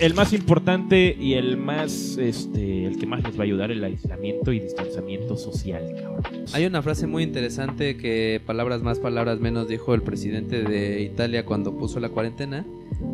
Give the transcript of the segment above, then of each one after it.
el más importante y el más, este, el que más les va a ayudar el aislamiento y distanciamiento social, cabrón. Hay una frase muy interesante que palabras más, palabras menos dijo el presidente de Italia cuando puso la cuarentena,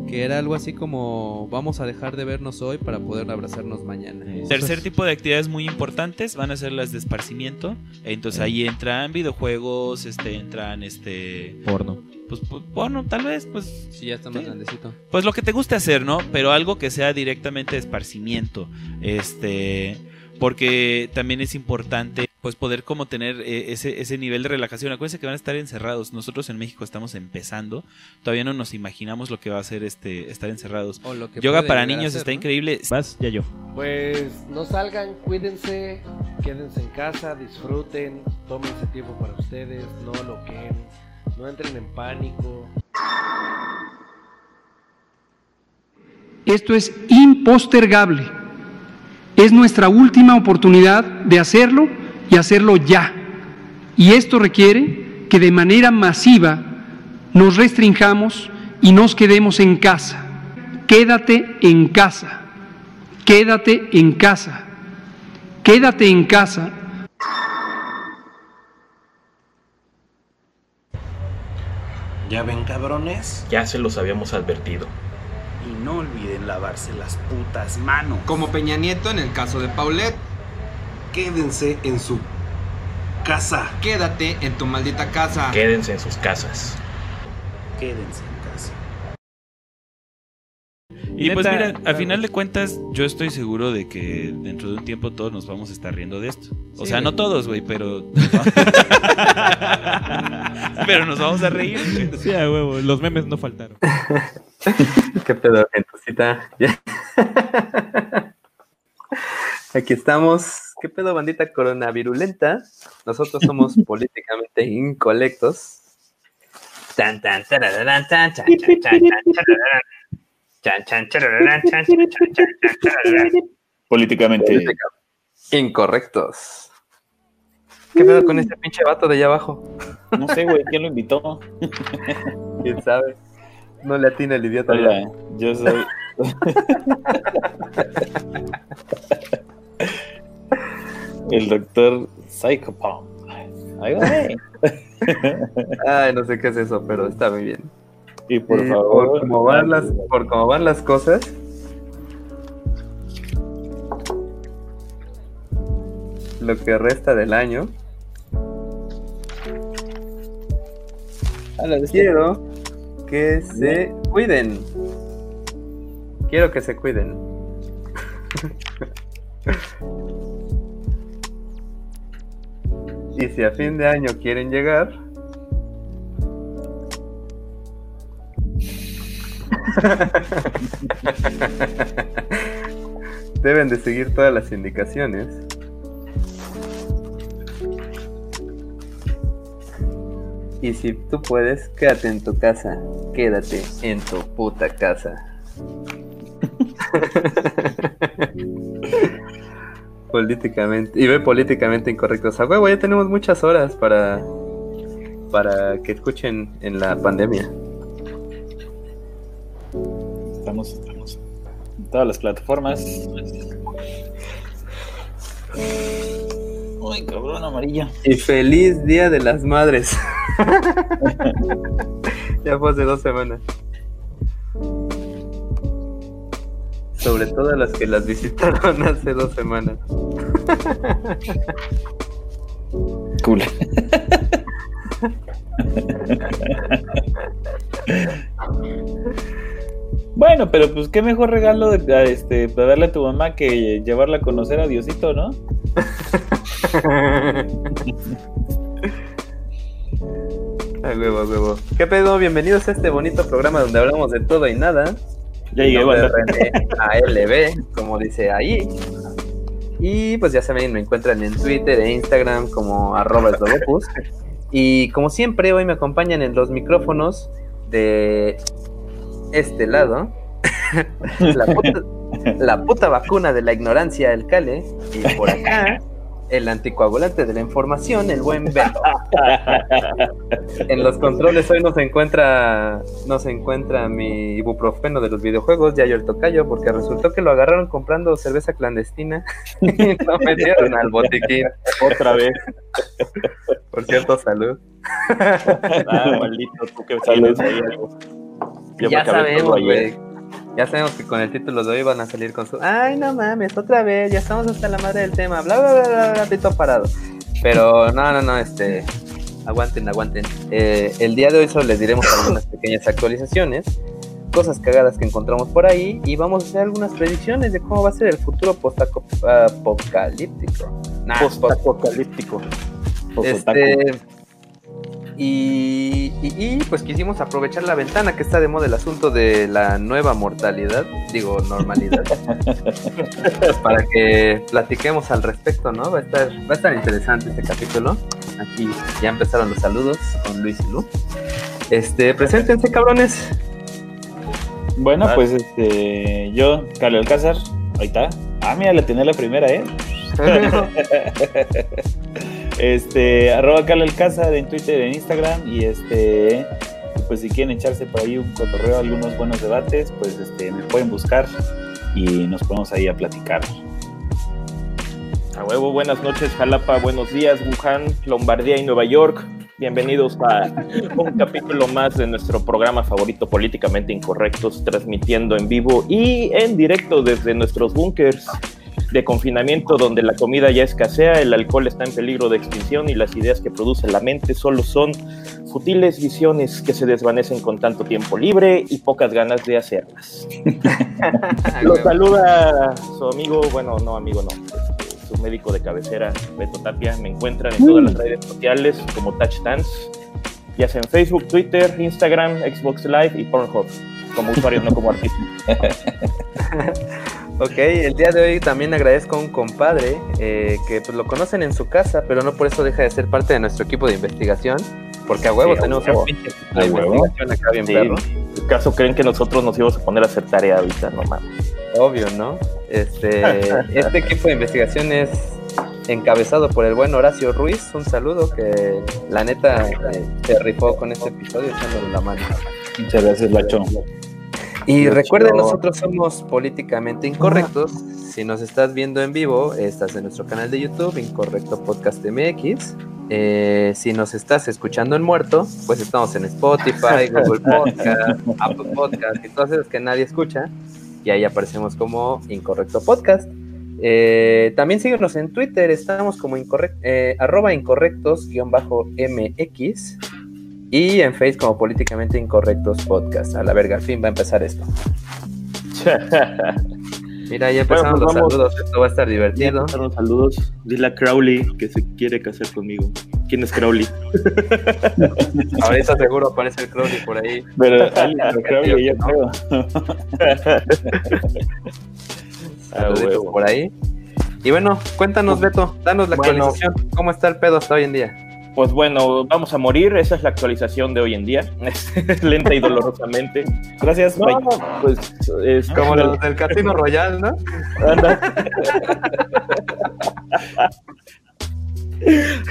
que era algo así como vamos a dejar de vernos hoy para poder abrazarnos mañana. Tercer tipo de actividades muy importantes van a ser las de esparcimiento. Entonces ahí entran videojuegos, este, entran este Porno. Pues, pues, porno, tal vez, pues Sí, ya está más Sí. grandecito. pues lo que te guste hacer, ¿no? Pero algo que sea directamente de esparcimiento. Este, porque también es importante pues poder como tener eh, ese, ese nivel de relajación. Acuérdense que van a estar encerrados. Nosotros en México estamos empezando. Todavía no nos imaginamos lo que va a ser este estar encerrados. O lo que Yoga para niños está ¿no? increíble. Vas, ya yo. Pues no salgan, cuídense, quédense en casa, disfruten, tómense tiempo para ustedes, no lo que no entren en pánico. Esto es impostergable. Es nuestra última oportunidad de hacerlo y hacerlo ya. Y esto requiere que de manera masiva nos restringamos y nos quedemos en casa. Quédate en casa. Quédate en casa. Quédate en casa ¿Ya ven cabrones? Ya se los habíamos advertido. Y no olviden lavarse las putas manos. Como Peña Nieto en el caso de Paulette. Quédense en su casa. Quédate en tu maldita casa. Quédense en sus casas. Quédense Y pues mira, al claro. final de cuentas, yo estoy seguro de que dentro de un tiempo todos nos vamos a estar riendo de esto. O Sí, sea, no todos, güey, pero. pero nos vamos a reír. güey. Sí, a huevo, los memes no faltaron. ¿Qué pedo, gentecita? Ya. Aquí estamos. ¿Qué pedo, bandita coronavirulenta? Nosotros somos políticamente incolectos. Tan, tan, tan, chan, chan, chan, chan, tarararán. Chan, chan, tarararán, chan, chan, chan. Políticamente. Incorrectos. ¿Qué pedo con este pinche vato de allá abajo? No sé, güey, ¿quién lo invitó? ¿Quién sabe? No le atina el idiota. Hola, yo soy. El doctor Psychopomp. Ay, no sé qué es eso, pero está muy bien. Y por Eh, favor. por cómo van las, por cómo van las cosas. Lo que resta del año. Quiero que se cuiden. Quiero que se cuiden. y si a fin de año quieren llegar, Deben de seguir todas las indicaciones. Y si tú puedes, quédate en tu casa. Quédate en tu puta casa. políticamente. Y ve políticamente incorrectos. A huevo, ya tenemos muchas horas para. Para que escuchen en la pandemia. Estamos, estamos en todas las plataformas. Uy, cabrón, amarillo. Y feliz Día de las Madres. ya fue hace dos semanas. Sobre todo las que las visitaron hace dos semanas. Cool. Bueno, pero pues qué mejor regalo de, a este, para darle a tu mamá que llevarla a conocer a Diosito, ¿no? A huevo, a huevo. ¿Qué pedo? Bienvenidos a este bonito programa donde hablamos de todo y nada. Ya llegué, banda. René ALB, como dice ahí. Y pues ya saben, me encuentran en Twitter e Instagram como arroba. Y como siempre, hoy me acompañan en los micrófonos de este lado. la, puta, la puta vacuna de la ignorancia, el Cale. Y por acá, el anticoagulante de la información, el buen Beto. en los controles hoy nos encuentra, nos encuentra mi ibuprofeno de los videojuegos, Yayo el Tocayo, porque resultó que lo agarraron comprando cerveza clandestina y lo metieron al botiquín. Otra vez. Por cierto, salud. Ah, maldito, tú que sales ahí. Yo ya sabemos, güey. Ya sabemos que con el título de hoy van a salir con su. Ay, no mames, otra vez, ya estamos hasta la madre del tema. Bla, bla, bla, bla, bla, pito parado. Pero no, no, no, este. Aguanten, aguanten. Eh, el día de hoy solo les diremos algunas pequeñas actualizaciones, cosas cagadas que encontramos por ahí y vamos a hacer algunas predicciones de cómo va a ser el futuro post-apocalíptico. Nah, post- Post-apocalíptico. Post-otaku. este, y, y- y, pues quisimos aprovechar la ventana que está de moda el asunto de la nueva mortalidad, digo normalidad, para que platiquemos al respecto, ¿no? Va a estar, va a estar interesante este capítulo. Aquí ya empezaron los saludos con Luis y Lu. Este, preséntense cabrones. Bueno, pues este, yo, Carlos Alcázar, ahí está. Ah, mira, le tenía la primera, ¿eh? este, arroba Carlos Alcázar en Twitter, en Instagram y este, pues si quieren echarse por ahí un cotorreo, algunos buenos debates, pues este, me pueden buscar y nos ponemos ahí a platicar. A huevo, buenas noches, Jalapa, buenos días, Wuhan, Lombardía y Nueva York. Bienvenidos a un capítulo más de nuestro programa favorito Políticamente Incorrectos, transmitiendo en vivo y en directo desde nuestros búnkers de confinamiento donde la comida ya escasea, el alcohol está en peligro de extinción y las ideas que produce la mente solo son futiles visiones que se desvanecen con tanto tiempo libre y pocas ganas de hacerlas. Lo saluda su amigo, bueno, no amigo, no, este, su médico de cabecera, Beto Tapia. Me encuentran en todas las redes sociales como Touch Dance, ya sea en Facebook, Twitter, Instagram, Xbox Live y Pornhub, como usuario, no como artista. Ok, el día de hoy también agradezco a un compadre eh, que pues, lo conocen en su casa, pero no por eso deja de ser parte de nuestro equipo de investigación, porque a huevo Sí, tenemos huevo. un pinche equipo de A huevo. investigación acá bien Sí. perro. ¿Acaso creen que nosotros nos íbamos a poner a hacer tarea ahorita? No mames. Obvio, ¿no? Este, este equipo de investigación es encabezado por el buen Horacio Ruiz. Un saludo que la neta eh, se rifó con este episodio echándole la mano. Muchas gracias, Lacho. Y recuerden, nosotros somos políticamente incorrectos. Si nos estás viendo en vivo, estás en nuestro canal de YouTube, Incorrecto Podcast MX. Eh, si nos estás escuchando en muerto, pues estamos en Spotify, Google Podcast, Apple Podcast y todas esas que nadie escucha. Y ahí aparecemos como Incorrecto Podcast. Eh, también síguenos en Twitter, estamos como incorrect, eh, arroba incorrectos-mx y en Facebook como Políticamente Incorrectos Podcast. A la verga, al fin va a empezar esto. Mira, ya Bueno, empezaron pues los vamos. saludos, esto va a estar divertido. Los saludos. Dile a Crowley que se quiere casar conmigo. ¿Quién es Crowley? Ahorita seguro aparece el Crowley por ahí. Pero creo que yo creo. Saluditos huevo. por ahí. Y bueno, cuéntanos, Beto, danos la Bueno. actualización. ¿Cómo está el pedo hasta hoy en día? Pues bueno, vamos a morir. Esa es la actualización de hoy en día. Lenta y dolorosamente. Gracias, No, pues es Como los del Casino Royal, ¿no?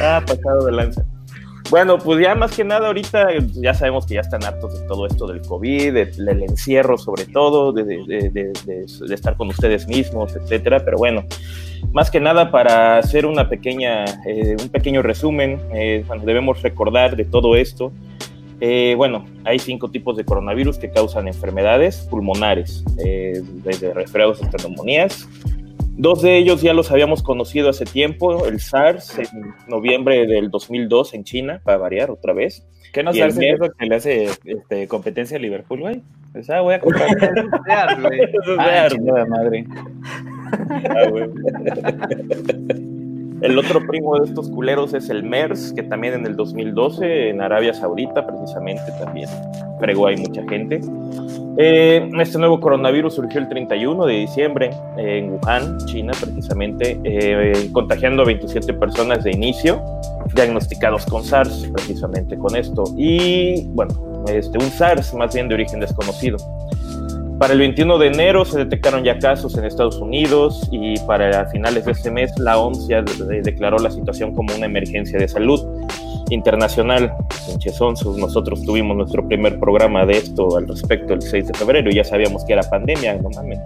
Ah, pasado de lanza. Bueno, pues ya más que nada ahorita ya sabemos que ya están hartos de todo esto del COVID, de- del encierro sobre todo, de- de estar con ustedes mismos, etcétera. Pero bueno, más que nada para hacer una pequeña, eh, un pequeño resumen, eh, bueno, debemos recordar de todo esto. Eh, bueno, hay cinco tipos de coronavirus que causan enfermedades pulmonares, eh, desde resfriados hasta neumonías. Dos de ellos ya los habíamos conocido hace tiempo, el SARS en noviembre del 2002 en China, para variar otra vez. ¿Qué no sabes MERS. eso que le hace este, competencia a Liverpool, güey? Pues, ah, voy a comprar. Es ah, madre. Ah. El otro primo de estos culeros es el MERS, que también en el 2012 en Arabia Saudita precisamente también fregó ahí mucha gente. Eh, este nuevo coronavirus surgió el 31 de diciembre eh, en Wuhan, China precisamente, eh, contagiando a 27 personas de inicio, diagnosticados con SARS precisamente con esto. Y bueno, este, un SARS más bien de origen desconocido. Para el 21 de enero se detectaron ya casos en Estados Unidos y para finales de ese mes la OMS ya de- de- declaró la situación como una emergencia de salud internacional. Pinches onzos, nosotros tuvimos nuestro primer programa de esto al respecto el 6 de febrero y ya sabíamos que era pandemia, no mames.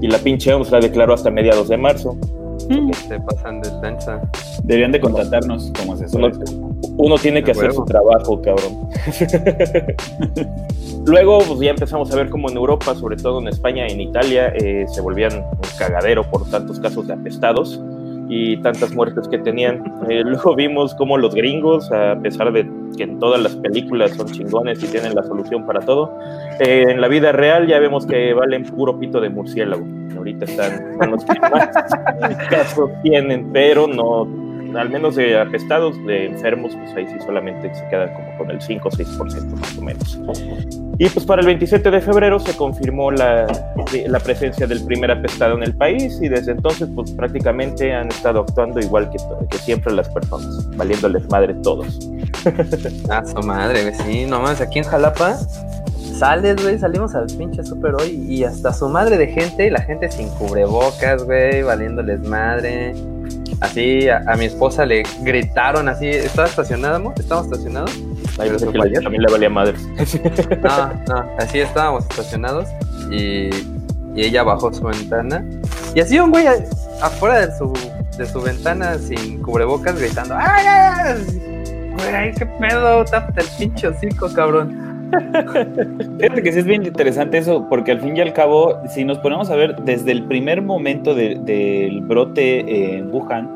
Y la pinche OMS la declaró hasta mediados de marzo. Se pasan de lanza. Deberían de contratarnos como asesores. uno tiene que hacer su trabajo, cabrón. Luego, pues ya empezamos a ver cómo en Europa, sobre todo en España y en Italia, eh, se volvían un cagadero por tantos casos de apestados y tantas muertes que tenían. Eh, luego vimos cómo los gringos, a pesar de que en todas las películas son chingones y tienen la solución para todo, eh, en la vida real ya vemos que valen puro pito de murciélago. Ahorita están son los que más casos tienen, pero no, al menos de apestados, de enfermos, pues ahí sí solamente se quedan como con el 5 o 6% más o menos. Y pues para el 27 de febrero se confirmó la, la presencia del primer apestado en el país y desde entonces pues prácticamente han estado actuando igual que, que siempre las personas, valiéndoles madre todos. Ah, su madre. Sí, nomás aquí en Jalapa sales, güey. Salimos al pinche super hoy y hasta su madre de gente y la gente sin cubrebocas, güey, valiéndoles madre. Así a, a mi esposa le gritaron así. ¿Estaba estacionado, estacionados? Ahí ¿Pero pensé que le- también le valía madre. No, no, así estábamos estacionados y, y ella bajó su ventana. Y así un güey a- afuera de su, de su ventana sin cubrebocas gritando ¡Ay, ay, ay! Güey, qué pedo, tápate el pinche hocico, cabrón. Fíjate que sí es bien interesante eso, porque al fin y al cabo, si nos ponemos a ver desde el primer momento de- del brote en Wuhan,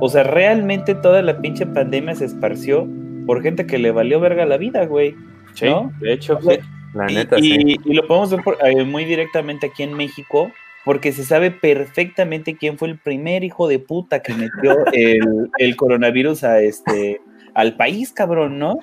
o sea, realmente toda la pinche pandemia se esparció por gente que le valió verga la vida, güey. Sí, ¿no? de hecho, O sea, sí. La y, neta, y- sí. y lo podemos ver por- eh, muy directamente aquí en México, porque se sabe perfectamente quién fue el primer hijo de puta que metió el, el coronavirus a este al país, cabrón, ¿no?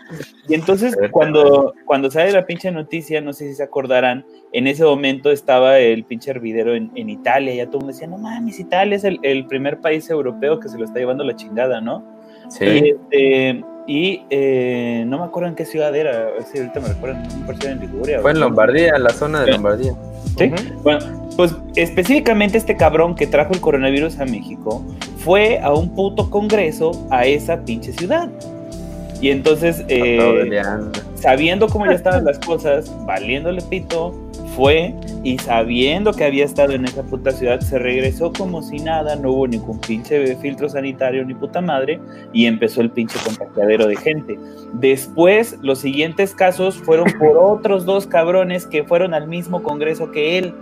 Y entonces cuando, cuando sale la pinche noticia, no sé si se acordarán, en ese momento estaba el pinche hervidero en, en Italia, ya todo el mundo decía, no mames, Italia es el, el primer país europeo que se lo está llevando la chingada, ¿no? Sí. Y, este, y, eh, no me acuerdo en qué ciudad era, si ahorita me recuerdan, no en Liguria. Fue en Lombardía, la zona de Sí. Lombardía. ¿Sí? Bueno, pues específicamente este cabrón que trajo el coronavirus a México fue a un puto congreso a esa pinche ciudad. Y entonces, eh, sabiendo cómo ya estaban las cosas, valiéndole pito, fue y sabiendo que había estado en esa puta ciudad, se regresó como si nada, no hubo ningún pinche filtro sanitario ni puta madre, y empezó el pinche contagiadero de gente. Después, los siguientes casos fueron por otros dos cabrones que fueron al mismo congreso que él.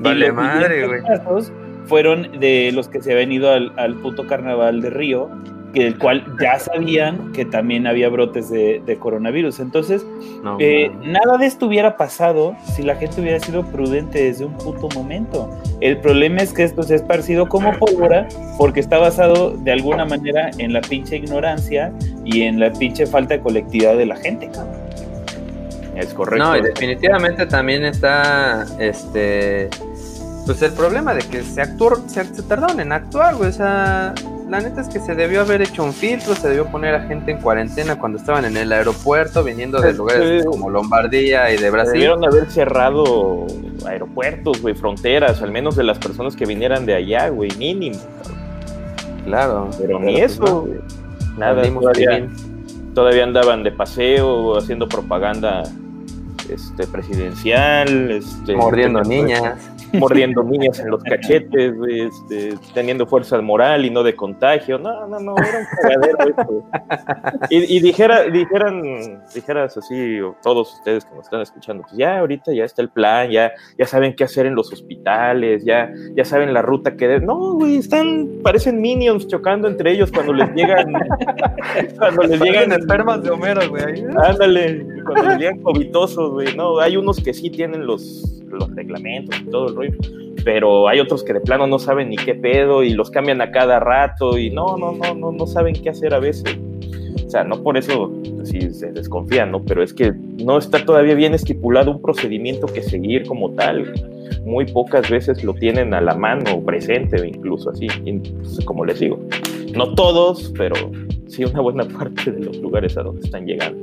Y Vale los madre, siguientes güey. casos fueron de los que se habían ido al, al puto carnaval de Río, el cual ya sabían que también había brotes de, de coronavirus. Entonces, No, eh, nada de esto hubiera pasado si la gente hubiera sido prudente desde un puto momento. El problema es que esto se ha esparcido como pólvora porque está basado de alguna manera en la pinche ignorancia y en la pinche falta de colectividad de la gente, cabrón. Es correcto. No, y definitivamente también está este pues el problema de que se actuó, se, se tardaron en actuar, güey. O sea, la neta es que se debió haber hecho un filtro, se debió poner a gente en cuarentena cuando estaban en el aeropuerto, viniendo de Sí. lugares como Lombardía y de Brasil. Debieron haber cerrado aeropuertos, güey, fronteras, al menos de las personas que vinieran de allá, güey, mínimo. Claro. Pero ni pues, eso, no. Nada, todavía, todavía andaban de paseo, haciendo propaganda este, presidencial, este, Mordiendo niñas. mordiendo niñas en los cachetes, este, teniendo fuerza moral y no de contagio. No, no, no, era un cagadero esto. Y, y dijera, dijeran, dijeras así, todos ustedes que nos están escuchando, pues ya ahorita ya está el plan, ya, ya saben qué hacer en los hospitales, ya, ya saben la ruta que de... No, güey, están, parecen minions chocando entre ellos cuando les llegan, cuando les llegan espermas de Homero, güey. ahí. Ándale, cuando les llegan covitosos, güey. No, hay unos que sí tienen los, los reglamentos y todo el rollo, pero hay otros que de plano no saben ni qué pedo y los cambian a cada rato y no, no, no, no, no saben qué hacer a veces. O sea, no por eso sí se desconfían, ¿no? Pero es que no está todavía bien estipulado un procedimiento que seguir como tal. Muy pocas veces lo tienen a la mano, presente, incluso así, pues, como les digo. No todos, pero sí una buena parte de los lugares a donde están llegando.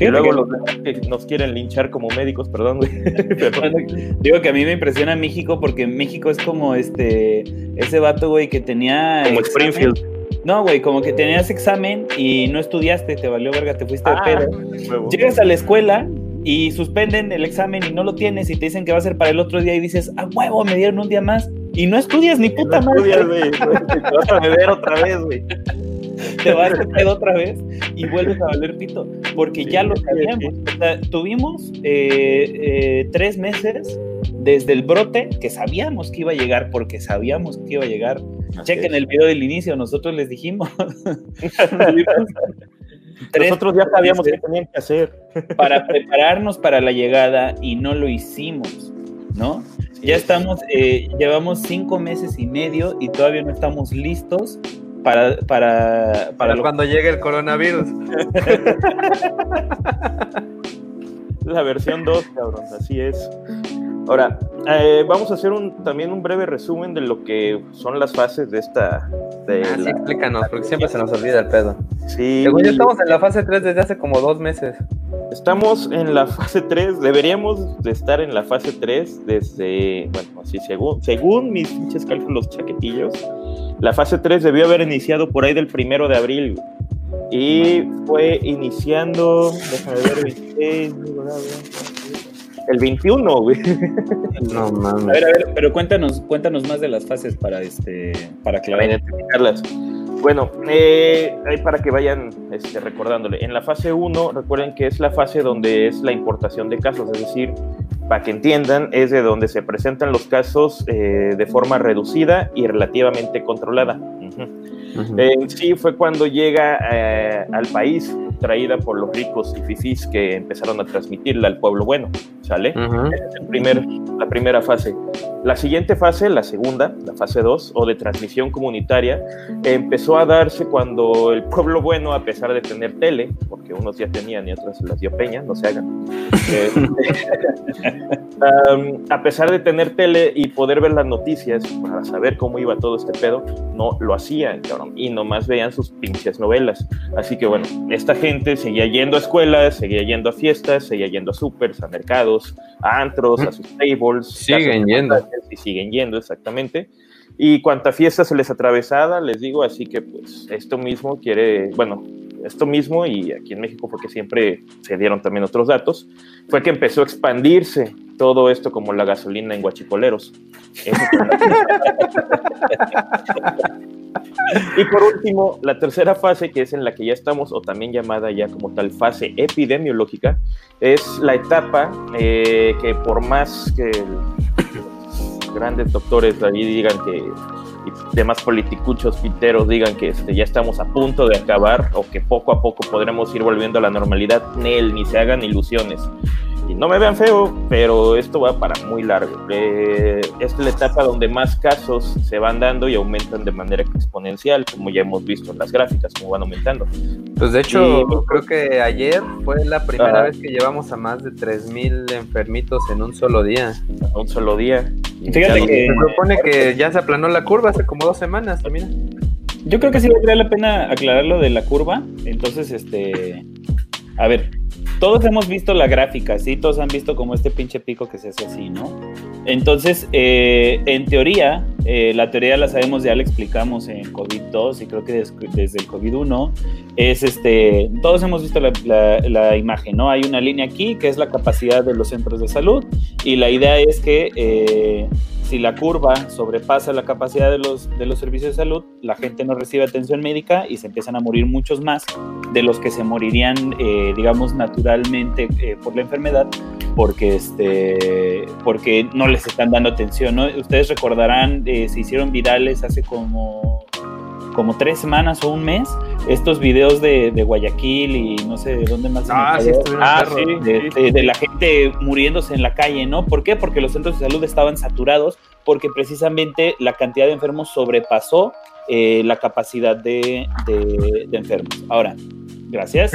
Y luego los que nos quieren linchar como médicos, perdón, güey. Perdón. Digo que a mí me impresiona México porque México es como este ese vato, güey, que tenía Como examen. Springfield. No, güey, como que tenías examen y no estudiaste, te valió verga, te fuiste Ah, de pedo. Llegas a la escuela y suspenden el examen y no lo tienes y te dicen que va a ser para el otro día y dices, ah, huevo, me dieron un día más. Y no estudias ni puta No madre. güey. Te vas a beber otra vez, güey. te vas de pedo otra vez y vuelves a valer pito, porque ya lo sabíamos. O sea, tuvimos eh, eh, tres meses desde el brote que sabíamos que iba a llegar, porque sabíamos que iba a llegar. Chequen el video del inicio, nosotros les dijimos. Nosotros ya sabíamos qué tenían que hacer. para prepararnos para la llegada y no lo hicimos, ¿no? Ya estamos, eh, llevamos cinco meses y medio y todavía no estamos listos para, para, para Para lo cuando llegue el coronavirus. La versión 2, cabrón, así es. Ahora, eh, vamos a hacer un, también un breve resumen de lo que son las fases de esta... De Ah, sí, la- explícanos, porque siempre se nos olvida el pedo. sí, Según yo, estamos en la fase 3 desde hace como dos meses. Estamos en la fase 3, deberíamos de estar en la fase 3 desde, bueno, así según, según mis pinches cálculos chaquetillos, la fase 3 debió haber iniciado por ahí del primero de abril y fue iniciando, déjame ver, 26, el 21, güey. No A mames. ver, a ver, pero cuéntanos, cuéntanos más de las fases para este, para identificarlas. Bueno, eh, para que vayan este, recordándole. En la fase 1, recuerden que es la fase donde es la importación de casos, es decir, para que entiendan, es de donde se presentan los casos eh, de forma reducida y relativamente controlada. Eh, sí, fue cuando llega eh, al país, traída por los ricos y fifís que empezaron a transmitirla al pueblo bueno, ¿sale? Ujú. Esa es el primer, la primera fase. La siguiente fase, la segunda, la fase 2, o de transmisión comunitaria, empezó a darse cuando el pueblo bueno, a pesar de tener tele, porque unos ya tenían y otros se las dio Peña, no se hagan, eh, um, a pesar de tener tele y poder ver las noticias para saber cómo iba todo este pedo, no lo hacían, cabrón, y nomás veían sus pinches novelas. Así que bueno, esta gente seguía yendo a escuelas, seguía yendo a fiestas, seguía yendo a supers, a mercados, a antros, a sus tables. Siguen yendo. Y siguen yendo, exactamente. Y cuanta fiesta se les atravesaba, les digo, así que pues esto mismo quiere, bueno, esto mismo y aquí en México porque siempre se dieron también otros datos, fue que empezó a expandirse todo esto como la gasolina en guachicoleros. Y por último, la tercera fase, que es en la que ya estamos, o también llamada ya como tal fase epidemiológica, es la etapa eh, que por más que los grandes doctores ahí digan que y demás politicuchos piteros digan que este, ya estamos a punto de acabar o que poco a poco podremos ir volviendo a la normalidad, Nel, ni se hagan ilusiones. Y no me vean feo, pero esto va para muy largo. Eh, es la etapa donde más casos se van dando y aumentan de manera exponencial, como ya hemos visto en las gráficas, como van aumentando. Pues de hecho, Y- creo que ayer fue la primera vez que llevamos a más de 3.000 enfermitos en un solo día. A un solo día. Y Fíjate que- Se supone que ya se aplanó la curva hace como dos semanas, mira. Yo creo que sí valdría la pena aclarar lo de la curva. Entonces, este. A ver, todos hemos visto la gráfica, ¿sí? Todos han visto como este pinche pico que se hace así, ¿no? Entonces, eh, en teoría, eh, la teoría la sabemos, ya la explicamos en COVID-2 y creo que des- desde el COVID-1, es este, todos hemos visto la, la- la imagen, ¿no? Hay una línea aquí que es la capacidad de los centros de salud y la idea es que eh, si la curva sobrepasa la capacidad de los, de los servicios de salud, la gente no recibe atención médica y se empiezan a morir muchos más de los que se morirían, eh, digamos, naturalmente eh, por la enfermedad, porque, este, porque no les están dando atención. Ustedes recordarán, eh, se hicieron virales hace como, como tres semanas o un mes estos videos de, de Guayaquil y no sé de dónde más. Ah, sí, Ah, sí. de, de- de la gente muriéndose en la calle, ¿no? ¿Por qué? Porque los centros de salud estaban saturados, porque precisamente la cantidad de enfermos sobrepasó eh, la capacidad de enfermos. Ahora, gracias.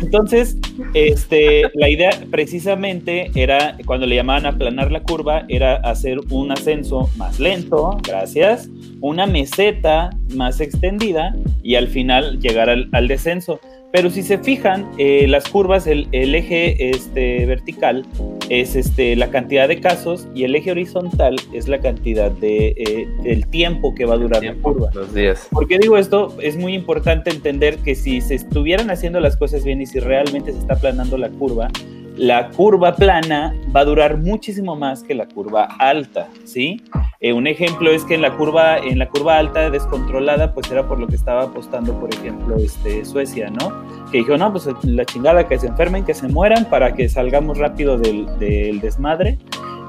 Entonces, este, la idea precisamente era, cuando le llamaban aplanar la curva, era hacer un ascenso más lento, gracias, una meseta más extendida y al final llegar al, al descenso. Pero si se fijan, eh, las curvas, el, el eje este, vertical es este, la cantidad de casos y el eje horizontal es la cantidad de, eh, del tiempo que va a durar la curva. Los días. ¿Por qué digo esto? Es muy importante entender que si se estuvieran haciendo las cosas bien y si realmente se está aplanando la curva, la curva plana va a durar muchísimo más que la curva alta, ¿sí? Eh, un ejemplo es que en la curva en la curva alta descontrolada, pues era por lo que estaba apostando, por ejemplo, este Suecia, ¿no? Que dijo, no, pues la chingada que se enfermen, que se mueran para que salgamos rápido del, del desmadre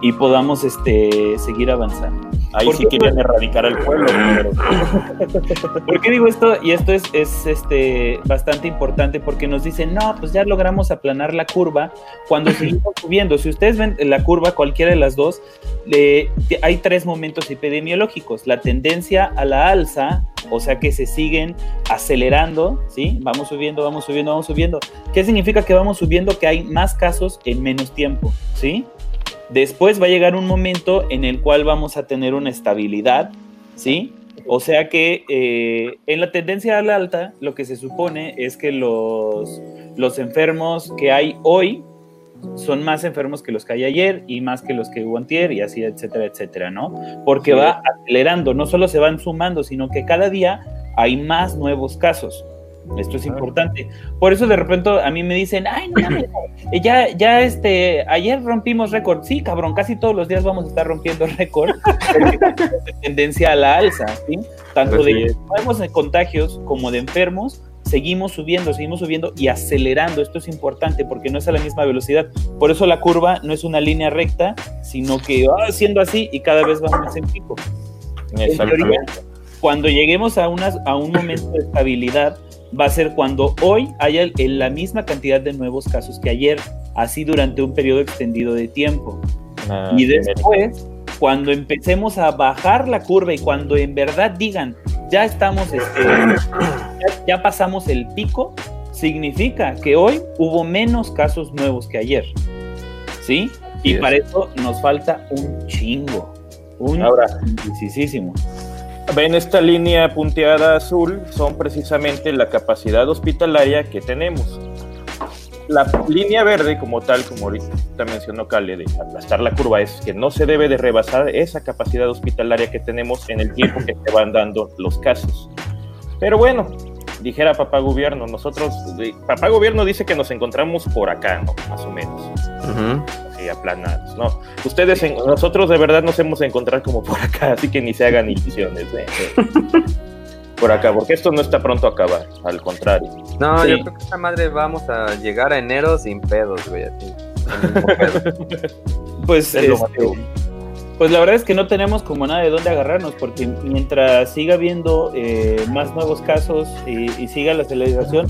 y podamos este seguir avanzando. Ahí ¿Por sí querían erradicar al pueblo. pero- ¿Por qué digo esto? Y esto es, es, este, bastante importante porque nos dicen, no, pues ya logramos aplanar la curva cuando seguimos subiendo. Si ustedes ven la curva, cualquiera de las dos, le- hay tres momentos epidemiológicos. La tendencia a la alza, o sea que se siguen acelerando, ¿sí? Vamos subiendo, vamos subiendo, vamos subiendo. ¿Qué significa que vamos subiendo? Que hay más casos en menos tiempo, ¿sí? Después va a llegar un momento en el cual vamos a tener una estabilidad, ¿sí? O sea que eh, en la tendencia a la alta, lo que se supone es que los, los enfermos que hay hoy son más enfermos que los que hay ayer y más que los que hubo antier y así, etcétera, etcétera, ¿no? Porque Sí. va acelerando, no solo se van sumando, sino que cada día hay más nuevos casos. Esto es importante. Por eso de repente a mí me dicen, ay, no mames, eh, ya, ya este, ayer rompimos récord. Sí, cabrón, casi todos los días vamos a estar rompiendo récord. tendencia a la alza, ¿sí? Tanto sí. de nuevos contagios como de enfermos, seguimos subiendo, seguimos subiendo y acelerando. Esto es importante porque no es a la misma velocidad. Por eso la curva no es una línea recta, sino que va siendo así y cada vez va más en pico. En teoría, cuando lleguemos a, unas, a un momento de estabilidad, va a ser cuando hoy haya el- el- la misma cantidad de nuevos casos que ayer, así durante un periodo extendido de tiempo. Ah, y después, cuando empecemos a bajar la curva y cuando en verdad digan, ya estamos, este, ya, ya pasamos el pico, significa que hoy hubo menos casos nuevos que ayer. ¿Sí? Y es. para eso nos falta un chingo. Un Ahora. Ven esta línea punteada azul, son precisamente la capacidad hospitalaria que tenemos. La línea verde, como tal, como ahorita mencionó Cale, de aplastar la curva, es que no se debe de rebasar esa capacidad hospitalaria que tenemos en el tiempo que se van dando los casos. Pero bueno, dijera papá gobierno, nosotros, papá gobierno dice que nos encontramos por acá, ¿no? Más o menos. Ujú. así aplanados, ¿no? Ustedes, en- nosotros de verdad nos hemos encontrado como por acá, así que ni se hagan ilusiones. ¿eh? Por acá, porque esto no está pronto a acabar, al contrario. No, Sí. yo creo que esta madre vamos a llegar a enero sin pedos, güey. Así. Pedo. Pues, Es este. Pues la verdad es que no tenemos como nada de dónde agarrarnos, porque mientras siga habiendo eh, más nuevos casos y, y siga la aceleración,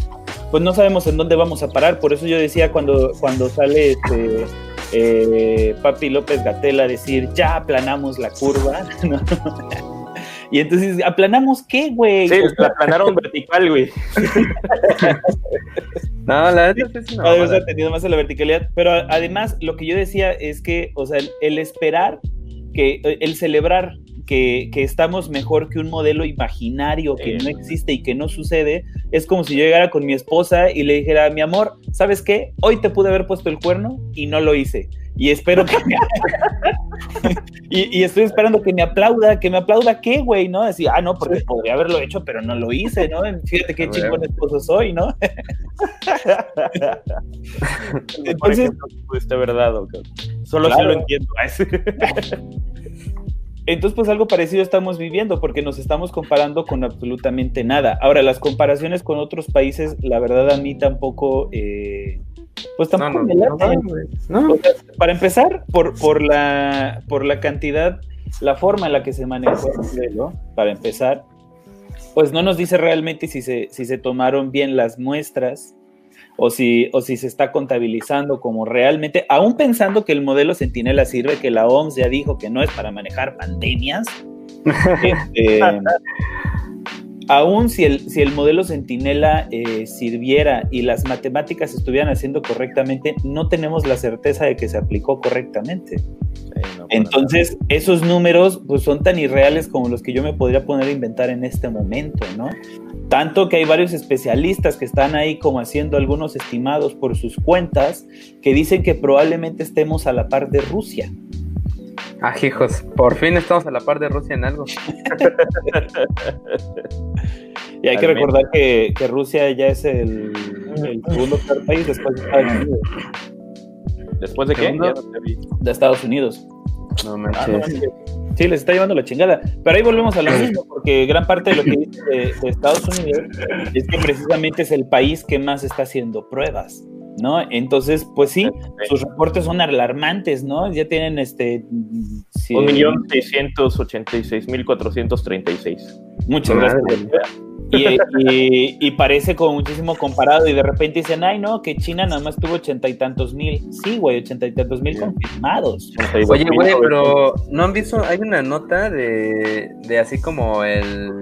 pues no sabemos en dónde vamos a parar. Por eso yo decía cuando, cuando sale este, eh, Papi López Gatela a decir, ya aplanamos la curva. ¿no? y entonces, ¿aplanamos qué, güey? Sí, la aplanaron vertical, güey. No, la sí es una Cada vez mamada. ha tenido más a la verticalidad. Pero además, lo que yo decía es que, o sea, el, el esperar, que el celebrar que, que estamos mejor que un modelo imaginario que Sí. no existe y que no sucede, es como si yo llegara con mi esposa y le dijera, mi amor, ¿sabes qué? Hoy te pude haber puesto el cuerno y no lo hice. Y espero que me... y, y estoy esperando que me aplauda, que me aplauda qué, güey, ¿no? Decir, ah, no, porque podría haberlo hecho, pero no lo hice, ¿no? Fíjate qué chingón esposo soy, ¿no? Entonces, Entonces- pudiste haber dado. Solo Claro. si lo entiendo. Entonces, pues algo parecido estamos viviendo porque nos estamos comparando con absolutamente nada. Ahora, las comparaciones con otros países, la verdad a mí tampoco, eh, pues tampoco no, me laten. güey. No. O sea, para empezar, por, por, la, por la cantidad, la forma en la que se manejó el modelo, para empezar, pues no nos dice realmente si se, si se tomaron bien las muestras o si, o si se está contabilizando como realmente, aún pensando que el modelo Centinela sirve, que la OMS ya dijo que no es para manejar pandemias, este, aún si el, si el modelo Centinela eh, sirviera y las matemáticas estuvieran haciendo correctamente, no tenemos la certeza de que se aplicó correctamente. Sí, no Entonces, esos números pues son tan irreales como los que yo me podría poner a inventar en este momento, ¿no? Tanto que hay varios especialistas que están ahí como haciendo algunos estimados por sus cuentas que dicen que probablemente estemos a la par de Rusia. Ah, hijos, por fin estamos a la par de Rusia en algo. y hay que recordar que, que Rusia ya es el, el segundo país después de Estados Unidos. ¿Después de qué? No. De Estados Unidos. No Ah, manches. Sí, les está llevando la chingada. Pero ahí volvemos a lo mismo, porque gran parte de lo que dice de, de Estados Unidos es que precisamente es el país que más está haciendo pruebas, ¿no? Entonces, pues sí, sus reportes son alarmantes, ¿no? Ya tienen este... sí, Un millón seiscientos ochenta y seis mil cuatrocientos treinta y seis. Muchas Madre gracias. Y, y- y parece como muchísimo comparado y de repente dicen, ay no, que China nada más tuvo ochenta y tantos mil. Sí, güey, ochenta y tantos mil confirmados. Oye, güey, pero ¿no han visto? Hay una nota de, de así como el,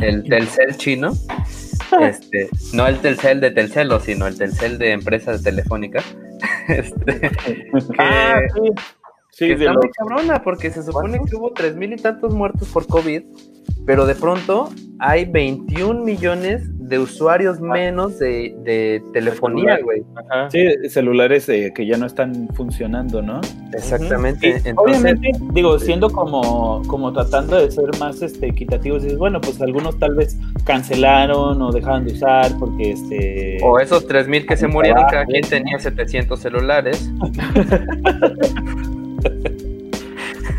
el Telcel chino. Este, no el Telcel de Telcelo, sino el Telcel de empresas telefónicas. Este, que, Ah, sí. Sí, que de está muy cabrona porque se supone que hubo tres mil y tantos muertos por COVID, pero de pronto hay 21 millones de usuarios menos de, de telefonía, güey. Ajá. Sí, celulares eh, que ya no están funcionando, ¿no? Exactamente. Entonces, obviamente, digo, siendo como, como tratando de ser más este, equitativos, dices, bueno, pues algunos tal vez cancelaron o dejaron de usar porque este... o esos 3 mil que se murieron, Ah, cada quien sí. tenía 700 celulares.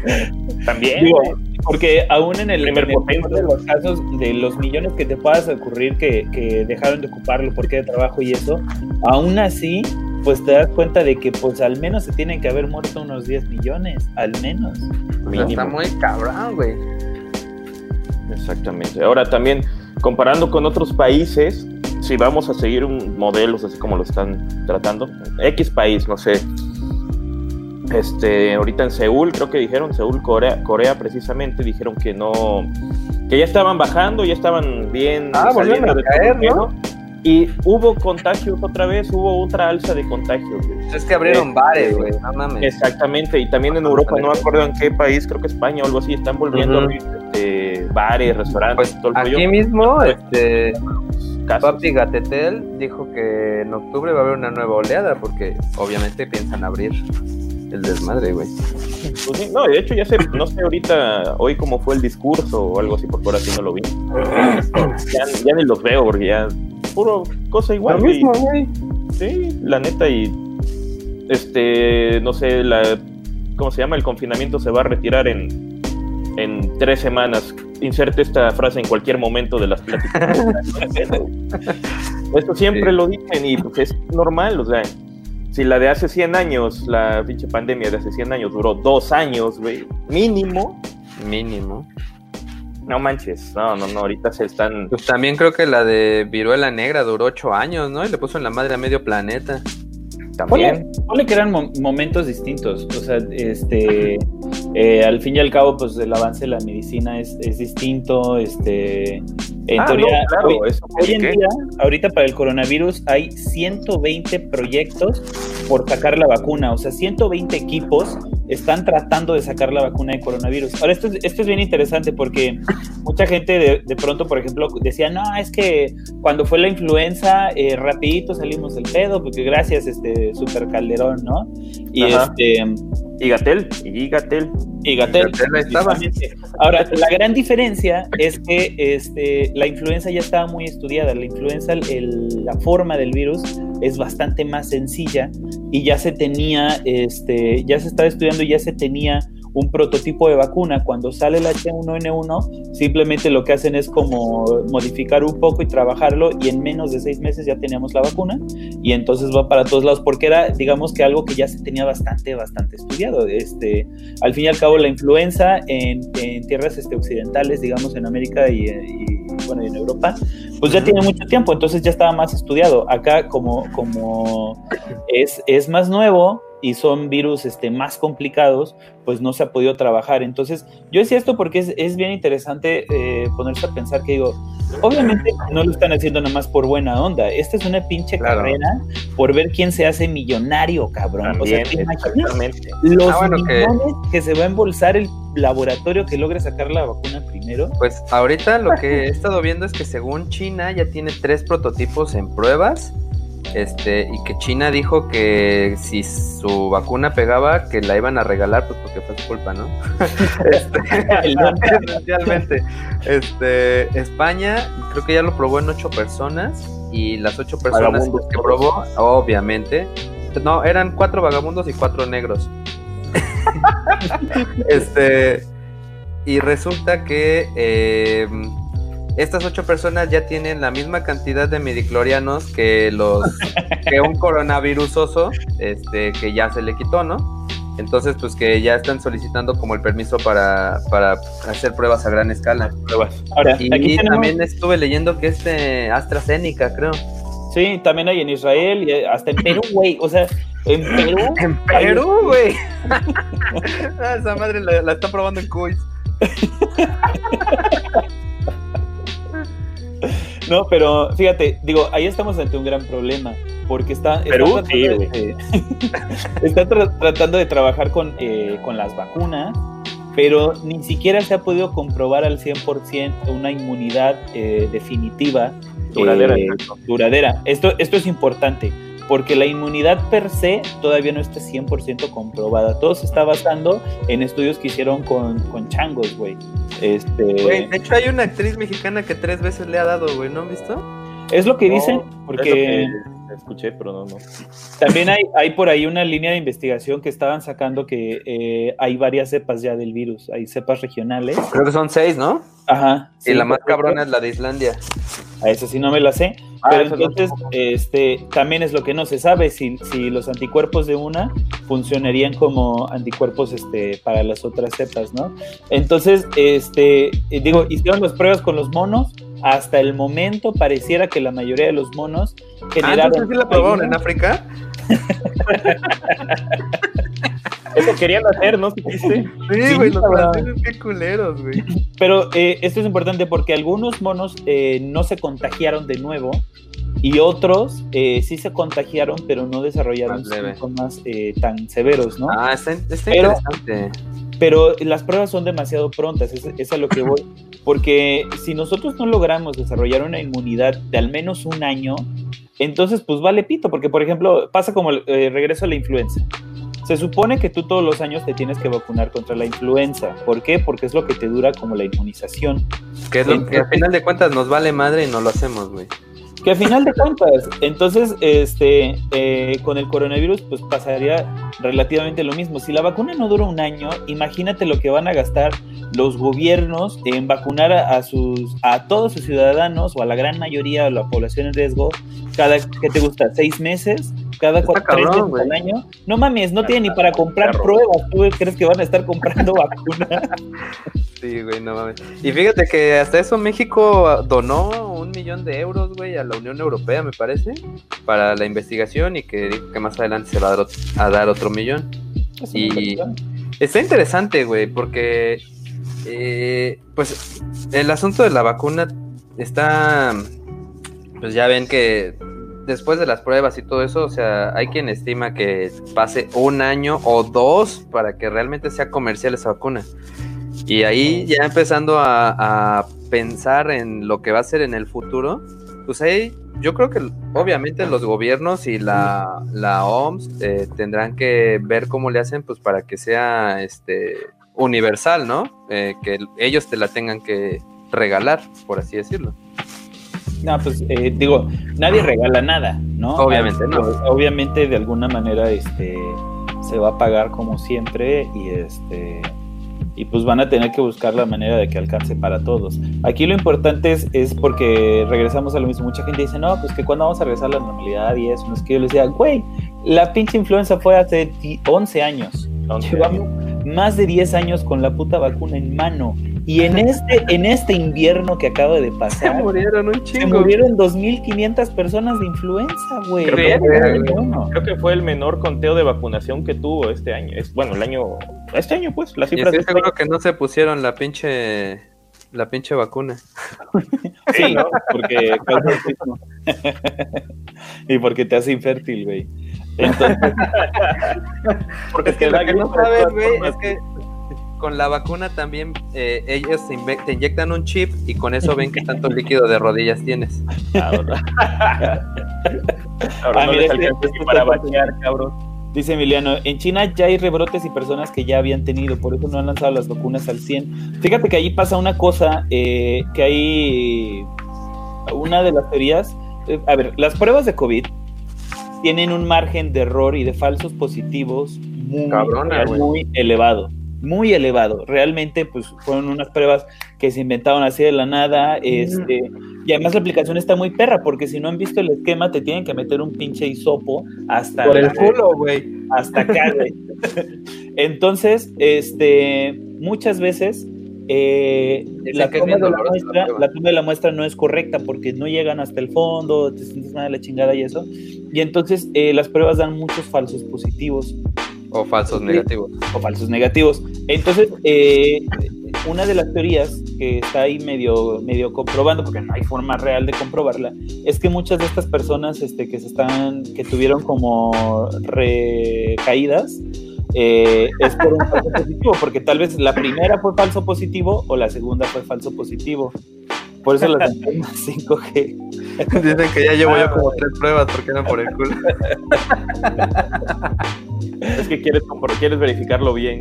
También. Digo, porque aún en el, Primer en el de los casos de los millones que te puedas ocurrir que, que dejaron de ocuparlo porque de trabajo y eso, aún así, pues te das cuenta de que pues al menos se tienen que haber muerto unos 10 millones, al menos. O sea, está muy cabrón, güey. Exactamente. Ahora también, comparando con otros países, si vamos a seguir un modelos así como lo están tratando, X país, no sé. Este, ahorita en Seúl, creo que dijeron, Seúl, Corea, Corea precisamente, dijeron que no, que ya estaban bajando, ya estaban bien Ah, volvieron saliendo a de caer, todo el ¿no? Y hubo contagios otra vez, hubo otra alza de contagios. güey. Es que abrieron Eh, bares, güey. No mames. Exactamente, y también en Europa, no me acuerdo en qué país, creo que España o algo así, están volviendo a Ujú. abrir este, bares, restaurantes, Pues todo el rollo. aquí mismo, este, Casos. Papi Gatetel dijo que en octubre va a haber una nueva oleada porque obviamente piensan abrir el desmadre, güey. Pues sí, no, de hecho ya sé, no sé ahorita, hoy cómo fue el discurso o algo así, porque ahora sí no lo vi. Ya, ya ni los veo porque ya, puro cosa igual. Lo mismo, güey. Sí, la neta y, este, no sé, la, ¿cómo se llama? El confinamiento se va a retirar en, en tres semanas. Inserte esta frase en cualquier momento de las pláticas. Esto siempre Sí. lo dicen y pues es normal, o sea, si la de hace 100 años, la pinche pandemia de hace 100 años duró dos años, güey, mínimo, Mínimo. no manches, no, no, no, ahorita se están... Pues también creo que la de Viruela Negra duró ocho años, ¿no? Y le puso en la madre a medio planeta. También. Ponle, ponle que eran mo- momentos distintos. O sea, este, eh, al fin y al cabo, pues el avance de la medicina es, es distinto. Este, en Ah, teoría, no, claro, hoy, en día, ahorita para el coronavirus, hay 120 proyectos por sacar la vacuna. O sea, 120 equipos están tratando de sacar la vacuna de coronavirus. Ahora, esto es, esto es bien interesante porque mucha gente de, de pronto, por ejemplo, decía, no, es que cuando fue la influenza, eh, rapidito salimos del pedo, porque gracias, este, super Calderón, ¿no? Y Ajá. este... Y Gatel, y Gatel. Y Gatel. Ahora, la gran diferencia es que este, la influenza ya estaba muy estudiada. La influenza, el- la forma del virus es bastante más sencilla y ya se tenía, este, ya se estaba estudiando y ya se tenía un prototipo de vacuna. Cuando sale el H1N1, simplemente lo que hacen es como modificar un poco y trabajarlo y en menos de seis meses ya teníamos la vacuna y entonces va para todos lados porque era, digamos que algo que ya se tenía bastante, bastante estudiado. Este, al fin y al cabo, la influenza en, en tierras este, occidentales, digamos en América y, bueno, y en Europa, pues ya tiene mucho tiempo, entonces ya estaba más estudiado. Acá como, como es, es más nuevo, y son virus este, más complicados, pues no se ha podido trabajar. Entonces, yo decía esto porque es, es bien interesante eh, ponerse a pensar que digo, obviamente no lo están haciendo nada más por buena onda. Esta es una pinche Claro. carrera por ver quién se hace millonario, cabrón. o sea, ¿te imaginas los Ah, bueno, que- millones que... se va a embolsar el laboratorio que logre sacar la vacuna primero? Pues ahorita lo que he estado viendo es que según China ya tiene tres prototipos en pruebas. Este, y que China dijo que si su vacuna pegaba, que la iban a regalar, pues porque fue su culpa, ¿no? Este, esencialmente. Este, España, creo que ya lo probó en ocho personas. Y las ocho personas Vagabundos que probó, obviamente. No, eran cuatro vagabundos y cuatro negros. este. Y resulta que eh, estas ocho personas ya tienen la misma cantidad de midiclorianos que los que un coronavirusoso, este, que ya se le quitó, ¿no? Entonces, pues que ya están solicitando como el permiso para, para hacer pruebas a gran escala. Pruebas. Ahora, Y aquí tenemos- también estuve leyendo que este AstraZeneca, creo. Sí, también hay en Israel y hasta en Perú, güey. O sea, en Perú. En Perú, güey. Ah, Esa madre la, la está probando en Cuis. No, pero fíjate, digo, ahí estamos ante un gran problema. Porque está, está Perú, tratando, sí, de, está tra- tratando de trabajar con, eh, con las vacunas, pero ni siquiera se ha podido comprobar al 100% una inmunidad eh, definitiva. Duradera, eh, duradera. Esto, esto es importante, porque la inmunidad per se todavía no está 100% comprobada. Todo se está basando en estudios que hicieron con, con changos, güey. Este, Güey, de hecho hay una actriz mexicana que tres veces le ha dado, güey, ¿no han visto? es lo que dicen, Es lo porque... que escuché, pero no, no. También hay, hay por ahí una línea de investigación que estaban sacando que eh, hay varias cepas ya del virus, hay cepas regionales. Creo que son seis, ¿no? Ajá. Y la más cabrona es la de Islandia. A eso sí no me la sé. Ah, pero no. entonces, este, también es lo que no se sabe, si, si los anticuerpos de una funcionarían como anticuerpos este, para las otras cepas, ¿no? Entonces, este, eh, digo, hicieron las pruebas con los monos, hasta el momento pareciera que la mayoría de los monos Ah, generaron... entonces sí la probaron en África. Eso querían hacer, ¿no? ¿Supiste? Sí, Sí, güey, los franceses qué culeros, güey. Pero eh, esto es importante porque algunos monos eh, no se contagiaron de nuevo y otros eh, sí se contagiaron, pero no desarrollaron Más síntomas eh, tan severos, ¿no? Ah, está, está Pero- interesante. Pero las pruebas son demasiado prontas, es, es a lo que voy. Porque si nosotros no logramos desarrollar una inmunidad de al menos un año, entonces pues vale pito, porque por ejemplo pasa como el eh, regreso a la influenza. Se supone que tú todos los años te tienes que vacunar contra la influenza. ¿Por qué? Porque es lo que te dura como la inmunización. Que es lo que al final de cuentas nos vale madre y no lo hacemos, güey. Que a final de cuentas, entonces, este, eh, con el coronavirus, pues pasaría relativamente lo mismo. Si la vacuna no dura un año, imagínate lo que van a gastar los gobiernos en vacunar a, sus, a todos sus ciudadanos o a la gran mayoría de la población en riesgo cada, ¿qué te gusta? ¿Seis meses? ¿Cada cuatro, tres veces al año? No mames, no tienen ni para comprar pruebas. ¿Tú crees que van a estar comprando vacunas? Sí, güey, no mames. Y fíjate que hasta eso México donó un millón de euros, güey, a la Unión Europea, me parece, para la investigación y que dijo que más adelante se va a dar, ot- a dar otro millón. Es Y-. Está interesante, güey, porque eh, pues el asunto de la vacuna está, pues ya ven que después de las pruebas y todo eso, o sea, hay quien estima que pase un año o dos para que realmente sea comercial esa vacuna. Y ahí ya empezando a, a pensar en lo que va a ser en el futuro, pues ahí yo creo que obviamente los gobiernos y la, la OMS eh, tendrán que ver cómo le hacen pues para que sea este universal, ¿no? Eh, que ellos te la tengan que regalar, por así decirlo. No, pues eh, digo, nadie regala nada, ¿no? Obviamente Ah, no. pues, Obviamente de alguna manera este se va a pagar como siempre y este y pues van a tener que buscar la manera de que alcance para todos. Aquí lo importante es, es porque regresamos a lo mismo. Mucha gente dice, no, pues que cuando vamos a regresar a la normalidad y eso. No es que yo les decía, güey, la pinche influenza fue hace ti- 11 años. Llevamos más de 10 años con la puta vacuna en mano Y en este, en este invierno que acaba de Se pasar, murieron un se chingo. murieron 2.500 personas de influenza, güey. Creo creo que fue el menor conteo de vacunación que tuvo este año. Es, bueno, el año. Este año, pues, las Y cifras estoy de este seguro que no se pusieron la pinche la pinche vacuna. Sí, ¿no? Porque y porque te hace infértil, güey. Entonces, Porque Es que lo que no sabes, güey, es que con la vacuna también eh, ellos te, inve- te inyectan un chip y con eso ven qué tanto líquido de rodillas tienes. Ahora, Ah, no mira, les este- este para bañar, cabrón. Dice Emiliano, en China ya hay rebrotes y personas que ya habían tenido, por eso no han lanzado las vacunas al 100. Fíjate que ahí pasa una cosa, eh, que hay una de las teorías, eh, a ver, las pruebas de COVID tienen un margen de error y de falsos positivos muy, Cabrona, güey. muy elevado. Muy elevado. Realmente, pues fueron unas pruebas que se inventaron así de la nada. Este, y además la aplicación está muy perra, porque si no han visto el esquema, te tienen que meter un pinche hisopo hasta Por el culo, güey. hasta acá, güey. Entonces, este, muchas veces eh, toma de muestra, la toma de la muestra no es correcta porque no llegan hasta el fondo, te sientes mal de la chingada y eso. Y entonces eh, las pruebas dan muchos falsos positivos O falsos negativos. o falsos negativos. Entonces, eh, una de las teorías que está ahí medio, medio comprobando, porque no hay forma real de comprobarla, es que muchas de estas personas este, que se están, que tuvieron como recaídas, eh, es por un falso positivo, porque tal vez la primera fue falso positivo o la segunda fue falso positivo. Por eso las enfermas 5G. Dicen que ya llevo yo como tres pruebas porque no por el culo. Es que quieres, quieres verificarlo bien.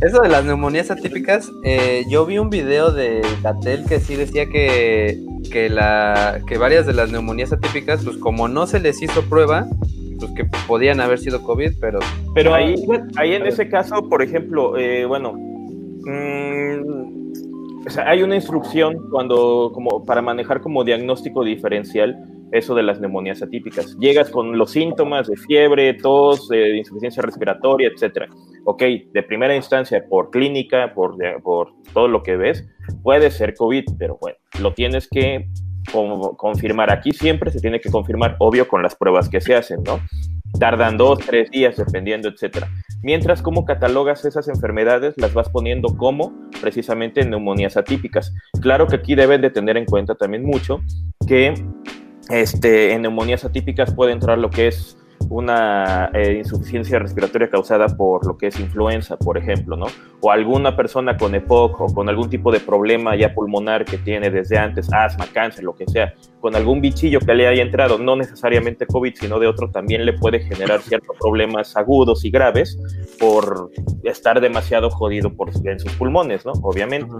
Eso de las neumonías atípicas, eh, yo vi un video de Gatel que sí decía que, que, la, que varias de las neumonías atípicas, pues como no se les hizo prueba, pues que podían haber sido COVID, pero Pero ahí, ahí en ese caso, por ejemplo, eh, bueno, mm, o sea, hay una instrucción cuando, como para manejar como diagnóstico diferencial eso de las neumonías atípicas. Llegas con los síntomas de fiebre, tos, eh, insuficiencia respiratoria, etcétera. Ok, de primera instancia, por clínica, por, por todo lo que ves, puede ser COVID, pero bueno, lo tienes que confirmar. Aquí siempre se tiene que confirmar, obvio, con las pruebas que se hacen, ¿no? Tardan dos, tres días, dependiendo, etcétera. Mientras, ¿cómo catalogas esas enfermedades? Las vas poniendo como precisamente neumonías atípicas. Claro que aquí deben de tener en cuenta también mucho que este, en neumonías atípicas puede entrar lo que es una eh, insuficiencia respiratoria causada por lo que es influenza, por ejemplo, ¿no? O alguna persona con EPOC o con algún tipo de problema ya pulmonar que tiene desde antes, asma, cáncer, lo que sea, con algún bichillo que le haya entrado, no necesariamente COVID, sino de otro, también le puede generar ciertos problemas agudos y graves por estar demasiado jodido por, en sus pulmones, ¿no? Obviamente.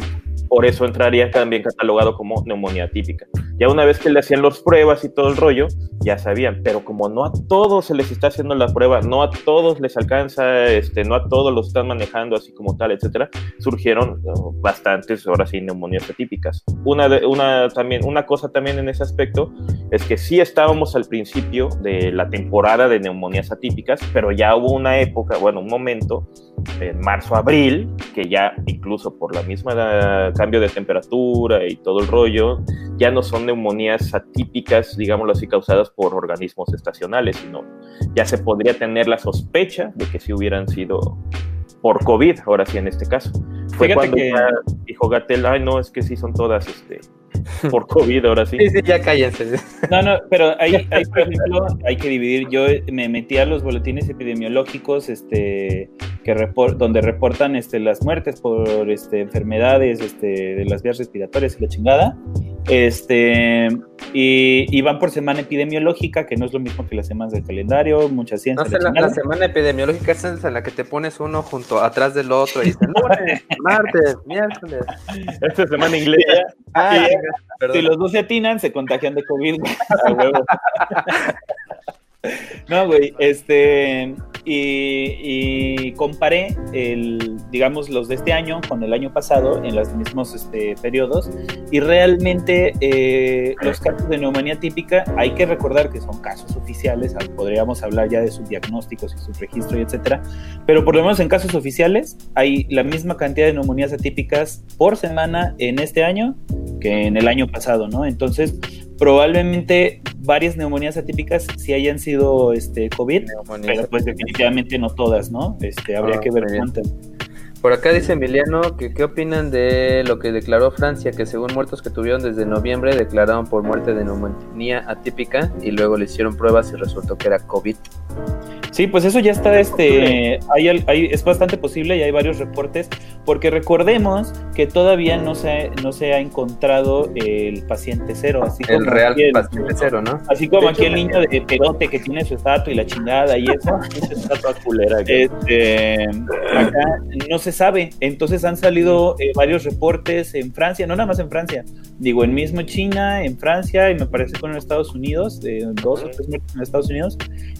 Por eso entraría también catalogado como neumonía típica. Ya una vez que le hacían las pruebas y todo el rollo, ya sabían, pero como no a todos se les está haciendo la prueba, no a todos les alcanza, este, no a todos los están manejando así como tal, etcétera, surgieron uh, bastantes, ahora sí, neumonías atípicas. Una, de, una, también, una cosa también en ese aspecto es que sí estábamos al principio de la temporada de neumonías atípicas, pero ya hubo una época, bueno, un momento, en marzo, abril, que ya incluso por la misma cambio de temperatura y todo el rollo, ya no son neumonías atípicas, digámoslo así, causadas por organismos estacionales, sino ya se podría tener la sospecha de que sí hubieran sido por COVID, ahora sí en este caso. Fue Fíjate cuando que- dijo Gatel, ay no, es que sí son todas este, por COVID, ahora sí. sí, sí, ya cállense. No, no, pero ahí, ahí, por ejemplo, hay que dividir. Yo me metí a los boletines epidemiológicos, este, que repor- donde reportan este, las muertes por este, enfermedades este, de las vías respiratorias y la chingada. Este, y, y van por semana epidemiológica, que no es lo mismo que las semanas del calendario, mucha ciencia. No la sé, la, la semana epidemiológica es en la que te pones uno junto atrás del otro y dices lunes, martes, miércoles. Esta semana inglesa. Ah. Si los dos se atinan, se contagian de COVID, güey. A huevo. No, güey, este. Y, y comparé el, digamos, los de este año con el año pasado en los mismos este, periodos y realmente eh, los casos de neumonía típica hay que recordar que son casos oficiales, al- podríamos hablar ya de sus diagnósticos y su registro y etcétera, pero por lo menos en casos oficiales hay la misma cantidad de neumonías atípicas por semana en este año que en el año pasado, ¿no? Entonces, probablemente varias neumonías atípicas sí hayan sido este COVID, pero pues definitivamente no todas, ¿no? Este, habría Ah, que ver cuántas. Por acá dice Emiliano que qué opinan de lo que declaró Francia, que según muertos que tuvieron desde noviembre declararon por muerte de neumonía atípica y luego le hicieron pruebas y resultó que era COVID. Sí, pues eso ya está, este, hay, hay- es bastante posible y hay varios reportes, porque recordemos que todavía no se, no se ha encontrado el paciente cero, así El como real aquí el- paciente cero, ¿no? Así como aquí el niño de perote que tiene su estatua y la chingada y eso, esa estatua culera. Este, acá no se sabe. Entonces han salido eh, varios reportes en Francia, no nada más en Francia, digo, en mismo China, en Francia y me parece con Estados Unidos, eh, dos o tres muertes en Estados Unidos,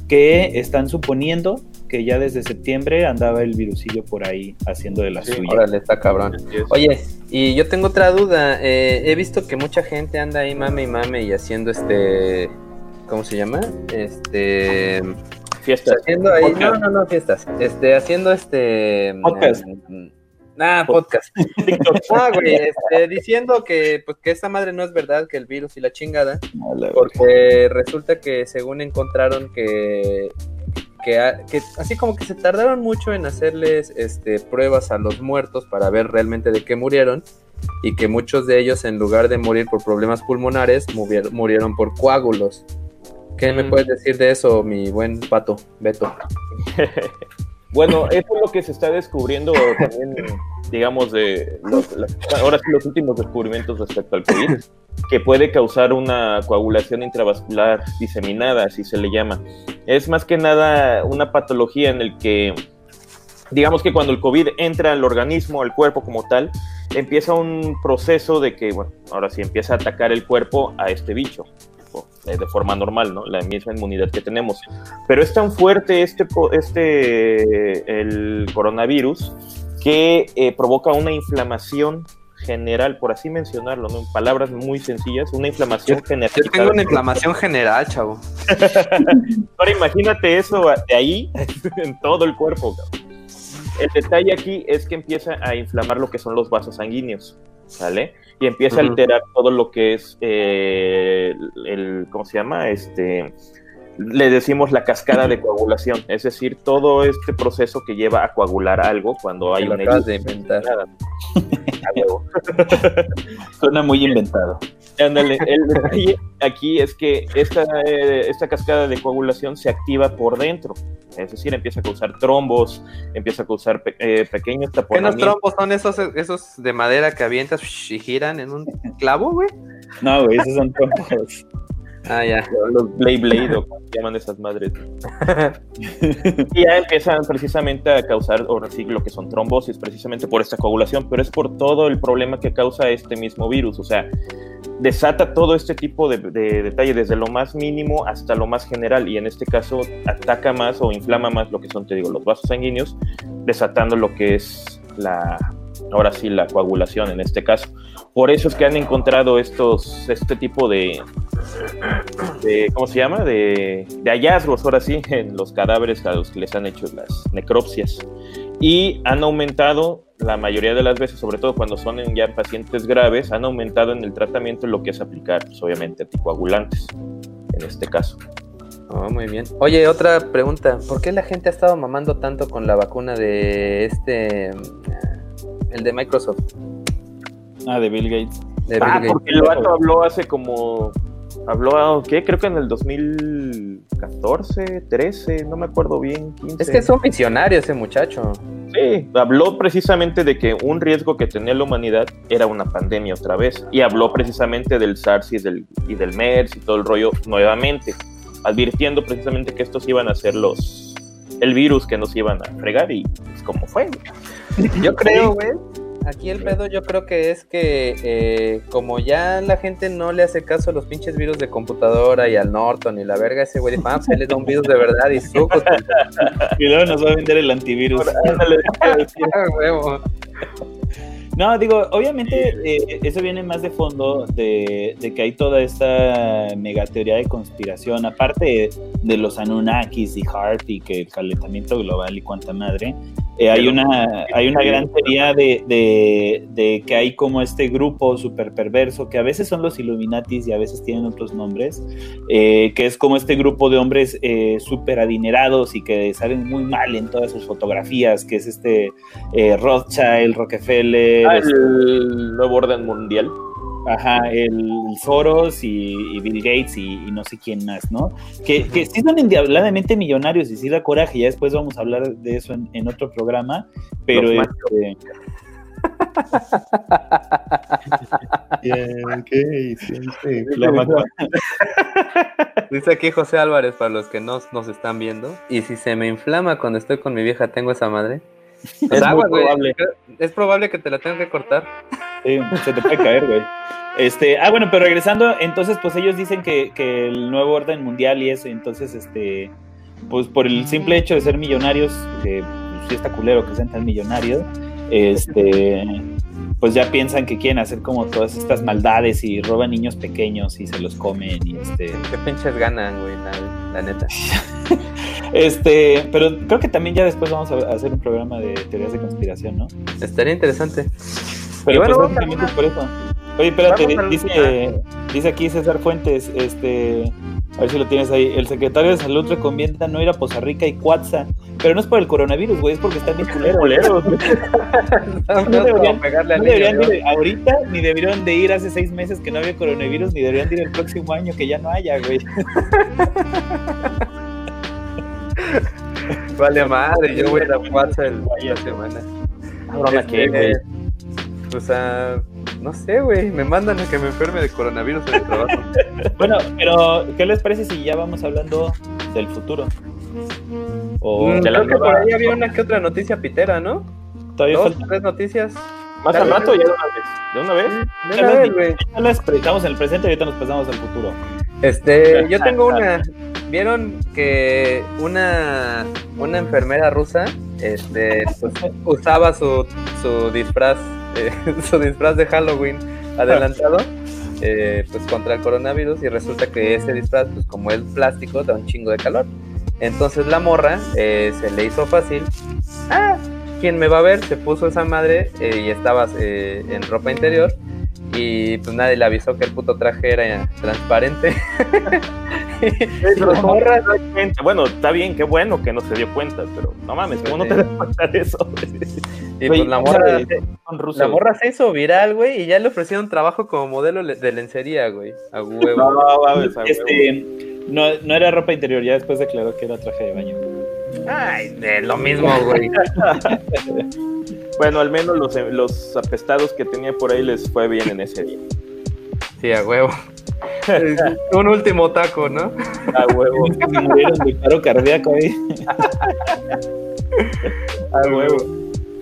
que están suponiendo que ya desde septiembre andaba el virusillo por ahí haciendo de la suya. Órale, está cabrón. Oye, y yo tengo otra duda. eh, he visto que mucha gente anda ahí mame y mame y haciendo este. ¿Cómo se llama? Este. Fiestas. Haciendo ahí. No, no, no, fiestas. Este, haciendo este. Podcast. mm, Ah, podcast. Ah, güey, este, diciendo que, pues, que esta madre no es verdad, que el virus y la chingada, porque resulta que según encontraron que, que, que así como que se tardaron mucho en hacerles este, pruebas a los muertos para ver realmente de qué murieron y que muchos de ellos en lugar de morir por problemas pulmonares muvier- murieron por coágulos. ¿Qué me puedes decir de eso, mi buen pato, Beto? Bueno, eso es lo que se está descubriendo también, digamos, de los, las- ahora sí los últimos descubrimientos respecto al COVID, que puede causar una coagulación intravascular diseminada, así se le llama. Es más que nada una patología en el que, digamos que cuando el COVID entra al organismo, al cuerpo como tal, empieza un proceso de que, bueno, ahora sí empieza a atacar el cuerpo a este bicho eh, de forma normal, ¿no? La misma inmunidad que tenemos. Pero es tan fuerte este, este el coronavirus que eh, provoca una inflamación general, por así mencionarlo, ¿no? En palabras muy sencillas, una inflamación general. Yo tengo una inflamación general, chavo. Ahora imagínate eso de ahí en todo el cuerpo. cabrón. El detalle aquí es que empieza a inflamar lo que son los vasos sanguíneos, ¿sale? Y empieza a alterar todo lo que es eh, el, el- ¿cómo se llama? Este, le decimos la cascada de coagulación, es decir, todo este proceso que lleva a coagular algo cuando hay una de inventar. Suena muy inventado. Ándale, el detalle aquí es que esta, eh, esta cascada de coagulación se activa por dentro, es decir, empieza a causar trombos, empieza a causar pe- eh, pequeños ¿Qué los taponamientos. trompos son esos, esos de madera que avientas y giran en un clavo, güey? No, güey, esos son trompos. Ah, ya. Los Blade Blade o como se llaman esas madres. y ya empiezan precisamente a causar, ahora sí, lo que son trombosis, precisamente por esta coagulación, pero es por todo el problema que causa este mismo virus. O sea, desata todo este tipo de, de detalle, desde lo más mínimo hasta lo más general, y en este caso ataca más o inflama más lo que son, te digo, los vasos sanguíneos, desatando lo que es la, ahora sí, la coagulación en este caso. Por eso es que han encontrado este tipo de, ¿cómo se llama? De, hallazgos, ahora sí, en los cadáveres a los que les han hecho las necropsias. Y han aumentado, la mayoría de las veces, sobre todo cuando son ya pacientes graves, han aumentado en el tratamiento lo que es aplicar, pues, obviamente, anticoagulantes, en este caso. Oh, muy bien. Oye, otra pregunta. ¿Por qué la gente ha estado mamando tanto con la vacuna de este... El de Microsoft? Ah, de Bill Gates. De Ah, Bill Gates. porque el vato habló hace como. Habló, ¿qué? Creo que en el 2014, 13, no me acuerdo bien. 15. Es que es un visionario ese muchacho. Sí, habló precisamente de que un riesgo que tenía la humanidad era una pandemia otra vez. Y habló precisamente del SARS y del, y del MERS y todo el rollo nuevamente, advirtiendo precisamente que estos iban a ser los. el virus que nos iban a fregar y pues como fue. Yo creo, güey. Aquí el pedo yo creo que es que eh, como ya la gente no le hace caso a los pinches virus de computadora y al Norton y la verga, ese güey dice, ah, pues ahí les da un virus de verdad y sucos. Y luego nos va a vender el antivirus. No, digo, obviamente eh, eso viene más de fondo de, de que hay toda esta mega teoría de conspiración, aparte de los Anunnakis y Hart y que el calentamiento global y cuanta madre. Eh, hay, una, hay una gran teoría de, de, de que hay como este grupo súper perverso, que a veces son los Illuminatis y a veces tienen otros nombres, eh, que es como este grupo de hombres eh, súper adinerados y que salen muy mal en todas sus fotografías, que es este eh, Rothschild, Rockefeller, Ah, el nuevo orden mundial. Ajá, el, el Soros y, y Bill Gates y, y no sé quién más, ¿no? Que, que sí son endiabladamente millonarios y sí da coraje, ya después vamos a hablar de eso en, en otro programa, pero este, la maca- Dice aquí José Álvarez para los que no nos están viendo. Y si se me inflama cuando estoy con mi vieja, tengo esa madre. Pues Es muy aguas, güey. probable. Es probable que te la tenga que cortar. Sí, se te puede caer, güey. Este, ah, bueno, pero regresando, entonces, pues ellos dicen que, que el nuevo orden mundial y eso, entonces, este, pues por el simple hecho de ser millonarios, que pues, sí está culero que sean tan millonarios, este, pues ya piensan que quieren hacer como todas estas maldades y roban niños pequeños y se los comen y este, Qué pinches ganan, güey, la, la neta. este, pero creo que también ya después vamos a hacer un programa de teorías de conspiración, ¿no? Estaría interesante. Pero bueno, pues es por eso. Oye, espérate, dice, dice aquí César Fuentes, este, a ver si lo tienes ahí. El secretario de salud recomienda no ir a Poza Rica y Cuatza, pero no es por el coronavirus, güey, es porque están bien culeros. No deberían, no deberían ir ahorita, ni deberían de ir hace seis meses que no había coronavirus, ni deberían de ir el próximo año que ya no haya, güey. Vale madre, yo voy a la fuerza el, la semana. Cabrón, ¿a qué, Este, güey? Pues a. No sé, güey. Me mandan a que me enferme de coronavirus en el trabajo. Bueno, pero ¿qué les parece si ya vamos hablando del futuro? O Mm, de la creo que por ahí había una que otra noticia pitera, ¿no? Todavía Dos, falta- tres noticias. Más al rato, ya de una vez. ¿De una vez? De una vez, güey. Ya las estamos en el presente y ahorita nos pasamos al futuro. Este, yo tengo una. ¿Vieron que una, una enfermera rusa este, pues, usaba su, su disfraz eh, su disfraz de Halloween adelantado eh, pues contra el coronavirus y resulta que ese disfraz pues como es plástico da un chingo de calor. Entonces la morra eh, se le hizo fácil. Ah quién me va a ver se puso esa madre eh, y estaba eh, en ropa interior y pues nadie le avisó que el puto traje era transparente Pero no se. Bueno, está bien, qué bueno que no se dio cuenta, pero no mames, ¿cómo no te das cuenta de eso? Y pues la morra, rusos. la morra se hizo viral, güey, y ya le ofrecieron trabajo como modelo de lencería, güey. A huevo. No, mames, a huevo. Este, no, no era ropa interior, ya después declaró que era traje de baño. Ay, de lo mismo, güey. Bueno, al menos los, los apestados que tenía por ahí les fue bien en ese día. Sí, a huevo. Un último taco, ¿no? A huevo. Murieron de paro cardíaco ahí. A huevo.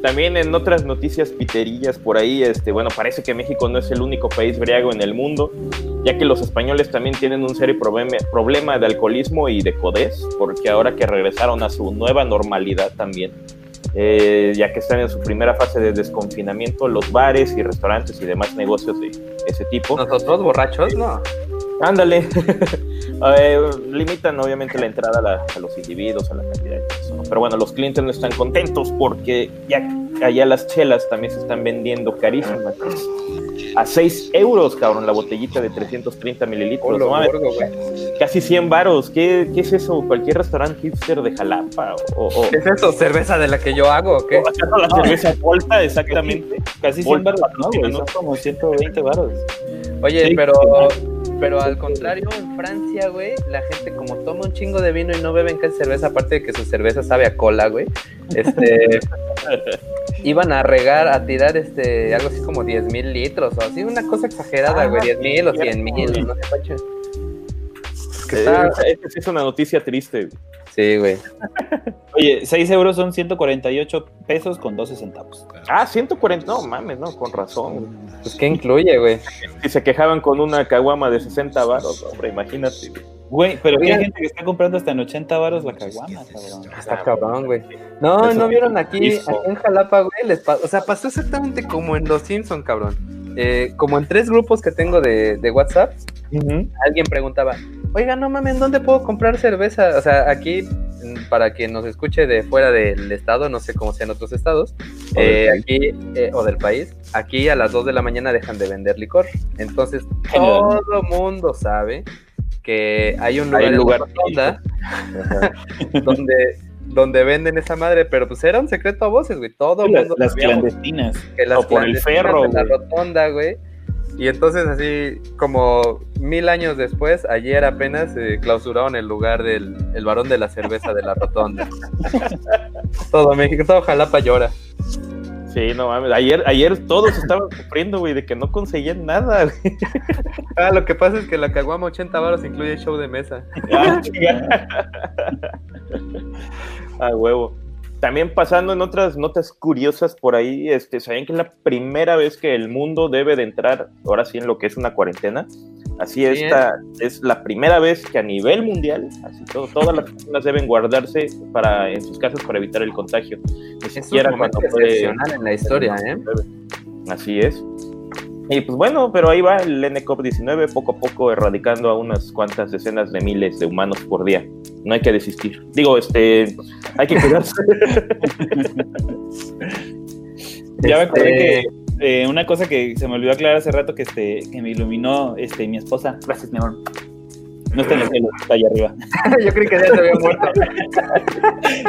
También en otras noticias piterillas por ahí, este, bueno, parece que México no es el único país briago en el mundo, ya que los españoles también tienen un serio problema, problema de alcoholismo y de codez, porque ahora que regresaron a su nueva normalidad también, eh, ya que están en su primera fase de desconfinamiento, los bares y restaurantes y demás negocios de ese tipo. Nosotros borrachos, no. Ándale. Eh, limitan obviamente la entrada a, la- a los individuos, a la cantidad de personas. Pero bueno, los clientes no están contentos porque ya allá las chelas también se están vendiendo carísimas. A 6 euros, cabrón, la botellita de 330 mililitros. Olo, no mames, gordo, casi 100 varos. ¿Qué, ¿Qué es eso? ¿Cualquier restaurante hipster de Jalapa? ¿O, o, ¿Qué es eso? ¿Cerveza de la que yo hago o qué? o la cerveza Volta? Exactamente. Casi 100 Volta baros, ¿no? güey? ¿no? Son como 120 baros. Oye, Sí. pero pero al contrario, en Francia, güey, la gente como toma un chingo de vino y no beben casi cerveza, aparte de que su cerveza sabe a cola, güey. Este iban a regar, a tirar este algo así como 10 mil litros o así, una cosa exagerada, Ah, güey, 10 mil o cierto, 100 mil, no sé, pacho. Que Eh, está- sí es una noticia triste. güey. Sí, güey. Oye, 6 euros son 148 pesos con 12 centavos. Ah, 140. No mames, no, con razón. Pues, ¿qué incluye, güey? Si se quejaban con una caguama de 60 baros, hombre, imagínate. güey. Güey, pero Mira. hay gente que está comprando hasta en 80 varos la caguama, cabrón. Está cabrón, güey. No, Eso ¿no vieron aquí, aquí en Jalapa, güey? Les o sea, pasó exactamente como en Los Simpson, cabrón. Eh, como en tres grupos que tengo de, de WhatsApp, alguien preguntaba, oiga, no mames, ¿dónde puedo comprar cerveza? O sea, aquí, para quien nos escuche de fuera del estado, no sé cómo sean otros estados, eh, aquí, eh, o del país, aquí a las 2 de la mañana dejan de vender licor. Entonces, todo mundo sabe que hay un lugar, Hay lugar donde, donde venden esa madre, pero pues era un secreto a voces, güey. Todo el Las, mundo las clandestinas. que las o por el ferro, de la rotonda, güey. Y entonces así como mil años después, ayer apenas eh, clausuraron el lugar del el varón de la cerveza de la rotonda. todo México, todo Jalapa llora. Sí, no mames. Ayer, ayer todos estaban sufriendo, güey, de que no conseguían nada, güey. Ah, lo que pasa es que la caguama 80 baros incluye show de mesa. Ah, chinga. A huevo. También pasando en otras notas curiosas por ahí, este, ¿sabían que es la primera vez que el mundo debe de entrar, ahora sí, en lo que es una cuarentena? Así Sí, esta es la primera vez que a nivel mundial, así todo, todas las personas deben guardarse para en sus casas para evitar el contagio. Ni Es un siquiera momento cuando puede- excepcional en la historia, ¿eh? Así es. Y pues bueno, pero ahí va el NCOV-19 poco a poco erradicando a unas cuantas decenas de miles de humanos por día. No hay que desistir. Digo, este, hay que cuidarse. Ya me acordé Este- que eh, una cosa que se me olvidó aclarar hace rato que, este, que me iluminó este, mi esposa. Gracias, mi amor. No está en el cielo, está allá arriba. Yo creí que ya se había muerto.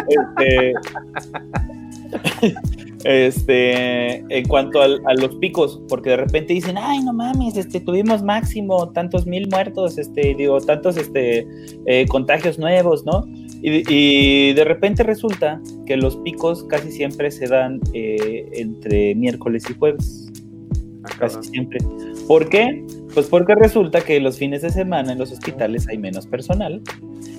Este, este, en cuanto al- a los picos, porque de repente dicen, ay, no mames, este, tuvimos máximo tantos mil muertos, este, digo, tantos este, eh, contagios nuevos, ¿no? Y, y de repente resulta que los picos casi siempre se dan eh, entre miércoles y jueves. Casi siempre. ¿Por qué? Pues porque resulta que los fines de semana en los hospitales hay menos personal.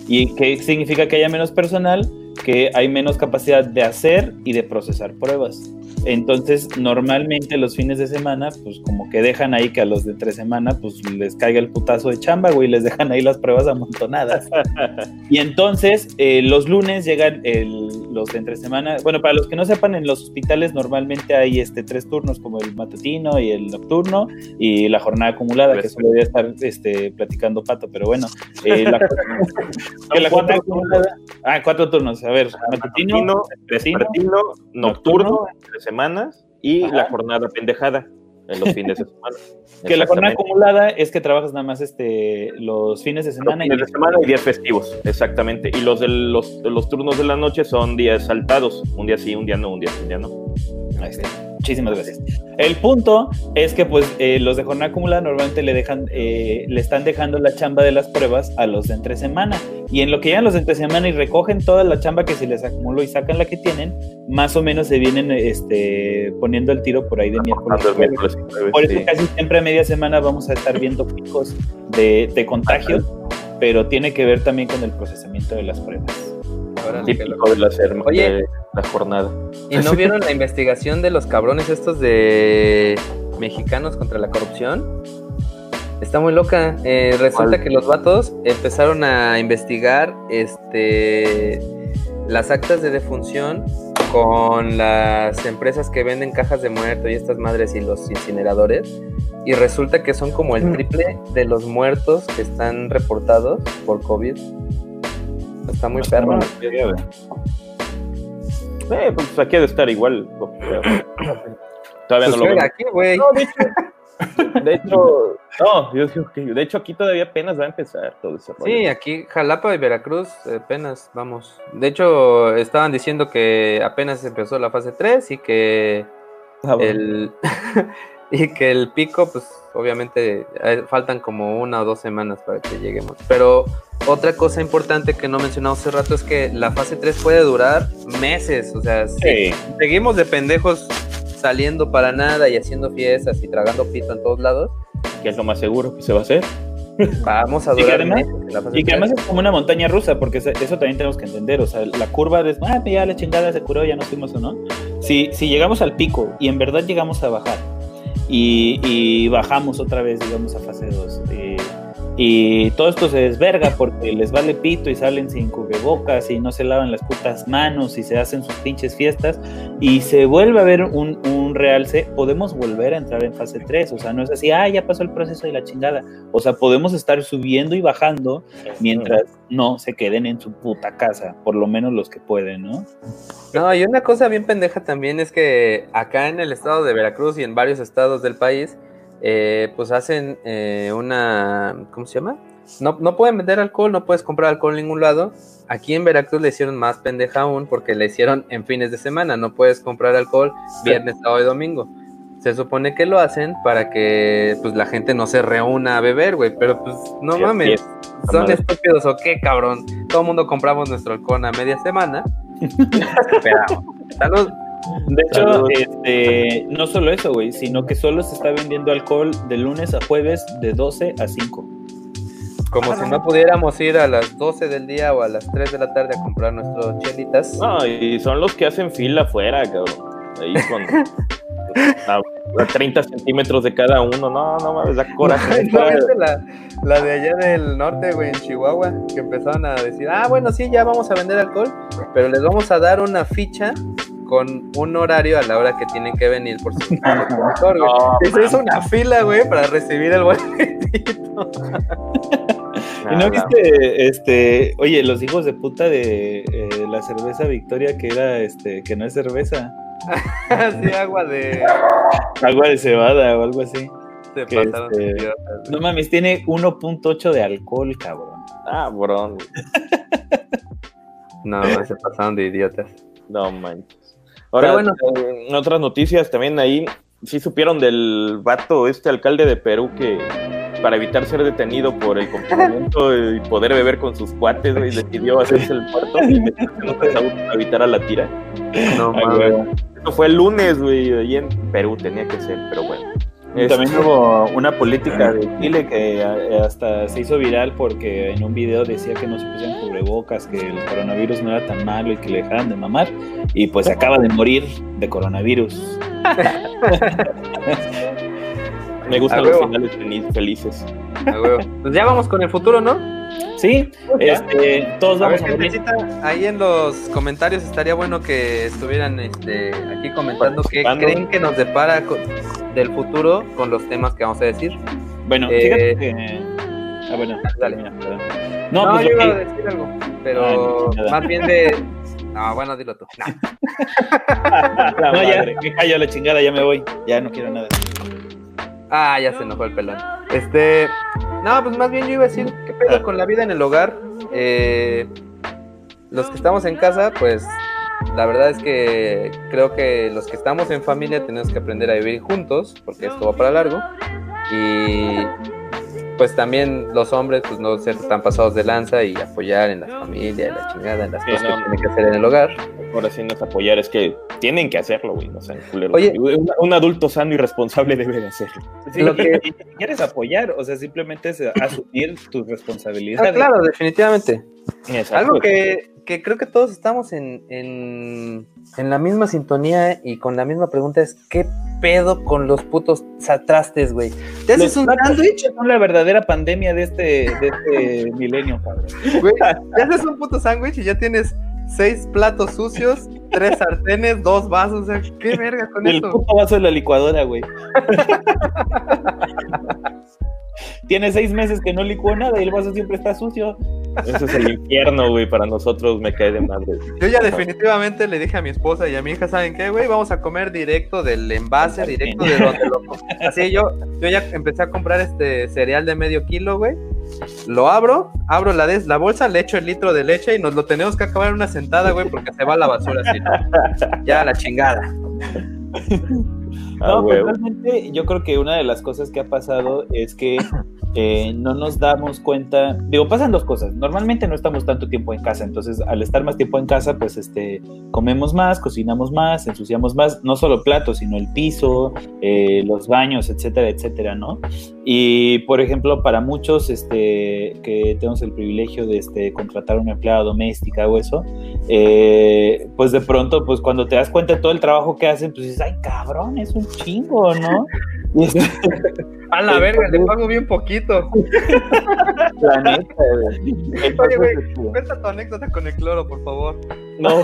¿Y qué significa que haya menos personal? Que hay menos capacidad de hacer y de procesar pruebas. Entonces, normalmente los fines de semana, pues como que dejan ahí que a los de tres semana, pues les caiga el putazo de chamba, güey, les dejan ahí las pruebas amontonadas. y entonces, eh, los lunes llegan el- los de entre semana. Bueno, para los que no sepan, en los hospitales normalmente hay este, tres turnos, como el matutino y el nocturno, y la jornada acumulada, que eso lo voy a estar este, platicando pato, pero bueno. eh, la, que la jornada acumulada. Ah, cuatro turnos. A ver, matutino, Matutino, vespertino, vespertino, nocturno, entre semanas y Ajá. la jornada pendejada en los fines de semana. Que la jornada acumulada es que trabajas nada más este, los fines de Los semana. fines de semana y días festivos, exactamente. Y los de los, los turnos de la noche son días saltados. Un día sí, un día no, un día sí, un día no. Ahí está. Muchísimas gracias. El punto es que pues eh, los de jornada acumulada normalmente le dejan, eh, le están dejando la chamba de las pruebas a los de entre semana. Y en lo que llegan los de entre semana y recogen toda la chamba que se les acumuló y sacan la que tienen, más o menos se vienen este, poniendo el tiro por ahí de miércoles. Jueves. miércoles Por eso sí. casi siempre a media semana vamos a estar viendo picos de, de contagios, pero tiene que ver también con el procesamiento de las pruebas. Típico de la, ser- Oye. de la jornada. ¿Y no vieron la investigación de los cabrones estos de mexicanos contra la corrupción? Está muy loca. Eh, resulta ¿Cuál? que los vatos empezaron a investigar este las actas de defunción con las empresas que venden cajas de muerto y estas madres y los incineradores. Y resulta que son como el triple de los muertos que están reportados por COVID. Está muy perro. Eh, pues aquí ha de estar igual. Todavía Pues no lo veo. aquí, güey. No, de hecho, de hecho, no, yo digo que- de hecho aquí todavía apenas va a empezar todo ese rollo. Sí, aquí Jalapa y Veracruz apenas vamos. De hecho, estaban diciendo que apenas empezó la fase 3 y que Ah, bueno. el y que el pico, pues obviamente eh, faltan como una o dos semanas para que lleguemos. Pero otra cosa importante que no mencionamos hace rato es que la fase 3 puede durar meses. O sea, si Sí. seguimos de pendejos saliendo para nada y haciendo fiestas y tragando pito en todos lados, que es lo más seguro que se va a hacer. Vamos a Y que durar además- meses la fase Y que además es como una montaña rusa, porque eso también tenemos que entender. O sea, la curva de, ah, ya la chingada se curó, ya nos fuimos o no. Si, si llegamos al pico y en verdad llegamos a bajar y, y bajamos otra vez, digamos, a fase 2, y todo esto se desverga porque les vale pito y salen sin cubrebocas y no se lavan las putas manos y se hacen sus pinches fiestas y se vuelve a ver un, un realce, podemos volver a entrar en fase 3. O sea, no es así, ah, ya pasó el proceso de la chingada. O sea, podemos estar subiendo y bajando mientras no se queden en su puta casa, por lo menos los que pueden, ¿no? No, y una cosa bien pendeja también es que acá en el estado de Veracruz y en varios estados del país, eh, pues hacen eh, una, ¿cómo se llama? No, no pueden vender alcohol, no puedes comprar alcohol en ningún lado. Aquí en Veracruz le hicieron más pendeja aún porque le hicieron en fines de semana, no puedes comprar alcohol viernes, sábado y domingo. Se supone que lo hacen para que pues la gente no se reúna a beber, güey, pero pues no Sí, mames, es. son estúpidos o qué, cabrón. Todo el mundo compramos nuestro alcohol a media semana. Salud. De hecho, este, no solo eso, güey, sino que solo se está vendiendo alcohol de lunes a jueves de 12 a 5. Como si no pudiéramos ir a las 12 del día o a las 3 de la tarde a comprar nuestros chelitas. No, y son los que hacen fila afuera, cabrón. Ahí con a, a 30 centímetros de cada uno. No, no mames, da coraje. ¿No viste la, la de allá del norte, güey, en Chihuahua? Que empezaron a decir, ah, bueno, sí, ya vamos a vender alcohol, pero les vamos a dar una ficha con un horario a la hora que tienen que venir por su güey. No, se hizo una fila, güey, para recibir el boletito. ¿Y no viste, este, oye, los hijos de puta de eh, la cerveza Victoria que era, este, que no es cerveza, Así, agua de... agua de cebada o algo así? Se Que, pasaron de este, idiotas, No mames, tiene 1.8 de alcohol, cabrón. Ah, bro. No, no, se pasaron de idiotas. No manches. Ahora, bueno. en otras noticias también ahí, sí supieron del vato, este alcalde de Perú, que para evitar ser detenido por el confinamiento y poder beber con sus cuates, güey, decidió hacerse el muerto y para evitar a la tira. No Ay. Eso fue el lunes, güey, ahí en Perú tenía que ser, pero bueno. También Este, hubo una política de Chile que eh, hasta se hizo viral porque en un video decía que no se pusieran cubrebocas, que el coronavirus no era tan malo y que le dejaran de mamar. Y pues acaba de morir de coronavirus. me gustan A los finales fel- felices. A. Pues ya vamos con el futuro, ¿no? Sí, este, todos A ver, vamos a morir. gentecita, ahí en los comentarios estaría bueno que estuvieran este, aquí comentando qué creen que nos depara co- del futuro con los temas que vamos a decir. Bueno, Eh, fíjate que. Ah, bueno, dale. No, No, pues yo iba a decir algo, pero Ah, nada. más bien de... No, bueno, dilo tú. No. Ya, me callo la chingada, ya me voy. Ya no quiero nada. Ah, ya se enojó el pelón. Este, no, pues más bien yo iba a decir, ¿qué pedo con la vida en el hogar? Eh, los que estamos en casa, pues la verdad es que creo que los que estamos en familia tenemos que aprender a vivir juntos, porque esto va para largo. Y pues también los hombres, pues no ser tan pasados de lanza y apoyar en la familia, en la chingada, en las Sí, cosas no. que tienen que hacer en el hogar. Ahora sí no es apoyar, es que tienen que hacerlo, güey, no sean culeros. Oye. un, un adulto sano y responsable debe de hacerlo. Sí, Lo y- que- y si quieres apoyar, o sea, simplemente es asumir tus Ah, responsabilidades. claro, definitivamente. Exacto. Algo que, que creo que todos estamos en, en, en la misma sintonía y con la misma pregunta es ¿qué pedo con los putos trastes, güey? ¿Te haces Los un sándwich? son la verdadera pandemia de este, de este milenio, cabrón. Güey, te haces un puto sándwich y ya tienes seis platos sucios, tres sartenes, dos vasos, o sea, ¿qué verga con El esto? puto vaso de la licuadora, güey. Tiene seis meses que no licuó nada y el vaso siempre está sucio. Ese es el infierno, güey, para nosotros me cae de madre. Yo ya definitivamente le dije a mi esposa y a mi hija, ¿saben qué, güey? Vamos a comer directo del envase, directo de donde lo... Así yo, yo ya empecé a comprar este cereal de medio kilo, güey. Lo abro, abro la, des- la bolsa, le echo el litro de leche y nos lo tenemos que acabar en una sentada, güey, porque se va a la basura así, ¿no? Ya, a la chingada. No, huevo. realmente yo creo que una de las cosas que ha pasado es que eh, no nos damos cuenta, digo, pasan dos cosas. Normalmente no estamos tanto tiempo en casa, entonces al estar más tiempo en casa, pues este, comemos más, cocinamos más, ensuciamos más, no solo platos, sino el piso, eh, los baños, etcétera, etcétera, ¿no? Y por ejemplo, para muchos este, que tenemos el privilegio de este, contratar una empleada doméstica o eso, eh, pues de pronto, pues cuando te das cuenta de todo el trabajo que hacen, pues dices, ay cabrón, es un chingo, ¿no? Y este, A la verga, le pago bien poquito. la neta, güey. Oye, güey, este, cuenta tu anécdota con el cloro, por favor. No.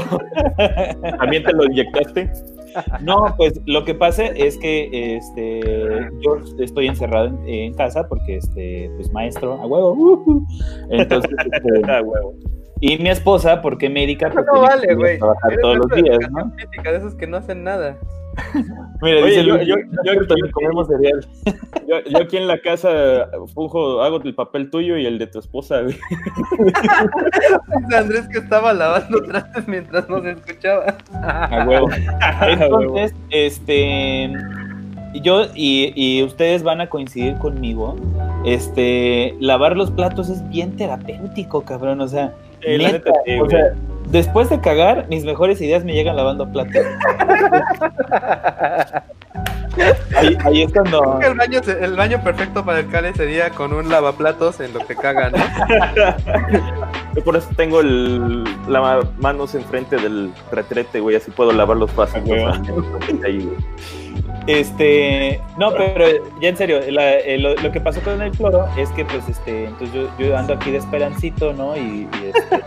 ¿También te lo inyectaste? No, pues lo que pasa es que este, yo estoy encerrado en, en casa porque, este, pues maestro, a huevo. Entonces, este, huevo. Y mi esposa, porque médica, pues No vale, güey. trabajar todos los de días, ¿no? de esos que no hacen nada. Mira, Oye, dice yo- Luis, yo- "No es yo- comemos cereal. Yo, yo aquí en la casa funjo, hago el papel tuyo y el de tu esposa, güey. Andrés que estaba lavando trastes mientras nos escuchaba. A huevo. Entonces, este, yo y, y ustedes van a coincidir conmigo. Este, lavar los platos es bien terapéutico, cabrón. O sea, Sí, la neta, neta, sí, o güey. sea, después de cagar, mis mejores ideas me llegan lavando platos. ahí, ahí es cuando. Creo que el baño, se- el baño perfecto para el Cale sería con un lavaplatos en lo que cagan, ¿no? Yo por eso tengo el, la ma- manos enfrente del retrete, güey, así puedo lavar los pasos. Este, no, pero ya en serio, la- eh, lo, lo que pasó con el cloro es que, pues, este, entonces yo, yo ando aquí de esperancito, ¿no? Y, y, este,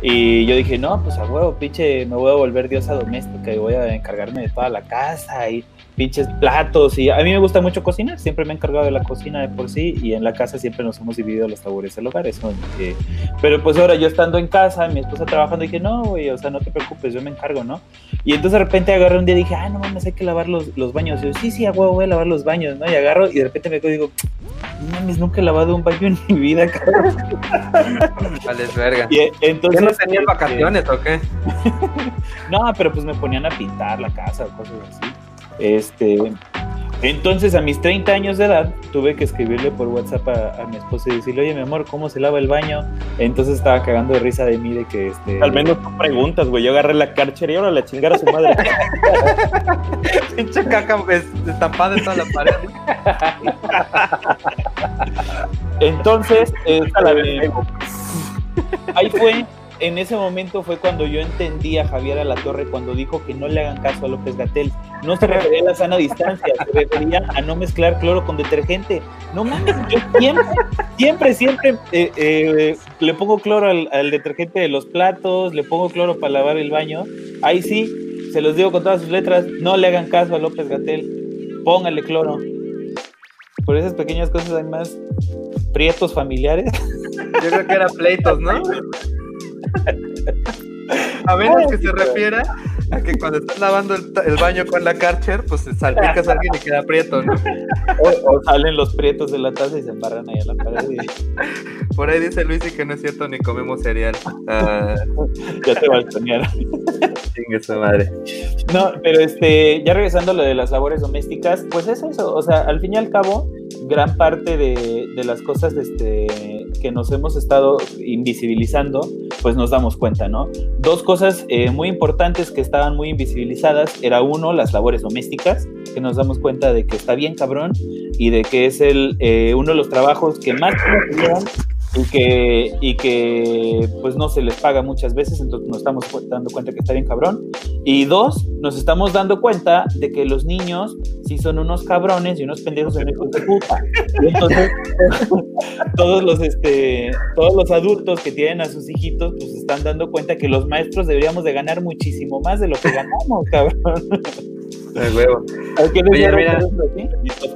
y yo dije, no, pues a huevo, pinche, me voy a volver diosa doméstica y voy a encargarme de toda la casa y pinches platos. Y a mí me gusta mucho cocinar, siempre me he encargado de la cocina de por sí y en la casa siempre nos hemos dividido los labores del hogar. Eso, eh, pero pues ahora yo estando en casa, mi esposa trabajando, dije, no, güey, o sea, no te preocupes, yo me encargo, ¿no? Y entonces de repente agarré un día y dije, ah, no mames, hay que lavar los, los baños. Y yo, sí, sí, a huevo, voy a lavar los baños, ¿no? Y agarro y de repente me y digo, no mames, nunca he lavado un baño en mi vida, cabrón. Vale, verga. Y entonces. ¿Qué no tenías este, vacaciones o qué? No, pero pues me ponían a pintar la casa o cosas así. Este. Entonces, a mis 30 años de edad, tuve que escribirle por WhatsApp a, a mi esposa y decirle, oye, mi amor, ¿cómo se lava el baño? Entonces estaba cagando de risa de mí de que este. Al menos tú preguntas, güey. Yo agarré la carchera y ahora la chingar a su madre. Pinche caca pues, estampada en toda la pared. Entonces, este, ahí fue, en ese momento fue cuando yo entendí a Javier Alatorre cuando dijo que no le hagan caso a López Gatel. No se refería a la sana distancia, se refería a no mezclar cloro con detergente. No mames, yo siempre, siempre, siempre eh, eh, le pongo cloro al, al detergente de los platos, le pongo cloro para lavar el baño. Ahí sí, se los digo con todas sus letras, no le hagan caso a López Gatel, póngale cloro. Por esas pequeñas cosas hay más prietos familiares. Yo creo que era pleitos, ¿no? A menos que se refiera a que cuando estás lavando el, baño con la Karcher, pues salpicas a alguien y queda prieto, ¿no? O, o salen los prietos de la taza y se embarran ahí a la pared y Por ahí dice Luis y que no es cierto ni comemos cereal. Ah, ya te balconearon. chingue su madre. No, pero este, ya regresando a lo de las labores domésticas, pues es eso, o sea, al fin y al cabo, gran parte de, de las cosas este, que nos hemos estado invisibilizando, pues nos damos cuenta, ¿no? Dos cosas eh, muy importantes que estaban muy invisibilizadas, era uno, las labores domésticas, que nos damos cuenta de que está bien cabrón y de que es el, eh, uno de los trabajos que más nos y que, y que pues no se les paga muchas veces, entonces nos estamos dando cuenta que está bien cabrón. Y dos, nos estamos dando cuenta de que los niños sí son unos cabrones y unos pendejos en hijos de puta. Y entonces todos los este todos los adultos que tienen a sus hijitos pues están dando cuenta que los maestros deberíamos de ganar muchísimo más de lo que ganamos, cabrón. De huevo. ¿A qué les Oye, mira?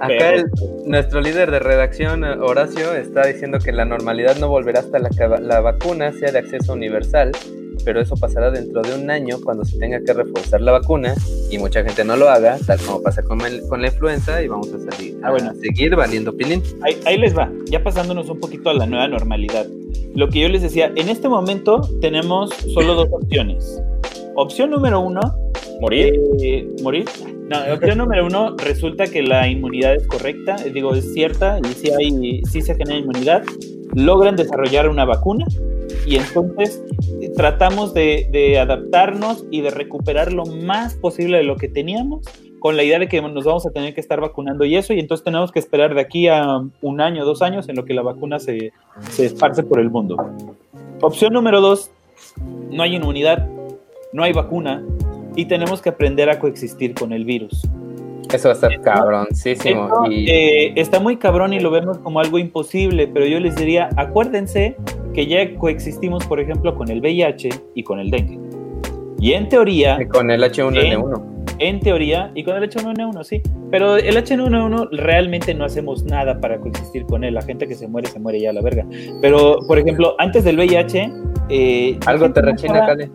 Acá el- nuestro líder de redacción, Horacio, está diciendo que la normalidad no volverá hasta la, que la vacuna sea de acceso universal, pero eso pasará dentro de un año cuando se tenga que reforzar la vacuna y mucha gente no lo haga, tal como pasa con, el- con la influenza y vamos a salir Ah, bueno. a seguir valiendo pilín. Ahí, ahí les va, ya pasándonos un poquito a la nueva normalidad. Lo que yo les decía, en este momento tenemos solo dos opciones. Opción número uno ¿Morir? Eh, ¿Morir? No, opción número uno, resulta que la inmunidad es correcta, eh, digo, es cierta, y sí, hay, sí se genera inmunidad. Logran desarrollar una vacuna y entonces eh, tratamos de, de adaptarnos y de recuperar lo más posible de lo que teníamos con la idea de que nos vamos a tener que estar vacunando y eso, y entonces tenemos que esperar de aquí a un año, dos años, en lo que la vacuna se, se esparce por el mundo. Opción número dos, no hay inmunidad, no hay vacuna, y tenemos que aprender a coexistir con el virus. Eso va a estar cabroncísimo. Esto, y... eh, está muy cabrón y lo vemos como algo imposible, pero yo les diría, acuérdense que ya coexistimos, por ejemplo, con el VIH y con el dengue. Y en teoría... Y con el H1N1. En, en teoría, y con el H1N1, sí. Pero el H1N1 realmente no hacemos nada para coexistir con él. La gente que se muere, se muere ya a la verga. Pero, por ejemplo, antes del VIH... Eh, Algo te rechina, Cale.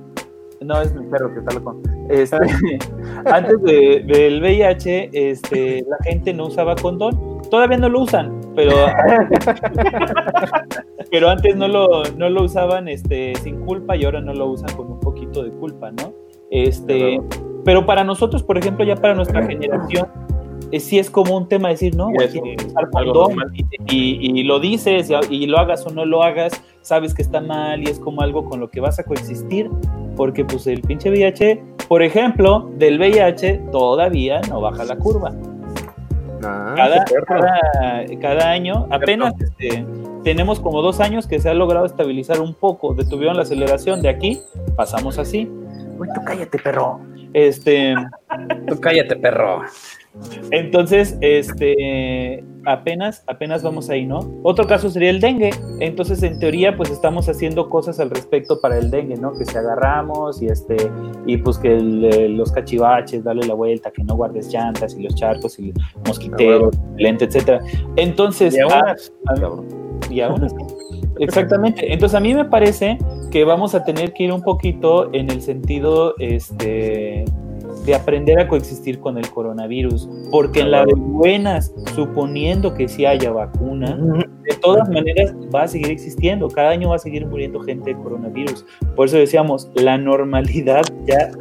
No, es mi perro que está loco. Este, antes de, del VIH, este, la gente no usaba condón. Todavía no lo usan, pero, pero antes no lo, no lo usaban este, sin culpa y ahora no lo usan con un poquito de culpa, ¿no? Este, pero para nosotros, por ejemplo, ya para nuestra generación, eh, sí es como un tema decir, no, que usar condón, y, y- y lo dices, y, y lo hagas o no lo hagas, sabes que está mal y es como algo con lo que vas a coexistir, porque pues el pinche VIH, por ejemplo, del VIH todavía no baja la curva. Ah, Cada, cada año, apenas este, tenemos como dos años que se ha logrado estabilizar un poco, detuvieron la aceleración de aquí, pasamos así. Uy, tú cállate, perro. Este, Tú cállate, perro. Entonces, este, apenas, apenas vamos ahí, ¿no? Otro caso sería el dengue. Entonces, en teoría, pues estamos haciendo cosas al respecto para el dengue, ¿no? Que se agarramos y este, y pues que el, eh, los cachivaches, darle la vuelta, que no guardes llantas y los charcos y mosquiteros, lente, etcétera. Entonces, Y aún ah, ah, y aún así. Exactamente. Entonces a mí me parece que vamos a tener que ir un poquito en el sentido este, de aprender a coexistir con el coronavirus, porque en la de buenas, suponiendo que sí haya vacuna, de todas maneras va a seguir existiendo, cada año va a seguir muriendo gente de coronavirus. Por eso decíamos, la normalidad ya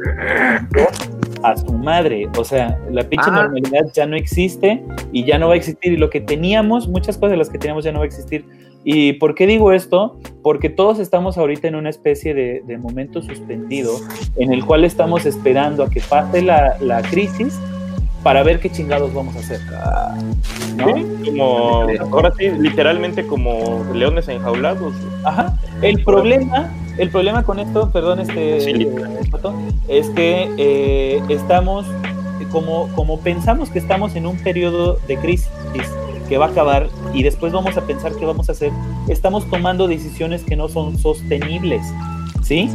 a su madre, o sea, la pinche Ah. normalidad ya no existe y ya no va a existir y lo que teníamos, muchas cosas de las que teníamos ya no va a existir. ¿Y por qué digo esto? Porque todos estamos ahorita en una especie de, de momento suspendido en el cual estamos esperando a que pase la, la crisis para ver qué chingados vamos a hacer. ¿no? Sí, como, ahora sí, literalmente como leones enjaulados. Ajá. El problema, el problema con esto, perdón, este, Sí, eh, es que eh, estamos, como, como pensamos que estamos en un periodo de crisis que va a acabar y después vamos a pensar qué vamos a hacer, estamos tomando decisiones que no son sostenibles, ¿sí?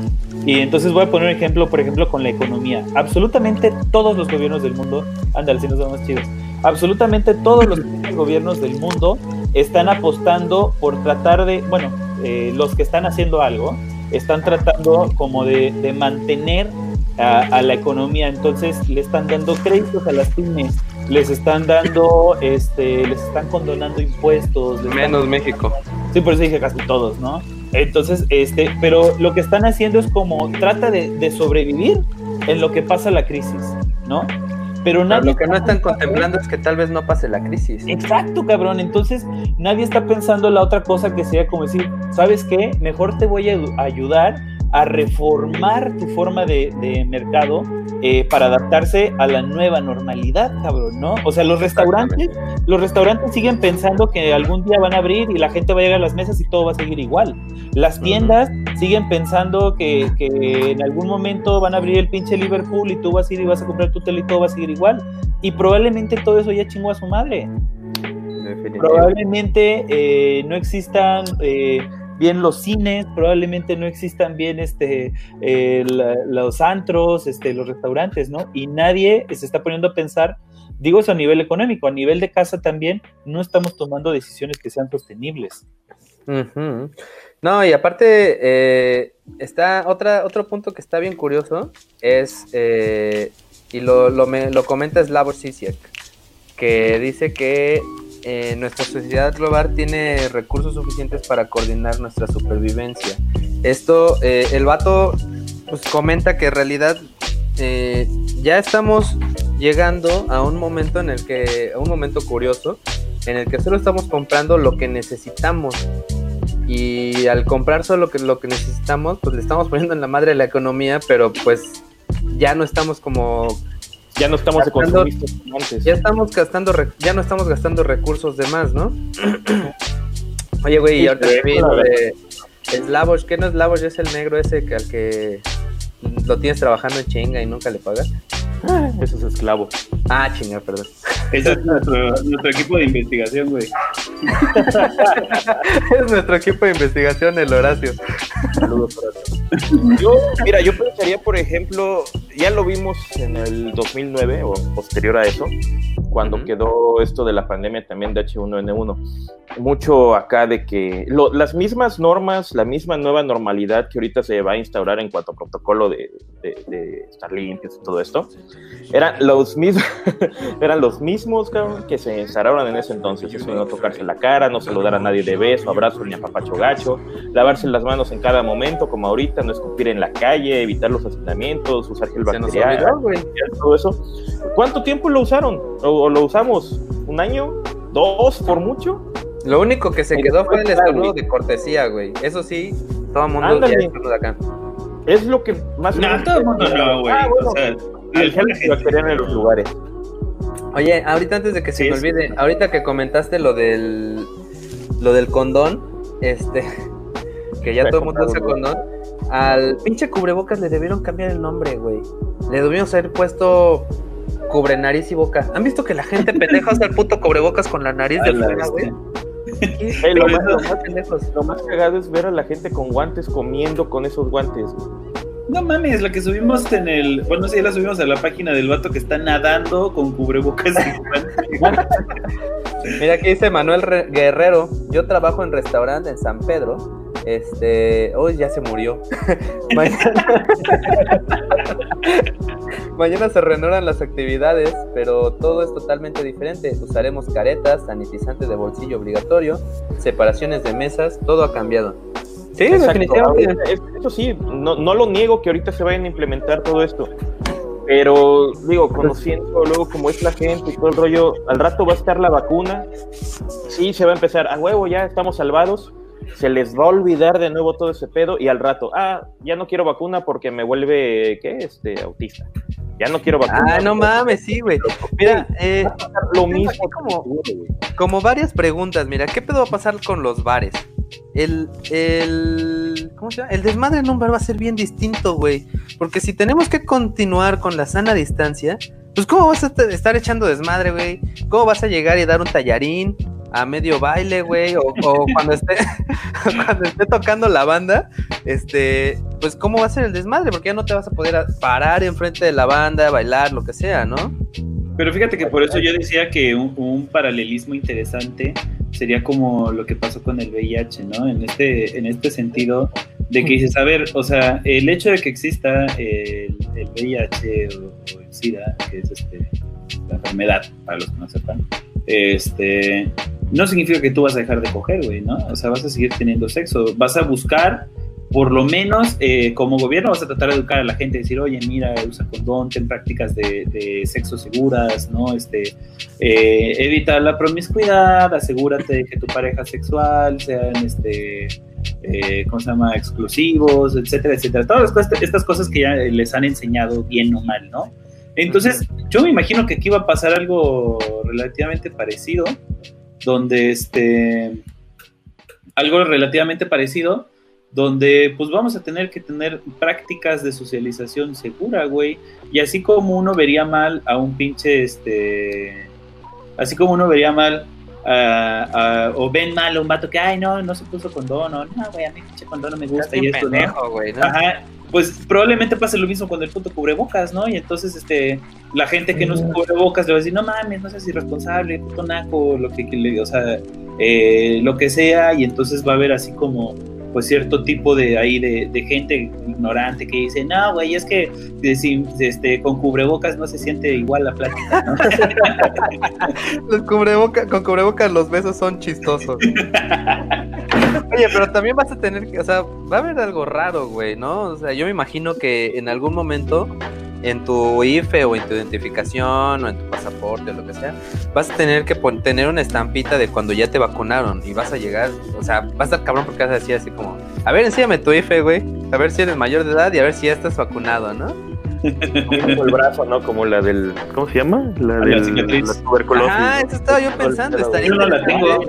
Y entonces voy a poner un ejemplo, por ejemplo, con la economía. Absolutamente todos los gobiernos del mundo, ándale, si nos vamos chidos, absolutamente todos los gobiernos del mundo están apostando por tratar de, bueno, eh, los que están haciendo algo, están tratando como de, de mantener a, a, la economía, entonces le están dando créditos a las pymes, les están dando, este, les están condonando impuestos. Menos están... México. Sí, por eso dije casi todos, ¿no? Entonces, este, pero lo que están haciendo es como trata de, de sobrevivir en lo que pasa la crisis, ¿no? Pero, nadie Pero lo que no están contemplando es que tal vez no pase la crisis. Exacto, cabrón. Entonces, nadie está pensando en la otra cosa que sería como decir, ¿sabes qué? Mejor te voy a ayudar a reformar tu forma de, de mercado eh, para adaptarse a la nueva normalidad, cabrón, ¿no? O sea, los restaurantes, los restaurantes siguen pensando que algún día van a abrir y la gente va a llegar a las mesas y todo va a seguir igual. Las tiendas uh -huh. siguen pensando que, que, en algún momento van a abrir el pinche Liverpool y tú vas a ir y vas a comprar tu tele y todo va a seguir igual. Y probablemente todo eso ya chingó a su madre. Probablemente eh, no existan eh, bien los cines, probablemente no existan bien este, eh, los antros, este, los restaurantes, ¿no? Y nadie se está poniendo a pensar, digo eso a nivel económico, a nivel de casa también, no estamos tomando decisiones que sean sostenibles. No, y aparte, eh, está otra, otro punto que está bien curioso, es, eh, y lo, lo, me, lo comenta Slavoj Zizek, que dice que eh, nuestra sociedad global tiene recursos suficientes para coordinar nuestra supervivencia. Esto, eh, el vato pues, comenta que en realidad eh, ya estamos llegando a un momento en el que, a un momento curioso, en el que solo estamos comprando lo que necesitamos. Y al comprar solo lo que, lo que necesitamos, pues le estamos poniendo en la madre la economía, pero pues ya no estamos como ya no estamos de Gastando- antes. ya estamos gastando ya no estamos gastando recursos de más, ¿no? Oye, güey, y ahorita vi lo de Slavoj, ¿qué no es Slavoj? Es el negro ese que al que lo tienes trabajando en chinga y nunca le pagas. Eso es esclavo. Ah, chinga, perdón. Ese es nuestro, nuestro equipo de investigación, güey. es nuestro equipo de investigación, el Horacio. Saludos para Yo, mira, yo pensaría, por ejemplo, ya lo vimos en el 2009 o posterior a eso, cuando Ujú. quedó esto de la pandemia también de H1N1. Mucho acá de que lo- las mismas normas, la misma nueva normalidad que ahorita se va a instaurar en cuanto a protocolo de, de- de estar limpios y todo esto, eran los mismos, eran los mismos cabrón, que se instauraron en ese entonces. Eso de no tocarse la cara, no saludar a nadie de beso, abrazo ni a papacho gacho, lavarse las manos en cada momento, como ahorita, no escupir en la calle, evitar los hacinamientos, usar gel bacterial, todo eso. ¿Cuánto tiempo lo usaron? ¿O, o lo usamos? ¿Un año? ¿Dos por mucho? Lo único que se Y quedó fue el estornudo de cortesía, güey. Eso sí, todo el mundo Ándale. ya estornuda acá. Es lo que más... No, todo el mundo no, güey. Ah, bueno, O sea, el gel antibacterial en los lugares. Oye, ahorita antes de que se Sí, me sí. olvide, ahorita que comentaste lo del lo del condón, este que ya Me todo el mundo usa condón, al pinche cubrebocas le debieron cambiar el nombre, güey. Le debieron haber puesto cubre nariz y boca. ¿Han visto que la gente pendeja usa el puto cubrebocas con la nariz de fuera, güey? lo, más, lo más- lo más cagado es ver a la gente con guantes comiendo con esos guantes. No mames, la que subimos en el. Bueno, sí, la subimos a la página del vato que está nadando con cubrebocas. y guantes. Mira, aquí dice Manuel Re- Guerrero. Yo trabajo en restaurante en San Pedro. Este, hoy ya se murió. Mañana... Mañana se reanudan las actividades, pero todo es totalmente diferente. Usaremos caretas, sanitizante de bolsillo obligatorio, separaciones de mesas, todo ha cambiado. Sí, Exacto. definitivamente. Eso sí, no, no lo niego que ahorita se vayan a implementar todo esto. Pero, digo, conociendo luego cómo es la gente y todo el rollo, al rato va a estar la vacuna. Sí, se va a empezar, a huevo, ya estamos salvados. Se les va a olvidar de nuevo todo ese pedo y al rato, ah, ya no quiero vacuna porque me vuelve, ¿qué? Este, autista. Ya no quiero vacuna. Ah, no mames, sí, güey. Mira, eh, lo mismo. como- como varias preguntas, mira, ¿qué pedo va a pasar con los bares? El, el, ¿cómo se llama? El desmadre en un bar va a ser bien distinto, güey. Porque si tenemos que continuar con la sana distancia, pues ¿cómo vas a est- estar echando desmadre, güey? ¿Cómo vas a llegar y dar un tallarín a medio baile, güey? O, cuando esté, cuando esté tocando la banda, este, pues ¿cómo va a ser el desmadre? Porque ya no te vas a poder parar enfrente de la banda, bailar, lo que sea, ¿no? Pero fíjate que por eso yo decía que un, paralelismo interesante sería como lo que pasó con el VIH, ¿no? En este, en este sentido de que dices, a ver, o sea, el hecho de que exista el, VIH o, o el SIDA, que es este, la enfermedad, para los que no sepan, este, no significa que tú vas a dejar de coger, güey, ¿no? O sea, vas a seguir teniendo sexo, vas a buscar por lo menos eh, como gobierno vas a tratar de educar a la gente, decir, oye, mira, usa condón, ten prácticas de, de sexo seguras, ¿no? Este, eh, evita la promiscuidad, asegúrate de que tu pareja sexual sean, este, eh, ¿cómo se llama? Exclusivos, etcétera, etcétera. Todas las cosas- estas cosas que ya les han enseñado bien o mal, ¿no? Entonces, yo me imagino que aquí va a pasar algo relativamente parecido, donde este, algo relativamente parecido, donde pues vamos a tener que tener prácticas de socialización segura, güey. Y así como uno vería mal a un pinche, este, así como uno vería mal a- a- o ven mal a un vato que, ay, no, no se puso condón, o no, güey, a mí pinche condón no me gusta y Bien esto, ¿no? pendejo, güey, ¿no? Ajá, pues probablemente pase lo mismo con el puto cubrebocas, ¿no? Y entonces, este, la gente que no se cubrebocas le va a decir, no mames, no seas irresponsable, puto naco, lo que, que le, o sea, eh, lo que sea, y entonces va a haber así como, pues cierto tipo de ahí de, de gente ignorante que dice, no, güey, es que de- si- este, con cubrebocas no se siente igual la plática, ¿no? Los cubreboca, con cubrebocas los besos son chistosos. Oye, pero también vas a tener que, o sea, va a haber algo raro, güey, ¿no? O sea, yo me imagino que en algún momento en tu IFE o en tu identificación o en tu pasaporte o lo que sea, vas a tener que tener una estampita de cuando ya te vacunaron y vas a llegar, o sea, vas a estar cabrón porque vas a decir así como, a ver, enséñame tu IFE, güey, a ver si eres mayor de edad y a ver si ya estás vacunado, ¿no? Como el brazo, ¿no? Como la del. ¿Cómo se llama? La La del cicatriz. la tuberculosis. Ajá, eso estaba yo pensando, estaría Yo no la tengo.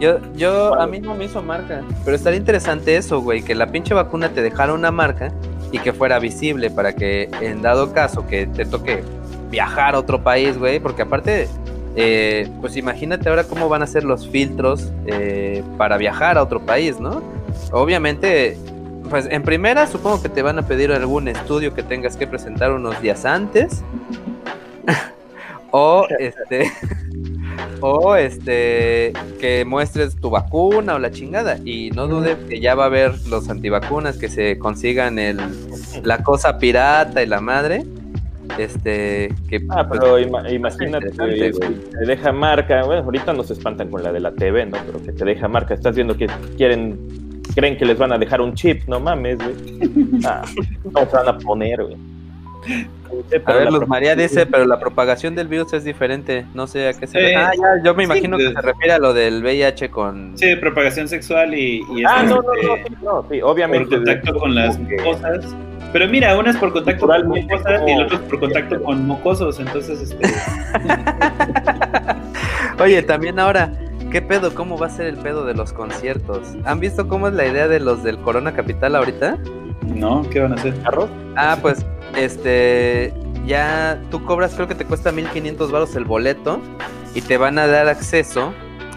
Yo, yo, a mí no me hizo marca, pero estaría interesante eso, güey, que la pinche vacuna te dejara una marca y que fuera visible para que en dado caso que te toque viajar a otro país, güey, porque aparte, eh, pues imagínate ahora cómo van a ser los filtros eh, para viajar a otro país, ¿no? Obviamente, pues en primera supongo que te van a pedir algún estudio que tengas que presentar unos días antes. o este o este que muestres tu vacuna o la chingada y no dude que ya va a haber los antivacunas que se consigan el la cosa pirata y la madre este que Ah, pues, pero ima- imagínate, güey. te deja marca. Bueno, ahorita nos espantan con la de la TV, ¿no? Pero que te deja marca. Estás viendo que quieren, creen que les van a dejar un chip, no mames, güey. Ah, ¿Cómo se van a poner, güey? A ver, Luz María dice, pero la propagación del virus es diferente. No sé a qué se Sí. refiere. Ah, ya, yo me Sí, imagino que de- se refiere a lo del VIH con. Sí, propagación sexual y, y Ah, esto, no, no, no, este, sí, no, sí, por obviamente. contacto con las mucosas. Pero mira, una es por contacto con mucosas y el otro es por contacto con mocosos. Entonces, este, Oye, también ahora, ¿qué pedo? ¿Cómo va a ser el pedo de los conciertos? ¿Han visto cómo es la idea de los del Corona Capital ahorita? No, ¿qué van a hacer? ¿Carros? Ah, pues, este, ya tú cobras, creo que te cuesta 1500 baros el boleto y te van a dar acceso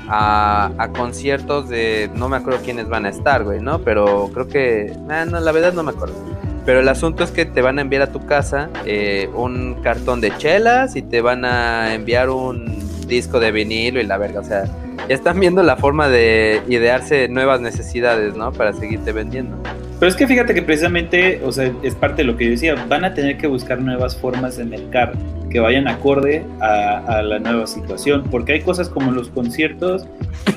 a, a conciertos de, no me acuerdo quiénes van a estar, güey, ¿no? Pero creo que, ah, no, la verdad no me acuerdo. Pero el asunto es que te van a enviar a tu casa eh, un cartón de chelas y te van a enviar un disco de vinilo y la verga, o sea, ya están viendo la forma de idearse nuevas necesidades, ¿no? Para seguirte vendiendo. Pero es que fíjate que precisamente, o sea, es parte de lo que yo decía, van a tener que buscar nuevas formas de mercar que vayan acorde a, a la nueva situación, porque hay cosas como los conciertos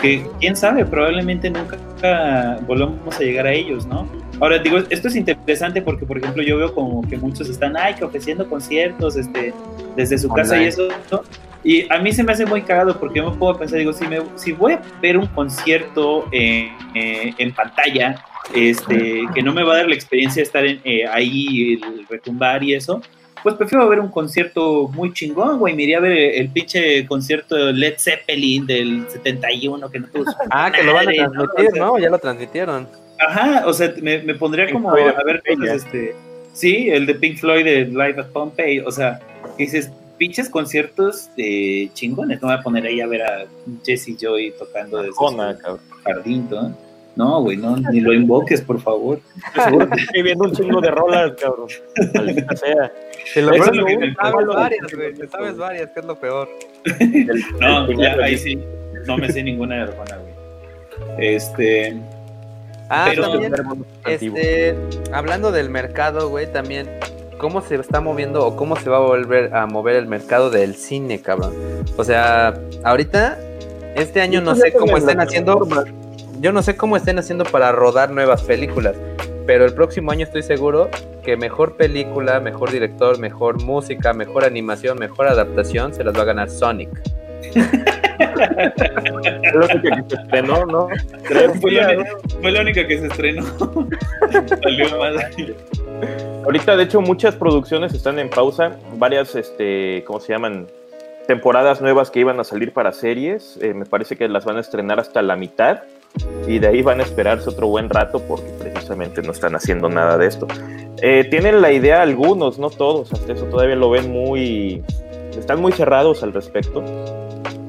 que, quién sabe, probablemente nunca volvamos a llegar a ellos, ¿no? Ahora digo, esto es interesante porque, por ejemplo, yo veo como que muchos están, ay, que ofreciendo conciertos este, desde su casa y Online. eso, ¿no? Y a mí se me hace muy cagado porque yo me puedo pensar, digo, si, me, si voy a ver un concierto eh, eh, en pantalla, este, que no me va a dar la experiencia de estar en, eh, ahí, el retumbar y eso, pues prefiero ver un concierto muy chingón, güey. Me iría a ver el pinche concierto de Led Zeppelin del 71, que no tuvo su Ah, que lo van a transmitir, O sea, ¿no? Ya lo transmitieron. Ajá, o sea, me, me pondría como Floyd a ver cosas, este. Sí, el de Pink Floyd de Live at Pompeii, o sea, dices, pinches conciertos de chingones, no voy a poner ahí a ver a Jesse Joy tocando desde Jona, su cabrón. jardín, ¿no? No, güey, no, ni lo invoques, por favor. Seguro que estoy viendo un chingo de rolas, cabrón. Maldita sea. Te lo sabes varias, güey. Te sabes varias, que es lo peor. No, ya, ahí sí, no me sé ninguna de Arjona, güey. Este, Ah, Pero- también, antiguo. este, hablando del mercado, güey, también, ¿cómo se está moviendo o cómo se va a volver a mover el mercado del cine, cabrón? O sea, ahorita, este año no sé cómo estén haciendo, yo no sé cómo estén haciendo para rodar nuevas películas, pero el próximo año estoy seguro que mejor película, mejor director, mejor música, mejor animación, mejor adaptación se las va a ganar Sonic. Único que se estrenó, ¿no? Creo fue, la, única- fue la única que se estrenó. Salió mal. Ahorita, de hecho, muchas producciones están en pausa. Varias, este, ¿cómo se llaman? Temporadas nuevas que iban a salir para series. eh, me parece que las van a estrenar hasta la mitad. Y de ahí van a esperarse otro buen rato porque precisamente no están haciendo nada de esto. Eh, tienen la idea algunos, no todos. Hasta eso todavía lo ven muy... Están muy cerrados al respecto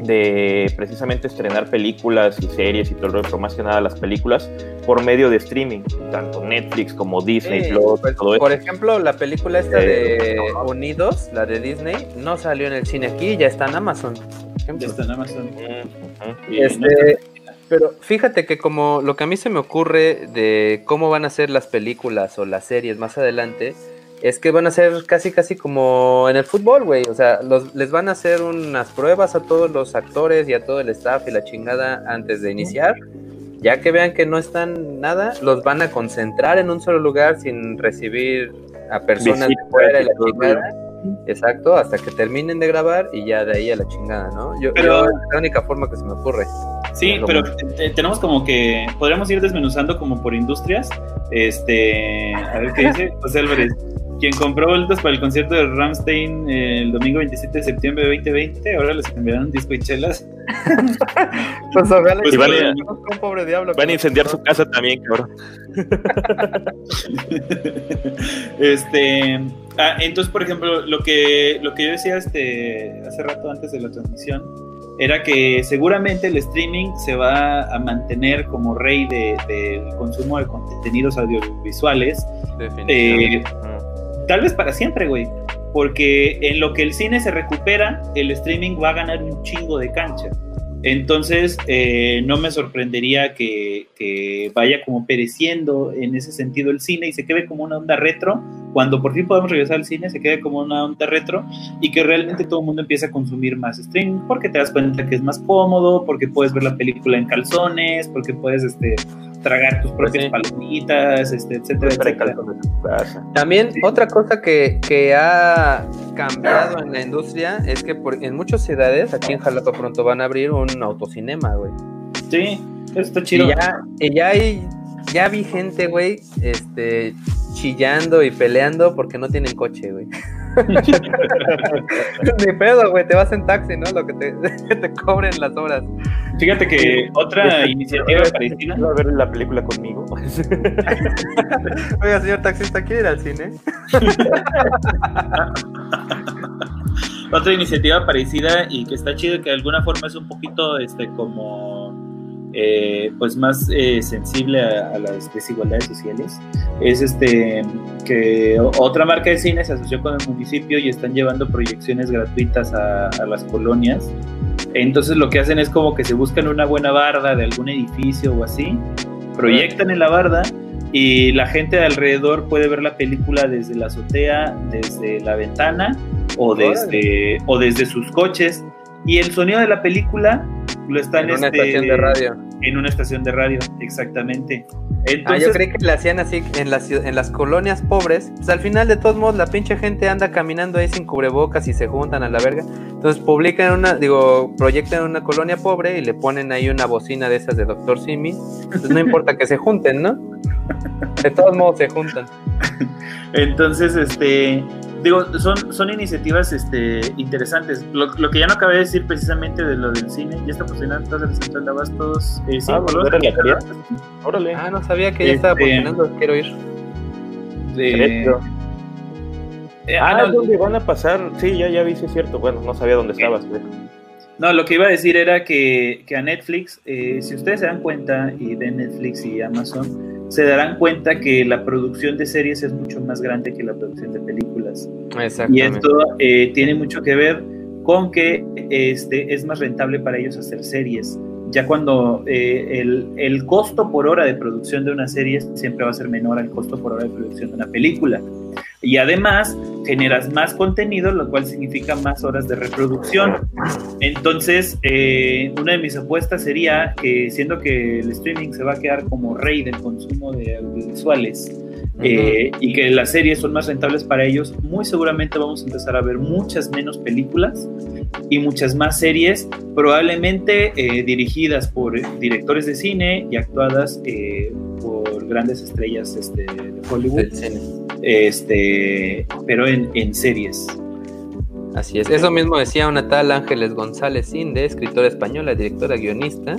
de precisamente estrenar películas y series y todo rollo, pero más que nada las películas por medio de streaming, tanto Netflix como Disney Sí, Plus, pues, todo eso. por ejemplo, la película esta de Eh, Unidos, la de Disney, no salió en el cine aquí, ya está en Amazon. Ya está en Amazon. Ujú. Y Este, pero fíjate que como lo que a mí se me ocurre de cómo van a ser las películas o las series más adelante, es que van a ser casi casi como en el fútbol, güey. O sea, los, les van a hacer unas pruebas a todos los actores y a todo el staff y la chingada antes de iniciar. Ya que vean que no están nada, los van a concentrar en un solo lugar sin recibir a personas Visita, de fuera y la chingada. Exacto, hasta que terminen de grabar y ya de ahí a la chingada, ¿no? Yo, Pero- yo- es la única forma que se me ocurre. Sí, pero tenemos como que podríamos ir desmenuzando como por industrias. Este, a ver qué dice José Álvarez. Quien compró boletos para el concierto de Ramstein eh, el domingo 27 de septiembre de 2020, ahora les enviaron un disco y chelas. Pues ojalá Pues Y van, vale. a, un pobre diablo. van a incendiar su casa también, cabrón. este, ah, entonces, por ejemplo, lo que, lo que yo decía este, hace rato antes de la transmisión era que seguramente el streaming se va a mantener como rey de- del consumo de contenidos audiovisuales, eh, tal vez para siempre, güey. Porque en lo que el cine se recupera, el streaming va a ganar un chingo de cancha. Entonces, eh, no me sorprendería que, que vaya como pereciendo en ese sentido el cine y se quede como una onda retro. Cuando por fin podamos regresar al cine, se quede como una onda retro y que realmente todo el mundo empiece a consumir más streaming porque te das cuenta que es más cómodo, porque puedes ver la película en calzones, porque puedes este, tragar tus propias palomitas, este, etcétera, etcétera. También otra cosa que, que ha cambiado en la industria es que por- en muchas ciudades, aquí en Jalapa pronto van a abrir un autocinema, güey. Sí, eso está chido. Y ya, y ya hay, ya vi gente, güey, este, chillando y peleando porque no tienen coche, güey. Ni pedo, güey, te vas en taxi, ¿no? Lo que te, te cobren las horas. Fíjate que otra iniciativa parecida. ¿Va a ver la película conmigo? Oiga, señor taxista, ¿quiere ir al cine? Otra iniciativa parecida y que está chido que de alguna forma es un poquito este como eh, pues más eh, sensible a, a las desigualdades sociales. Es este que otra marca de cine se asoció con el municipio y están llevando proyecciones gratuitas a, a las colonias. Entonces lo que hacen es como que se buscan una buena barda de algún edificio o así proyectan en la barda y la gente de alrededor puede ver la película desde la azotea, desde la ventana o desde, o desde sus coches. Y el sonido de la película lo están En una este, estación de radio. En una estación de radio, exactamente. ah, yo creí que le hacían así en las, ciu- en las colonias pobres. Pues al final, de todos modos, la pinche gente anda caminando ahí sin cubrebocas y se juntan a la verga. Entonces publican una, digo, proyectan una colonia pobre y le ponen ahí una bocina de esas de Doctor Simi. Entonces no importa que se junten, ¿no? De todos modos se juntan. Entonces, este, digo, son, son iniciativas este, interesantes. Lo, lo que ya no acabé de decir precisamente de lo del cine, ya está funcionando todo el central de abastos. Eh, sí, Ah, por ¿volver a la? Órale. Ah, no sabía que ya estaba Este, funcionando. Quiero ir. de-. Eh, ah, ah, es no, donde van a pasar. Sí, ya, ya vi, sí es cierto. Bueno, no sabía dónde estabas. güey. No, lo que iba a decir era que, que a Netflix, eh, si ustedes se dan cuenta, y de Netflix y Amazon, se darán cuenta que la producción de series es mucho más grande que la producción de películas. Y esto eh, tiene mucho que ver con que este, es más rentable para ellos hacer series. Ya cuando eh, el, el costo por hora de producción de una serie siempre va a ser menor al costo por hora de producción de una película. Y además generas más contenido, lo cual significa más horas de reproducción. Entonces, eh, una de mis apuestas sería que siendo que el streaming se va a quedar como rey del consumo de audiovisuales, eh, y que las series son más rentables para ellos, muy seguramente vamos a empezar a ver muchas menos películas y muchas más series, probablemente eh, dirigidas por directores de cine y actuadas eh, por grandes estrellas este, de Hollywood, Del cine. Este, pero en, en series. Así es. Eso mismo decía una tal Ángeles González Inde, escritora española, directora, guionista,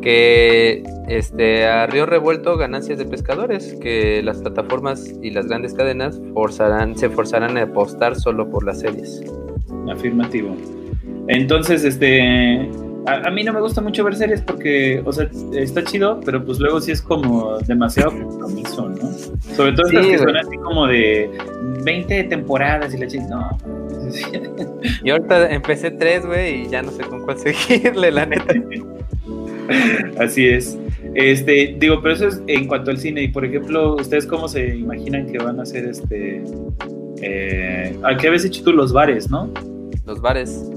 que este, a río revuelto ganancias de pescadores, que las plataformas y las grandes cadenas forzarán, se forzarán a apostar solo por las series. Afirmativo. Entonces, este. A, a mí no me gusta mucho ver series porque, o sea, está chido, pero pues luego sí es como demasiado compromiso, ¿no? Sobre todo Sí, estas que son así como de 20 temporadas y la chica. No. Y ahorita empecé tres, güey, y ya no sé con cuál seguirle, la neta. Así es. Este, digo, pero eso es en cuanto al cine. Y por ejemplo, ¿ustedes cómo se imaginan que van a hacer este. Eh, ¿A qué habías hecho tú los bares, no? Los bares.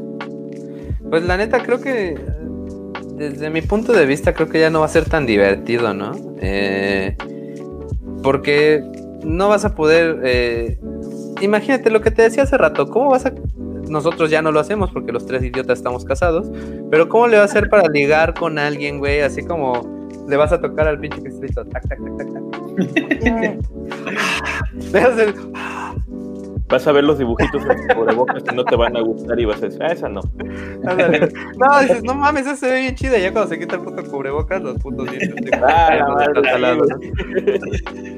Pues la neta creo que desde mi punto de vista creo que ya no va a ser tan divertido, ¿no? Eh, porque no vas a poder. eh, imagínate lo que te decía hace rato. ¿Cómo vas a.? Nosotros ya no lo hacemos porque los tres idiotas estamos casados. Pero ¿cómo le vas a hacer para ligar con alguien, güey? Así como le vas a tocar al pinche cristito. Tac, tac, tac, tac, tac. Vas a ver los dibujitos en tu cubrebocas que no te van a gustar y vas a decir, ah, esa no. ándale. No, dices, no mames, esa se ve bien chida. Ya cuando se quita el puto cubrebocas, los putos dientes. Ah.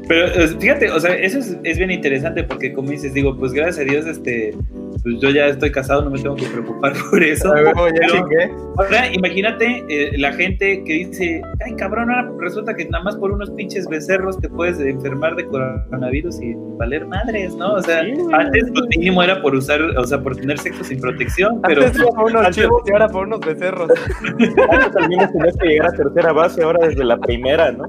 Pero eh, fíjate, o sea, eso es, es bien interesante porque como dices, digo, pues gracias a Dios, este, pues yo ya estoy casado, no me tengo que preocupar por eso. Ya Pero ahora imagínate eh, la gente que dice, ay cabrón, ahora resulta que nada más por unos pinches becerros te puedes enfermar de coronavirus y valer madres, ¿no? O sea, antes pues mínimo era por usar, o sea, por tener sexo sin protección, pero Antes iba por unos chivos y ahora por unos becerros. Antes al menos tenías que llegar a tercera base, ahora desde la primera, ¿no?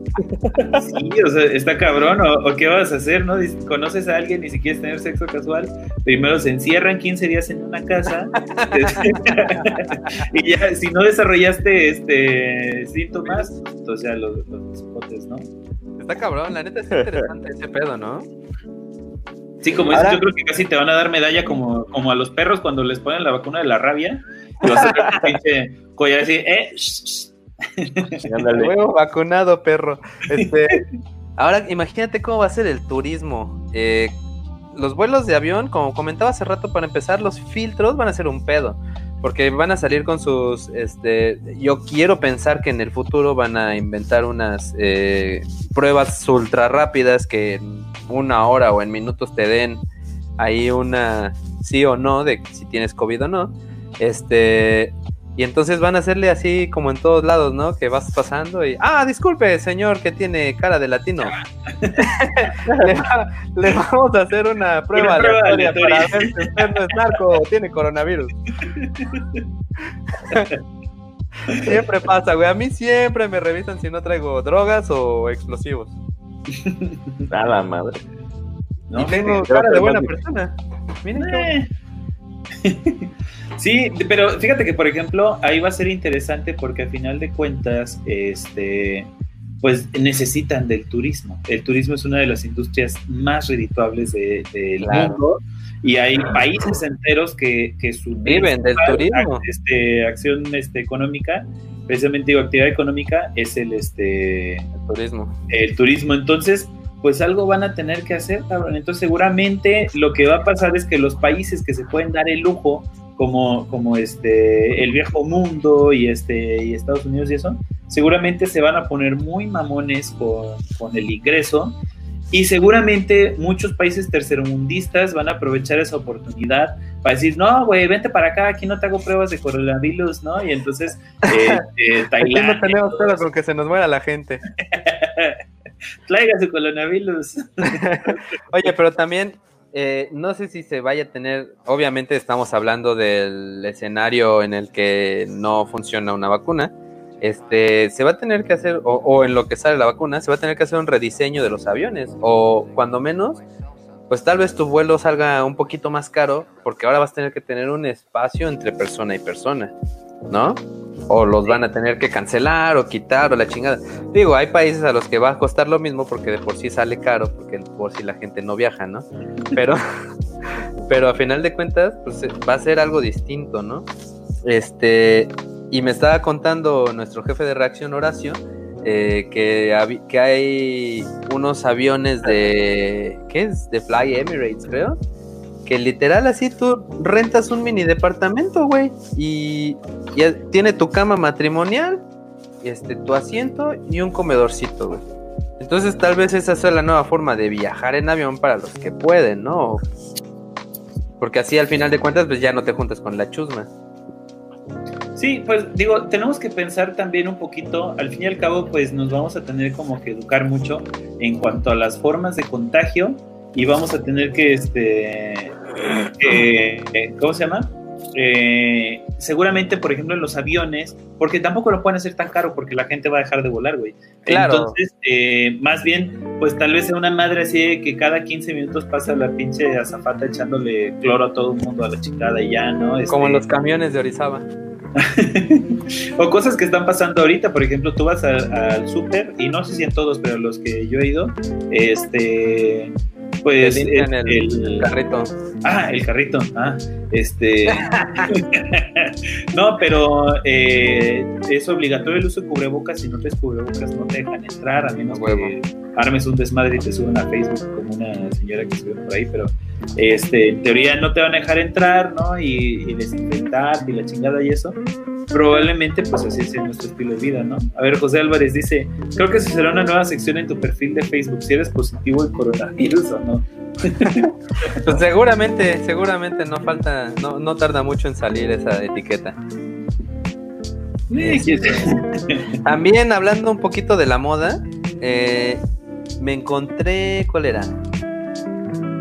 Sí, o sea, está cabrón, o, o qué vas a hacer, ¿no? Dices, Conoces a alguien y si quieres tener sexo casual, primero se encierran 15 días en una casa y ya, si no desarrollaste este síntomas, entonces ya los, los potes, ¿no? Está cabrón, la neta es interesante ese pedo, ¿no? Sí, como dices, Ahora- yo creo que casi te van a dar medalla como, como a los perros cuando les ponen la vacuna de la rabia. Y vas a un pinche collar así, eh. Huevo vacunado, perro. Este, ahora imagínate cómo va a ser el turismo. Eh, los vuelos de avión, como comentaba hace rato, para empezar, los filtros van a ser un pedo. Porque van a salir con sus, este, yo quiero pensar que en el futuro van a inventar unas eh, pruebas ultra rápidas que en una hora o en minutos te den ahí una sí o no de si tienes COVID o no. Este, y entonces van a hacerle así como en todos lados, ¿no? Que vas pasando y, ah, disculpe, señor, que tiene cara de latino. le, va- le vamos a hacer una prueba, Una prueba aleatoria para ver si usted no es narco o tiene coronavirus. siempre pasa, güey. A mí siempre me revisan si no traigo drogas o explosivos. Nada, madre. ¿no? y tengo cara de buena persona. Miren qué Eh. Sí, pero fíjate que por ejemplo ahí va a ser interesante porque al final de cuentas, este, pues necesitan del turismo. El turismo es una de las industrias más redituables de- del Claro. mundo y hay países enteros que, que su Viven del turismo. Este, acción este, económica, precisamente digo actividad económica es el este El turismo. el turismo. Entonces, pues algo van a tener que hacer, cabrón. Entonces, seguramente lo que va a pasar es que los países que se pueden dar el lujo, como, como este, el viejo mundo y, este, y Estados Unidos y eso, seguramente se van a poner muy mamones con, con el ingreso. Y seguramente muchos países tercermundistas van a aprovechar esa oportunidad para decir, no, güey, vente para acá, aquí no te hago pruebas de coronavirus, ¿no? Y entonces, eh, eh, Aquí Tailandia, no tenemos pedo con que se nos muera la gente. traiga su coronavirus. Oye, pero también eh, no sé si se vaya a tener, obviamente estamos hablando del escenario en el que no funciona una vacuna. Este, se va a tener que hacer, o, o en lo que sale la vacuna, se va a tener que hacer un rediseño de los aviones, o cuando menos, pues tal vez tu vuelo salga un poquito más caro, porque ahora vas a tener que tener un espacio entre persona y persona, ¿no? O los van a tener que cancelar o quitar o la chingada. Digo, hay países a los que va a costar lo mismo porque de por sí sale caro, porque por si la gente no viaja, ¿no? Pero, pero a final de cuentas, pues eh, va a ser algo distinto, ¿no? Este, y me estaba contando nuestro jefe de reacción, Horacio, eh, que, que hay unos aviones de, ¿qué es? De Fly Emirates, creo. Que literal así tú rentas un mini departamento, güey. Y, tiene tu cama matrimonial, este, tu asiento y un comedorcito, güey. Entonces tal vez esa sea la nueva forma de viajar en avión para los que pueden, ¿no? Porque así al final de cuentas pues ya no te juntas con la chusma. Sí, pues digo, tenemos que pensar también un poquito, al fin y al cabo, pues nos vamos a tener como que educar mucho en cuanto a las formas de contagio y vamos a tener que, este, que, eh, ¿cómo se llama? Eh, seguramente, por ejemplo, en los aviones, porque tampoco lo pueden hacer tan caro porque la gente va a dejar de volar, güey. Claro. Entonces, eh, más bien, pues tal vez sea una madre así de que cada 15 minutos pasa la pinche azafata echándole cloro a todo el mundo a la chingada y ya, ¿no? Como en Este, los camiones de Orizaba. o cosas que están pasando ahorita, por ejemplo, tú vas al, al súper y no sé si en todos, pero los que yo he ido, este, pues Te limpian el, el, el- carrito. Ah, el carrito. Ah, este. no, pero eh, es obligatorio el uso de cubrebocas. Si no te cubrebocas, no te dejan entrar, a menos que armes un desmadre y te suben a Facebook como una señora que sube por ahí. Pero este, en teoría no te van a dejar entrar, ¿no? Y, y desinfectar y la chingada y eso. Probablemente, pues así es nuestro estilo de vida, ¿no? A ver, José Álvarez dice: Creo que se será una nueva sección en tu perfil de Facebook si eres positivo de coronavirus o no. Pues seguramente, seguramente no falta, no, no tarda mucho en salir esa etiqueta. También hablando un poquito de la moda, eh, me encontré, ¿cuál era?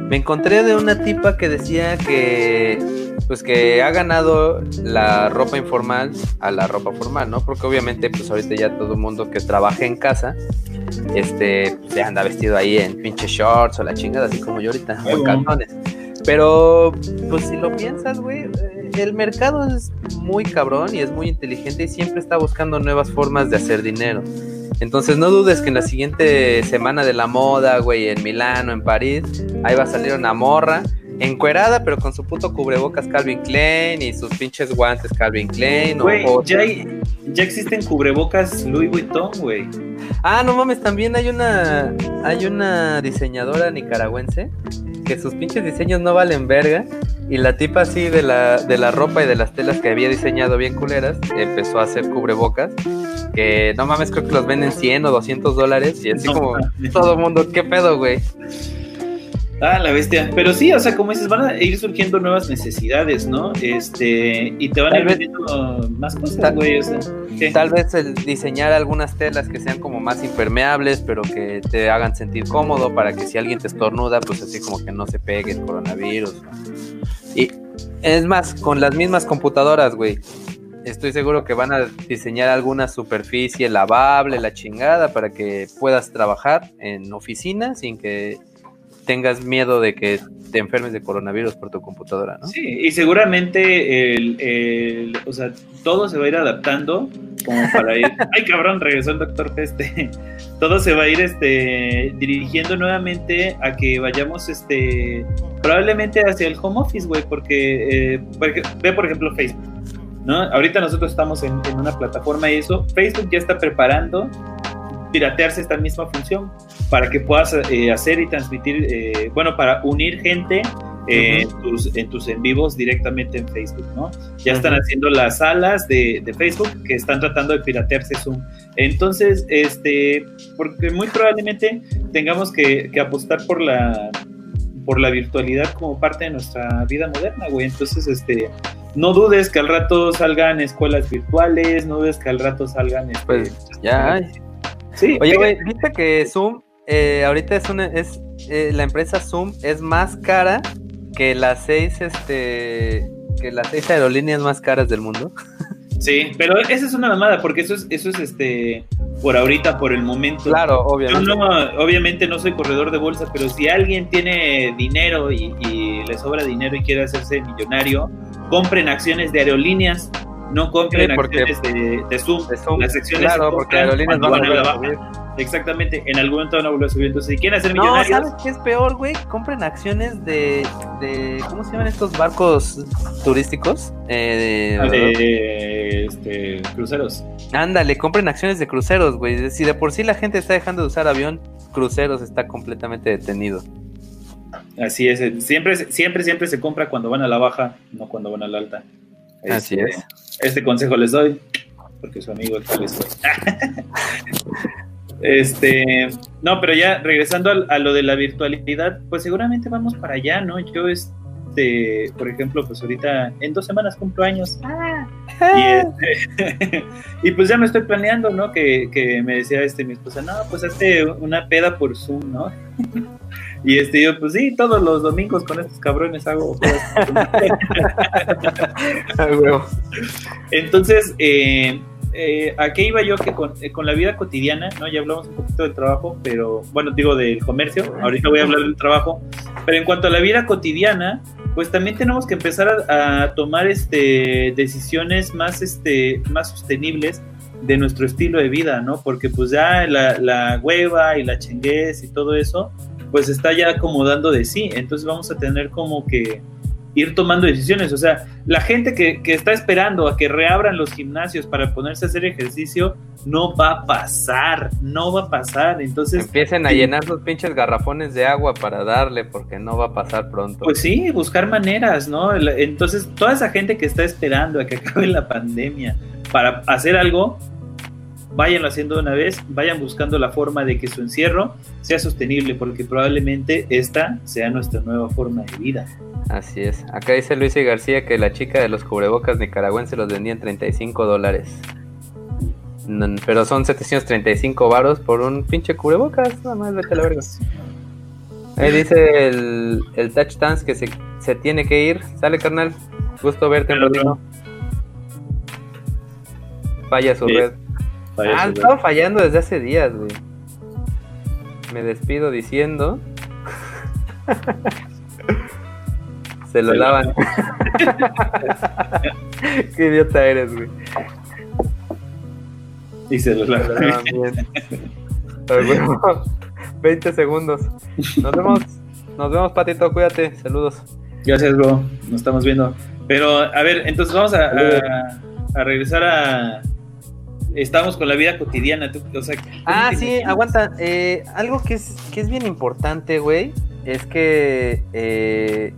Me encontré de una tipa que decía que, pues que ha ganado la ropa informal a la ropa formal, ¿no? Porque obviamente, pues ahorita ya todo el mundo que trabaja en casa, este, pues, se anda vestido ahí en pinche shorts o la chingada, así como yo ahorita, o en calzones. Pero, pues si lo piensas, güey, eh, el mercado es muy cabrón y es muy inteligente y siempre está buscando nuevas formas de hacer dinero. Entonces no dudes que en la siguiente semana de la moda, güey, en Milano, en París, ahí va a salir una morra encuerada, pero con su puto cubrebocas Calvin Klein y sus pinches guantes Calvin Klein. Güey, o- ya, hay- ya existen cubrebocas Louis Vuitton, güey. Ah, no mames, también hay una hay una diseñadora nicaragüense que sus pinches diseños no valen verga y la tipa así de la de la ropa y de las telas que había diseñado bien culeras empezó a hacer cubrebocas que no mames creo que los venden 100 o 200 dólares y así No como todo el mundo, ¿qué pedo, güey? Ah, la bestia. Pero sí, o sea, como dices, van a ir surgiendo nuevas necesidades, ¿no? Este, y te van a Tal ir vez- más cosas, Tal- güey. O sea, ¿qué? Tal vez el diseñar algunas telas que sean como más impermeables, pero que te hagan sentir cómodo para que si alguien te estornuda, pues así como que no se pegue el coronavirus. Y es más, con las mismas computadoras, güey. Estoy seguro que van a diseñar alguna superficie lavable, la chingada, para que puedas trabajar en oficina sin que tengas miedo de que te enfermes de coronavirus por tu computadora, ¿no? Sí, y seguramente el, el- o sea, todo se va a ir adaptando como para ir. Ay, cabrón, regresó el doctor Peste. Todo se va a ir este dirigiendo nuevamente a que vayamos este probablemente hacia el home office, güey, porque eh, por ej- ve por ejemplo Facebook. ¿No? Ahorita nosotros estamos en, en una plataforma y eso, Facebook ya está preparando piratearse esta misma función para que puedas eh, hacer y transmitir, eh, bueno, para unir gente eh, en, tus, en tus en vivos directamente en Facebook, ¿no? Ya están haciendo las salas de, de Facebook que están tratando de piratearse Zoom. Entonces, este, porque muy probablemente tengamos que, que apostar por la por la virtualidad como parte de nuestra vida moderna, güey. Entonces, este, no dudes que al rato salgan escuelas virtuales, no dudes que al rato salgan este, Pues ya hay. Sí, Oye, güey, viste que Zoom eh, ahorita es una es eh, la empresa Zoom es más cara que las seis este que las seis aerolíneas más caras del mundo. Sí, pero esa es una mamada, porque eso es, eso es este por ahorita, por el momento. Claro, obviamente. Yo no, obviamente no soy corredor de bolsa, pero si alguien tiene dinero y, y le sobra dinero y quiere hacerse millonario, compren acciones de aerolíneas, no compren Sí, porque- acciones de, de Zoom. De Zoom, Las acciones claro, porque aerolíneas van a van a. Exactamente, en algún momento van a volver a subir. Entonces, si quieren hacer No, millonarios, ¿sabes qué es peor, güey? Compren acciones de, de ¿cómo se llaman estos barcos turísticos? Eh, de- de este, cruceros. Ándale, compren acciones de cruceros, güey. Si de por sí la gente está dejando de usar avión, cruceros está completamente detenido. Así es, siempre, siempre, siempre se compra cuando van a la baja, no cuando van a la alta. Así Este, es. Este consejo les doy, porque su amigo aquí les doy. Este, no, pero ya regresando a, lo de la virtualidad, pues seguramente vamos para allá, ¿no? Yo, este, por ejemplo, pues ahorita en dos semanas cumplo años. Y, este, y pues ya me estoy planeando, ¿no? Que, que me decía este mi esposa, no, pues hazte una peda por Zoom, ¿no? Y este, yo, pues sí, todos los domingos con estos cabrones hago. Entonces, eh, eh, ¿a qué iba yo? Que con, eh, con la vida cotidiana, ¿no? Ya hablamos un poquito del trabajo, pero bueno, digo del comercio, ahorita voy a hablar del trabajo, pero en cuanto a la vida cotidiana, pues también tenemos que empezar a, a tomar este decisiones más este más sostenibles de nuestro estilo de vida, ¿no? Porque pues ya la, la hueva y la chenguez y todo eso, pues está ya acomodando de sí. Entonces vamos a tener como que ir tomando decisiones. O sea, la gente que, que está esperando a que reabran los gimnasios para ponerse a hacer ejercicio, no va a pasar, no va a pasar. Entonces... Empiecen a llenar sus pinches garrafones de agua para darle, porque no va a pasar pronto. Pues sí, buscar maneras, ¿no? Entonces, toda esa gente que está esperando a que acabe la pandemia para hacer algo, váyanlo haciendo de una vez, vayan buscando la forma de que su encierro sea sostenible, porque probablemente esta sea nuestra nueva forma de vida. Así es. Acá dice Luis y García que la chica de los cubrebocas nicaragüenses los vendía en 35 dólares. No, pero son 735 varos por un pinche cubrebocas. Nada más, vete a la verga. Ahí dice el, el Touch Dance que se, se tiene que ir. Sale, carnal. Gusto verte. Falla su Sí, red. Falla ah, red. estaba fallando desde hace días, güey. Me despido diciendo. Se lo Se lavan. Qué idiota eres, güey. Y se lo lavan bien. Ay, güey. 20 segundos. Nos vemos. Nos vemos, Patito. Cuídate. Saludos. Gracias, bro. Nos estamos viendo. Pero, a ver, entonces vamos a, a- a regresar a... Estamos con la vida cotidiana. tú- o sea, ¿cómo Ah, sí, imaginas? aguanta. Eh, algo que es, que es bien importante, güey, es que eh,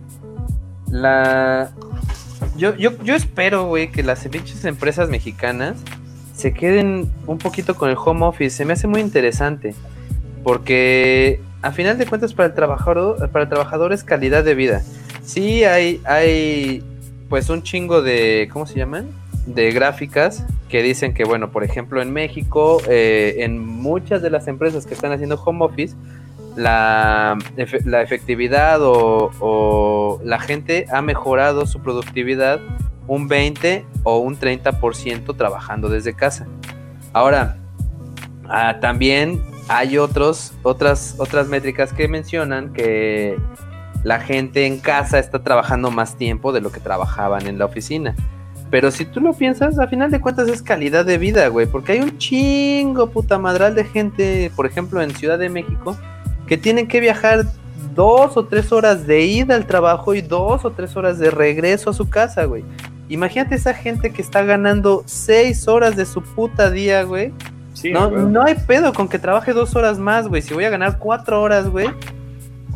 la... Yo, yo, yo espero, güey, que las pinches empresas mexicanas se queden un poquito con el home office. Se me hace muy interesante. Porque a final de cuentas para el trabajador, para el trabajador es calidad de vida. Sí hay, hay pues un chingo de, ¿cómo se llaman? De gráficas que dicen que, bueno, por ejemplo, en México, eh, en muchas de las empresas que están haciendo home office, la, la efectividad o, o la gente ha mejorado su productividad un 20 o un 30% trabajando desde casa. Ahora, ah, también hay otros, otras, otras métricas que mencionan que la gente en casa está trabajando más tiempo de lo que trabajaban en la oficina. Pero si tú lo piensas, a final de cuentas es calidad de vida, güey. Porque hay un chingo puta madral de gente, por ejemplo, en Ciudad de México, que tienen que viajar dos o tres horas de ida al trabajo y dos o tres horas de regreso a su casa, güey. Imagínate esa gente que está ganando seis horas de su puta día, güey. Sí, no, güey. no hay pedo con que trabaje dos horas más, güey. Si voy a ganar cuatro horas, güey.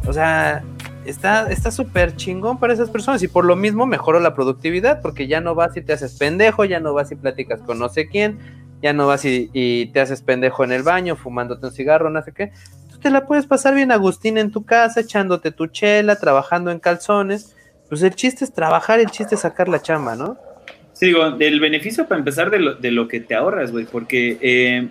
O sea, está está súper chingón para esas personas. Y por lo mismo mejoro la productividad, porque ya no vas y te haces pendejo, ya no vas y platicas con no sé quién, ya no vas y, y te haces pendejo en el baño, fumándote un cigarro, no sé qué. Tú te la puedes pasar bien Agustín en tu casa, echándote tu chela, trabajando en calzones. Pues el chiste es trabajar, el chiste es sacar la chamba, ¿no? Sí, digo, del beneficio para empezar de lo, de lo que te ahorras, güey, porque eh,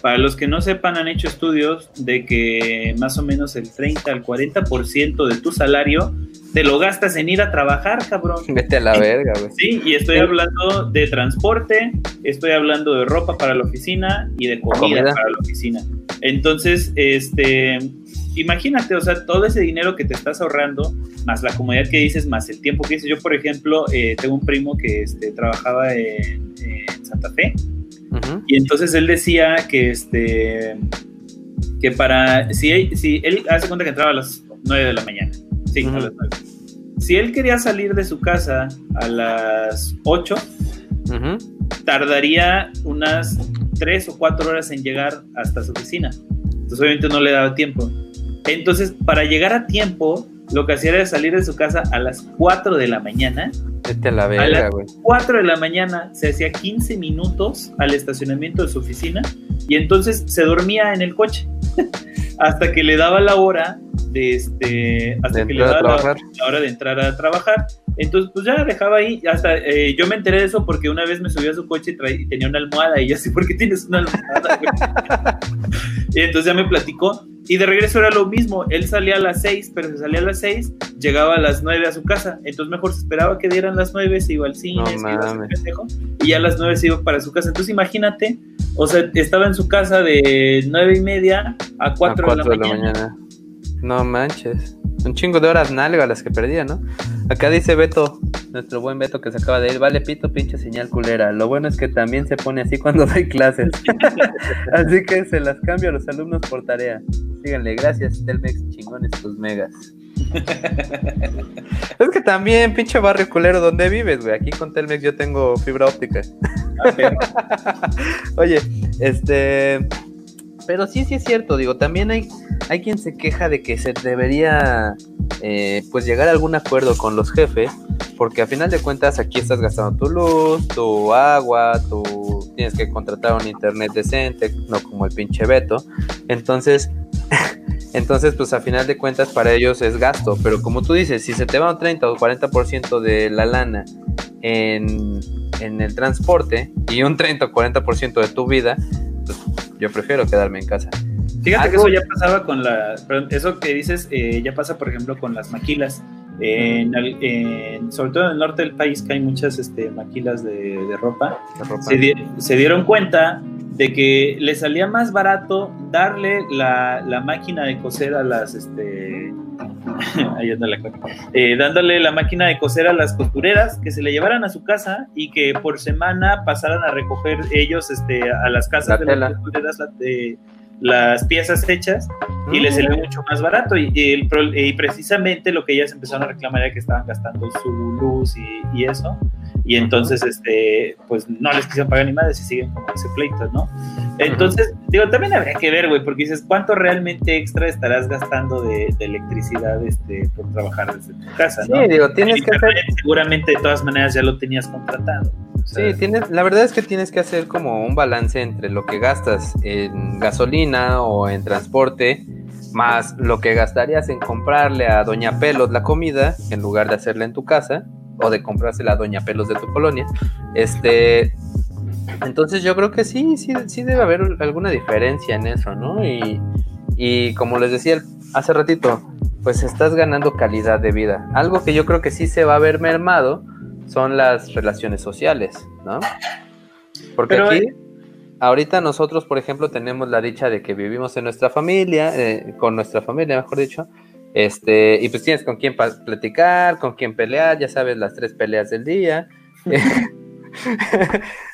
para los que no sepan, han hecho estudios de que más o menos el 30 al 40% de tu salario te lo gastas en ir a trabajar, cabrón. Vete a la verga, güey. Sí, y estoy hablando de transporte, estoy hablando de ropa para la oficina y de comida, Comida. para la oficina. Entonces, este, imagínate, o sea, todo ese dinero que te estás ahorrando, más la comodidad que dices, más el tiempo que dices. Yo, por ejemplo, eh, tengo un primo que este, trabajaba en, en Santa Fe Y entonces él decía que este que para si, si él hace cuenta que entraba a las 9 de la mañana. Sí, a las 9. Si él quería salir de su casa a las 8, Ujú. tardaría unas 3 o 4 horas en llegar hasta su oficina. Entonces obviamente no le daba tiempo. Entonces, para llegar a tiempo, lo que hacía era salir de su casa a las 4 de la mañana. Vete a la a verga, las güey. 4 de la mañana se hacía 15 minutos al estacionamiento de su oficina y entonces se dormía en el coche. Hasta que le daba la hora de este hasta De que le a daba la, la hora de entrar a trabajar entonces pues ya dejaba ahí hasta eh, yo me enteré de eso porque una vez me subí a su coche y, y tenía una almohada y yo así ¿por qué tienes una almohada? güey?" y entonces ya me platicó y de regreso era lo mismo él salía a las 6 pero se salía a las 6 llegaba a las 9 a su casa entonces mejor se esperaba que dieran las 9 se iba al cine No se iba a pendejo, y ya a las 9 se iba para su casa entonces imagínate o sea estaba en su casa de 9 y media a 4, A de, la mañana. No manches. Un chingo de horas nalga las que perdía, ¿no? Acá dice Beto, nuestro buen Beto que se acaba de ir, vale pito, pinche señal culera. Lo bueno es que también se pone así cuando doy clases. así que se las cambio a los alumnos por tarea. Síganle, gracias, Telmex, chingones tus megas. es que también, pinche barrio culero, ¿dónde vives, güey? Aquí con Telmex yo tengo fibra óptica. Oye, este... Pero sí, sí es cierto, digo, también hay, hay quien se queja de que se debería eh, pues llegar a algún acuerdo con los jefes, porque a final de cuentas aquí estás gastando tu luz, tu agua, tu tienes que contratar un internet decente, no como el pinche Beto. Entonces, entonces pues a final de cuentas para ellos es gasto, pero como tú dices, si se te va un 30 o 40% de la lana en, en el transporte y un 30 o 40% de tu vida, yo prefiero quedarme en casa. Fíjate que eso ya pasaba con la. Eso que dices eh, ya pasa, por ejemplo, con las maquilas. En, en- sobre todo en el norte del país, que hay muchas este, maquilas de, de ropa, Se, di- se dieron cuenta de que les salía más barato darle la, la máquina de coser a las. Este, ahí anda la cosa. Eh, dándole la máquina de coser a las costureras que se le llevaran a su casa y que por semana pasaran a recoger ellos este, a las casas de las costureras la- de- las piezas hechas y les salió mucho más barato y, y el pro- y precisamente lo que ellas empezaron a reclamar era que estaban gastando su luz y, y eso y entonces este pues no les quisieron pagar ni más y siguen con ese pleito no entonces digo también habría que ver güey porque dices cuánto realmente extra estarás gastando de, de electricidad este por trabajar desde tu casa no Sí, digo, tienes que hacer- seguramente de todas maneras ya lo tenías contratado Sí, tienes, la verdad es que tienes que hacer como un balance entre lo que gastas en gasolina o en transporte, más lo que gastarías en comprarle a Doña Pelos la comida, en lugar de hacerla en tu casa, o de comprársela a Doña Pelos de tu colonia. Este, entonces yo creo que sí, sí, sí debe haber alguna diferencia en eso, ¿no? Y, y como les decía hace ratito, pues estás ganando calidad de vida. Algo que yo creo que sí se va a ver mermado son las relaciones sociales, ¿no? Porque Pero, aquí, ahorita nosotros, por ejemplo, tenemos la dicha de que vivimos en nuestra familia, eh, con nuestra familia, mejor dicho, este, y pues tienes con quién platicar, con quién pelear, ya sabes, las tres peleas del día.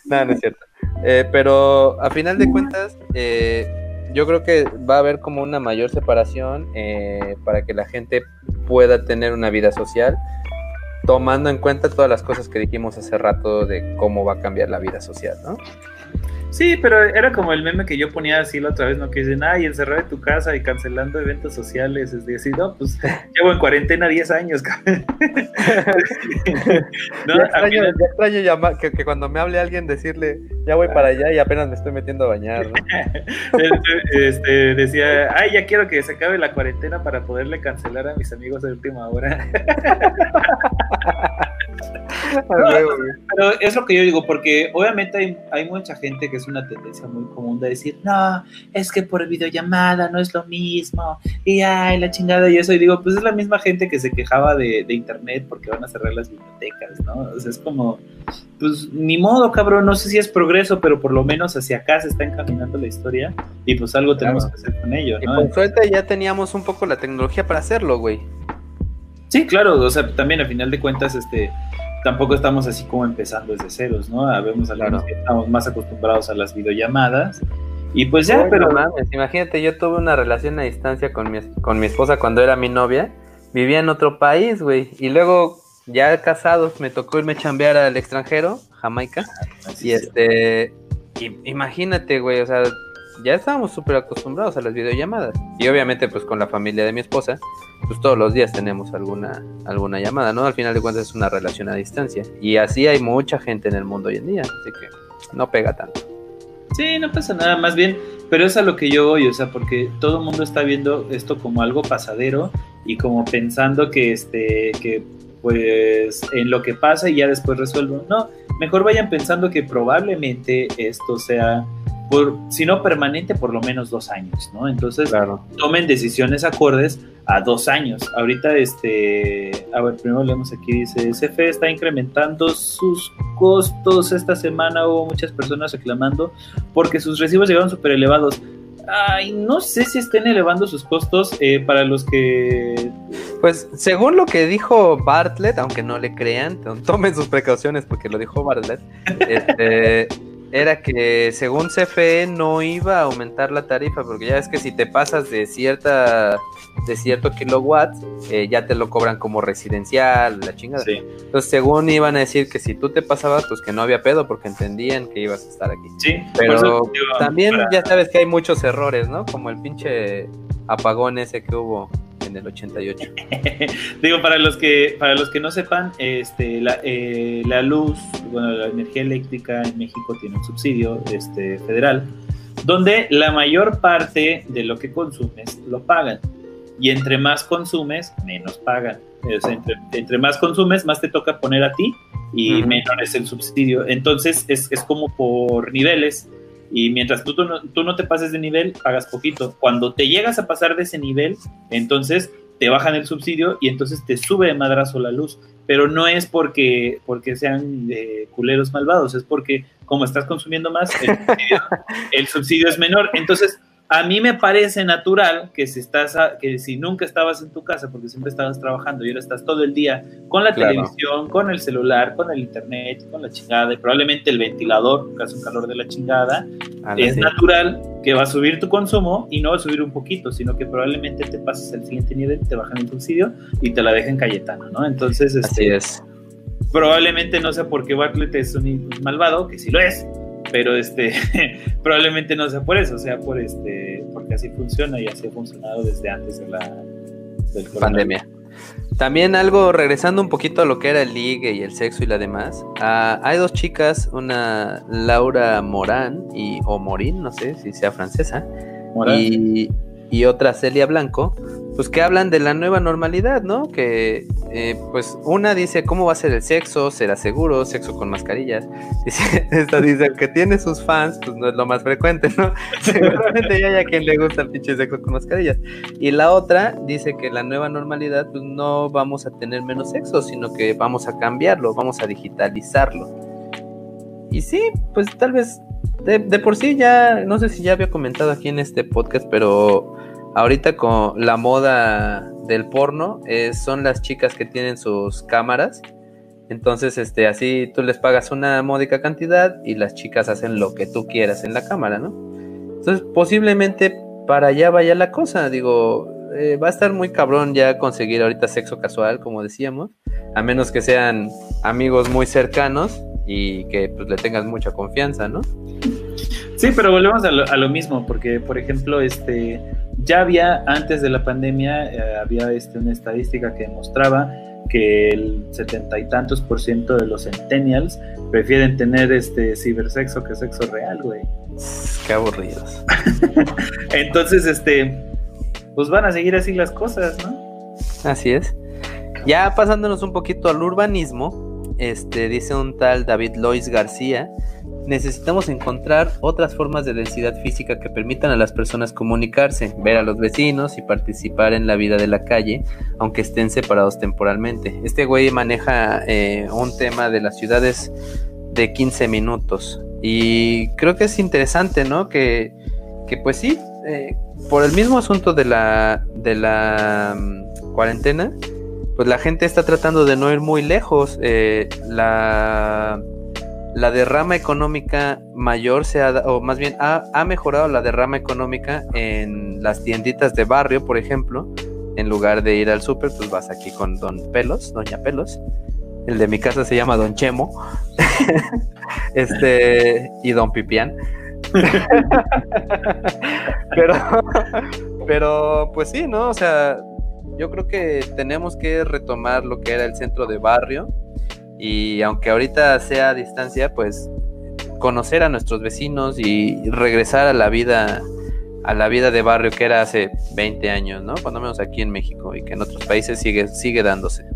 no, no es cierto. Eh, pero a final de cuentas, eh, yo creo que va a haber como una mayor separación eh, para que la gente pueda tener una vida social, tomando en cuenta todas las cosas que dijimos hace rato de cómo va a cambiar la vida social, ¿no? Sí, pero era como el meme que yo ponía así la otra vez, ¿no? Que dicen, ay, encerrado en tu casa y cancelando eventos sociales. Es decir, no, pues llevo en cuarentena 10 años. no, ya extraño, final- ya extraño llama- que, que cuando me hable alguien decirle, ya voy para allá y apenas me estoy metiendo a bañar, ¿no? este, decía, ay, ya quiero que se acabe la cuarentena para poderle cancelar a mis amigos de última hora. Pero es lo que yo digo, porque obviamente hay, hay mucha gente que es una tendencia muy común de decir, no, es que por videollamada no es lo mismo, y ay, la chingada y eso, y digo, pues es la misma gente que se quejaba de, de internet porque van a cerrar las bibliotecas, ¿no? O sea, es como, pues ni modo, cabrón, no sé si es progreso, pero por lo menos hacia acá se está encaminando la historia, y pues algo tenemos que hacer con ello, Y por suerte ya teníamos un poco la tecnología para hacerlo, güey. Sí, claro, o sea, también a final de cuentas, este, tampoco estamos así como empezando desde ceros, ¿no? Habemos algunos que estamos más acostumbrados a las videollamadas. Y pues ya, pero. mames, imagínate, yo tuve una relación a distancia con mi, con mi esposa cuando era mi novia. Vivía en otro país, güey. Y luego, ya casados, me tocó irme a chambear al extranjero, Jamaica. y este. imagínate, güey, o sea, ya estábamos súper acostumbrados a las videollamadas. Y obviamente, pues con la familia de mi esposa, pues todos los días tenemos alguna, alguna llamada, ¿no? Al final de cuentas es una relación a distancia. Y así hay mucha gente en el mundo hoy en día. Así que no pega tanto. Sí, no pasa nada, más bien, pero es a lo que yo voy, o sea, porque todo el mundo está viendo esto como algo pasadero y como pensando que este, que pues en lo que pasa y ya después resuelvo. No, mejor vayan pensando que probablemente esto sea, por, si no permanente, por lo menos dos años, ¿no? Entonces, tomen decisiones acordes a dos años. Ahorita, este, a ver, primero leemos aquí, dice, CFE está incrementando sus costos. Esta semana hubo muchas personas reclamando porque sus recibos llegaron súper elevados. Ay, no sé si estén elevando sus costos eh, para los que Pues según lo que dijo Bartlett, aunque no le crean, tomen sus precauciones porque lo dijo Bartlett, este, era que según CFE no iba a aumentar la tarifa, porque ya es que si te pasas de cierta de cierto kilowatt, eh, ya te lo cobran como residencial, la chingada. Entonces, según iban a decir que si tú te pasabas, pues que no había pedo, porque entendían que ibas a estar aquí. Sí, pero también ya sabes que hay muchos errores, ¿no? Como el pinche apagón ese que hubo en el 88. Digo, para los que para los que no sepan, este la, eh, la luz, bueno, la energía eléctrica en México tiene un subsidio este, federal, donde la mayor parte de lo que consumes lo pagan. Y entre más consumes, menos pagan. entre, más consumes, más te toca poner a ti y menor es el subsidio. Entonces es, es como por niveles y mientras tú, tú, no, te pases de nivel, pagas poquito. Cuando te llegas a pasar de ese nivel, entonces te bajan el subsidio y entonces te sube de madrazo la luz. Pero no es porque, porque sean eh, culeros malvados, es porque como estás consumiendo más, el subsidio es menor. Entonces, a mí me parece natural que si estás que si nunca estabas en tu casa porque siempre estabas trabajando y ahora estás todo el día con la televisión, con el celular, con el internet, con la chingada y probablemente el ventilador, porque hace un calor de la chingada, es natural que va a subir tu consumo y no va a subir un poquito, sino que probablemente te pases al siguiente nivel, te bajan el subsidio y te la dejen Cayetano, ¿no? Entonces, Así este, es. Probablemente no sea porque Bartlett es un malvado, que sí lo es, pero este probablemente no sea por eso, sea por este porque así funciona y así ha funcionado desde antes de la pandemia. También algo regresando un poquito a lo que era el ligue y el sexo y la demás. Ah, hay dos chicas, una Laura Morán y o Morín, no sé si sea francesa, y, y otra Celia Blanco, pues que hablan de la nueva normalidad, ¿no? Que eh, pues una dice, ¿cómo va a ser el sexo? ¿Será seguro? ¿Sexo con mascarillas? Dice, esta dice, que tiene sus fans, pues no es lo más frecuente, ¿no? Seguramente ya hay a quien le gusta el pinche sexo con mascarillas. Y la otra dice que la nueva normalidad, pues no vamos a tener menos sexo, sino que vamos a cambiarlo, vamos a digitalizarlo. Y sí, pues tal vez de, por sí ya, no sé si ya había comentado aquí en este podcast, pero ahorita con la moda del porno son las chicas que tienen sus cámaras. Entonces, este, así tú les pagas una módica cantidad y las chicas hacen lo que tú quieras en la cámara, ¿no? Entonces, posiblemente para allá vaya la cosa. Digo, eh, va a estar muy cabrón ya conseguir ahorita sexo casual, como decíamos, a menos que sean amigos muy cercanos y que pues, le tengas mucha confianza, ¿no? Sí, pero volvemos a lo, a lo mismo, porque por ejemplo, este, ya había, antes de la pandemia, eh, había este, una estadística que demostraba que el setenta y tantos por ciento de los centennials prefieren tener este cibersexo que sexo real, güey. Qué aburridos. Entonces, este, pues van a seguir así las cosas, ¿no? Así es. Ya pasándonos un poquito al urbanismo, este, dice un tal David Lois García necesitamos encontrar otras formas de densidad física que permitan a las personas comunicarse, ver a los vecinos y participar en la vida de la calle, aunque estén separados temporalmente. Este güey maneja eh, un tema de las ciudades de 15 minutos y creo que es interesante, ¿no? Que, que pues sí, eh, por el mismo asunto de la, de la mm, cuarentena, pues la gente está tratando de no ir muy lejos. Eh, la la derrama económica mayor se ha, o más bien ha, mejorado la derrama económica en las tienditas de barrio, por ejemplo. En lugar de ir al súper, pues vas aquí con Don Pelos, Doña Pelos. El de mi casa se llama Don Chemo. este, y Don Pipián. pero, pero, pues sí, ¿no? O sea, yo creo que tenemos que retomar lo que era el centro de barrio y aunque ahorita sea a distancia, pues conocer a nuestros vecinos y regresar a la vida a la vida de barrio que era hace 20 años, ¿no? Cuando menos aquí en México y que en otros países sigue sigue dándose.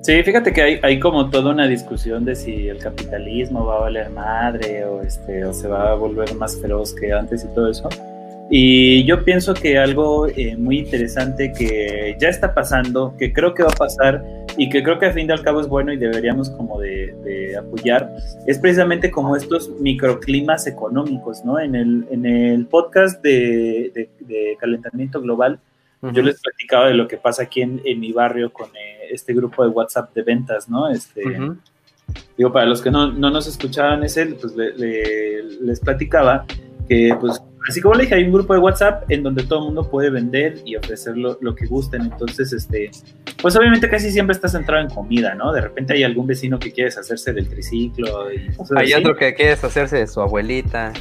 Sí, fíjate que hay, hay como toda una discusión de si el capitalismo va a valer madre o este o se va a volver más feroz que antes y todo eso. Y yo pienso que algo eh, muy interesante que ya está pasando, que creo que va a pasar y que creo que al fin y al cabo es bueno y deberíamos como de, apoyar, es precisamente como estos microclimas económicos, ¿no? En el, en el podcast de, de calentamiento global Yo les platicaba de lo que pasa aquí en, en mi barrio con eh, este grupo de WhatsApp de ventas, ¿no? Este. Digo, para los que no, no nos escuchaban ese, pues le- le- les platicaba que, pues, así como le dije, hay un grupo de WhatsApp en donde todo el mundo puede vender y ofrecer lo, lo que gusten. Entonces, este, pues obviamente casi siempre está centrado en comida, ¿no? De repente hay algún vecino que quiere deshacerse del triciclo y Hay así. otro que quiere deshacerse de su abuelita.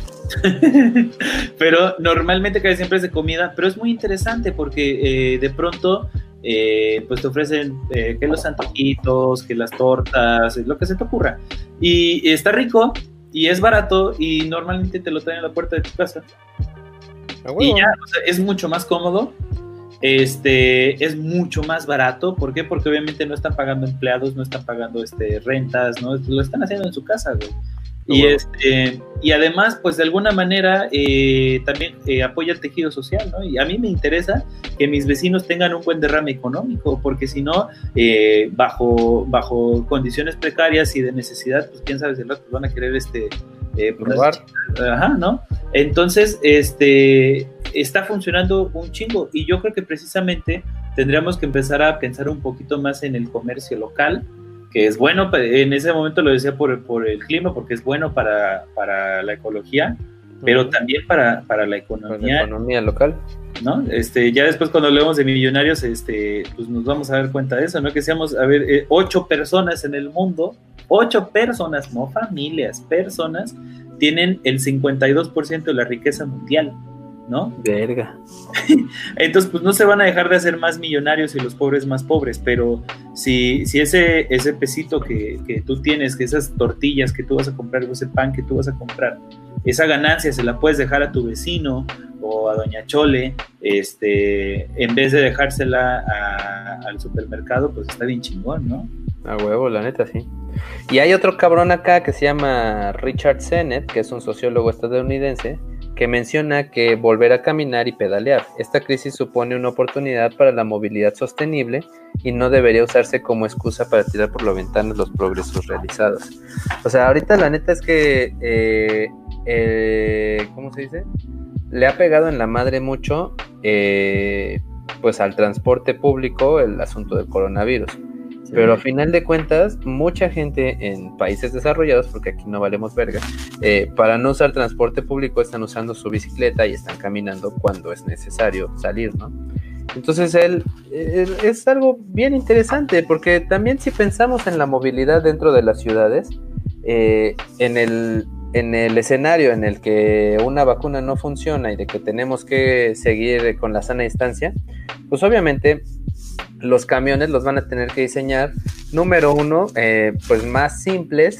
pero normalmente casi siempre es de comida, pero es muy interesante porque eh, de pronto eh, pues te ofrecen eh, que los antojitos, que las tortas, lo que se te ocurra. Y está rico y es barato y normalmente te lo traen a la puerta de tu casa. Y ya, o sea, es mucho más cómodo. Este es mucho más barato. ¿Por qué? Porque obviamente no están pagando empleados, no están pagando este, rentas, ¿no? Lo están haciendo en su casa, güey. Y, este, y además, pues de alguna manera eh, también eh, apoya el tejido social, ¿no? Y a mí me interesa que mis vecinos tengan un buen derrame económico, porque si no, eh, bajo, bajo condiciones precarias y de necesidad, pues quién sabe si van a querer este, eh, pues, Robar. Ajá, ¿no? Entonces, este, está funcionando un chingo y yo creo que precisamente tendríamos que empezar a pensar un poquito más en el comercio local, que es bueno, en ese momento lo decía por, por el clima, porque es bueno para, para la ecología, pero también para, para la Con la economía, economía local. ¿no? Este, ya después cuando hablemos de millonarios, este, pues nos vamos a dar cuenta de eso, ¿no? Que seamos, a ver, eh, ocho personas en el mundo, ocho personas, no familias, personas, tienen el 52% de la riqueza mundial, ¿no? Verga. Entonces, pues no se van a dejar de hacer más millonarios y los pobres más pobres, pero si, si ese, ese pesito que, que tú tienes, que esas tortillas que tú vas a comprar, o ese pan que tú vas a comprar, esa ganancia se la puedes dejar a tu vecino o a Doña Chole, este, en vez de dejársela a- al supermercado, pues está bien chingón, ¿no? A huevo, la neta, sí. Y hay otro cabrón acá que se llama Richard Sennett, que es un sociólogo estadounidense, que menciona que volver a caminar y pedalear. Esta crisis supone una oportunidad para la movilidad sostenible y no debería usarse como excusa para tirar por la ventana los progresos realizados. O sea, ahorita la neta es que, eh, ¿cómo se dice? Le ha pegado en la madre mucho, eh, pues al transporte público el asunto del coronavirus. Pero a final de cuentas, mucha gente en países desarrollados, porque aquí no valemos verga, eh, para no usar transporte público están usando su bicicleta y están caminando cuando es necesario salir, ¿no? Entonces él, él- es algo bien interesante, porque también si pensamos en la movilidad dentro de las ciudades, eh, en, el, en el escenario en el que una vacuna no funciona y de que tenemos que seguir con la sana distancia, pues obviamente los camiones los van a tener que diseñar, número uno, eh, pues más simples,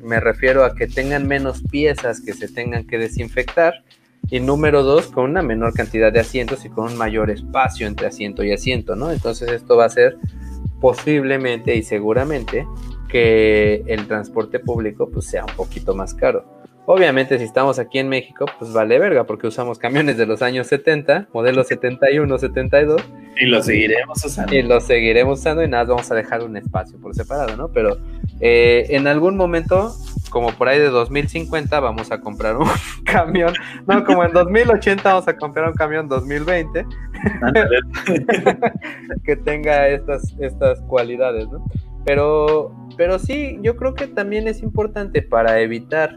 me refiero a que tengan menos piezas que se tengan que desinfectar, y número dos, con una menor cantidad de asientos y con un mayor espacio entre asiento y asiento, ¿no? Entonces esto va a ser posiblemente y seguramente que el transporte público pues sea un poquito más caro. Obviamente si estamos aquí en México pues vale verga porque usamos camiones de los años 70, modelo 71, 72 Y lo seguiremos usando. y los seguiremos usando y nada, vamos a dejar un espacio por separado, ¿no? Pero eh, en algún momento, como por ahí de 2050, vamos a comprar un camión, no, como en 2080 vamos a comprar un camión 2020 que tenga estas, estas cualidades, ¿no? Pero, pero sí, yo creo que también es importante para evitar,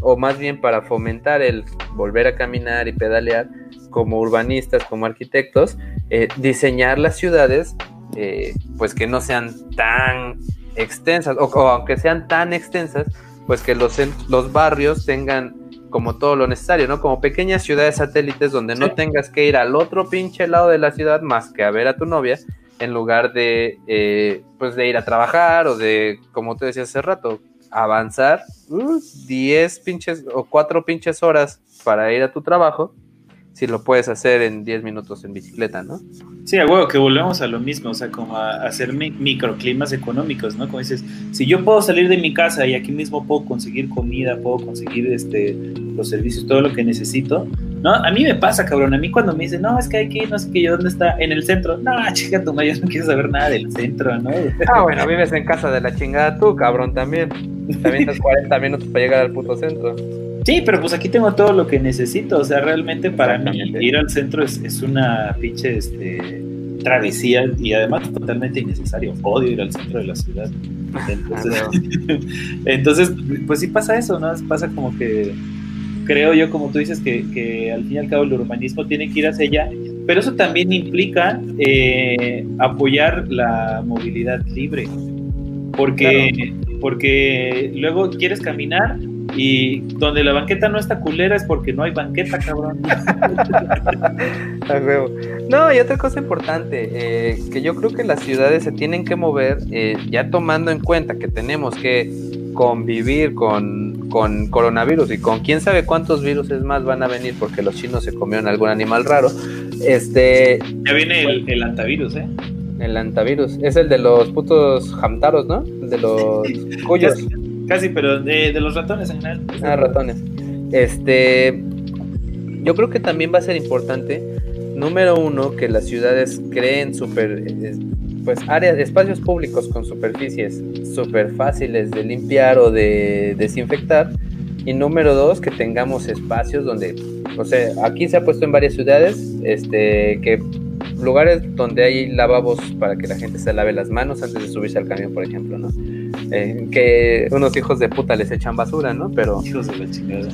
o más bien para fomentar el volver a caminar y pedalear, como urbanistas, como arquitectos, eh, diseñar las ciudades, eh, pues que no sean tan extensas, o, o aunque sean tan extensas, pues que los, los barrios tengan como todo lo necesario, ¿no? Como pequeñas ciudades satélites donde no tengas que ir al otro pinche lado de la ciudad más que a ver a tu novia, en lugar de, eh, pues de ir a trabajar o de, como te decía hace rato, avanzar uh, 10 pinches o 4 pinches horas para ir a tu trabajo, si lo puedes hacer en 10 minutos en bicicleta, ¿no? Sí, a huevo, que volvemos a lo mismo, o sea, como a hacer mi- microclimas económicos, ¿no? Como dices, si yo puedo salir de mi casa y aquí mismo puedo conseguir comida, puedo conseguir este, los servicios, todo lo que necesito, ¿no? A mí me pasa, cabrón, a mí cuando me dicen, no, es que hay que ir, no sé qué, yo, ¿dónde está? En el centro. No, chica, tu madre, yo no quiero saber nada del centro, ¿no? Ah, bueno, vives en casa de la chingada tú, cabrón, también. Te avientas 40 minutos para llegar al puto centro. Sí, pero pues aquí tengo todo lo que necesito. O sea, realmente para mí ir al centro es, es una pinche este, travesía y además totalmente innecesario. Odio ir al centro de la ciudad. Entonces, entonces pues sí pasa eso, ¿no? Pasa como que creo yo, como tú dices, que, que al fin y al cabo el urbanismo tiene que ir hacia allá, pero eso también implica eh, apoyar la movilidad libre, porque, porque luego quieres caminar y donde la banqueta no está culera es porque no hay banqueta, cabrón. No, y otra cosa importante, eh, que yo creo que las ciudades se tienen que mover eh, ya tomando en cuenta que tenemos que convivir con, con coronavirus y con quién sabe cuántos virus más van a venir porque los chinos se comieron algún animal raro. Este. Ya viene el, el antivirus, ¿eh? El antivirus. Es el de los putos hamtaros, ¿no? El de los cuyos. Casi, casi, pero de, de, los ratones en general. Ah, ratones. Este. Yo creo que también va a ser importante, número uno, que las ciudades creen super. Pues áreas, espacios públicos con superficies súper fáciles de limpiar o de desinfectar. Y número dos, que tengamos espacios donde, o sea, aquí se ha puesto en varias ciudades, este, que lugares donde hay lavabos para que la gente se lave las manos antes de subirse al camión, por ejemplo, ¿no? Eh, que unos hijos de puta les echan basura, ¿no? Pero hijos de la chingada.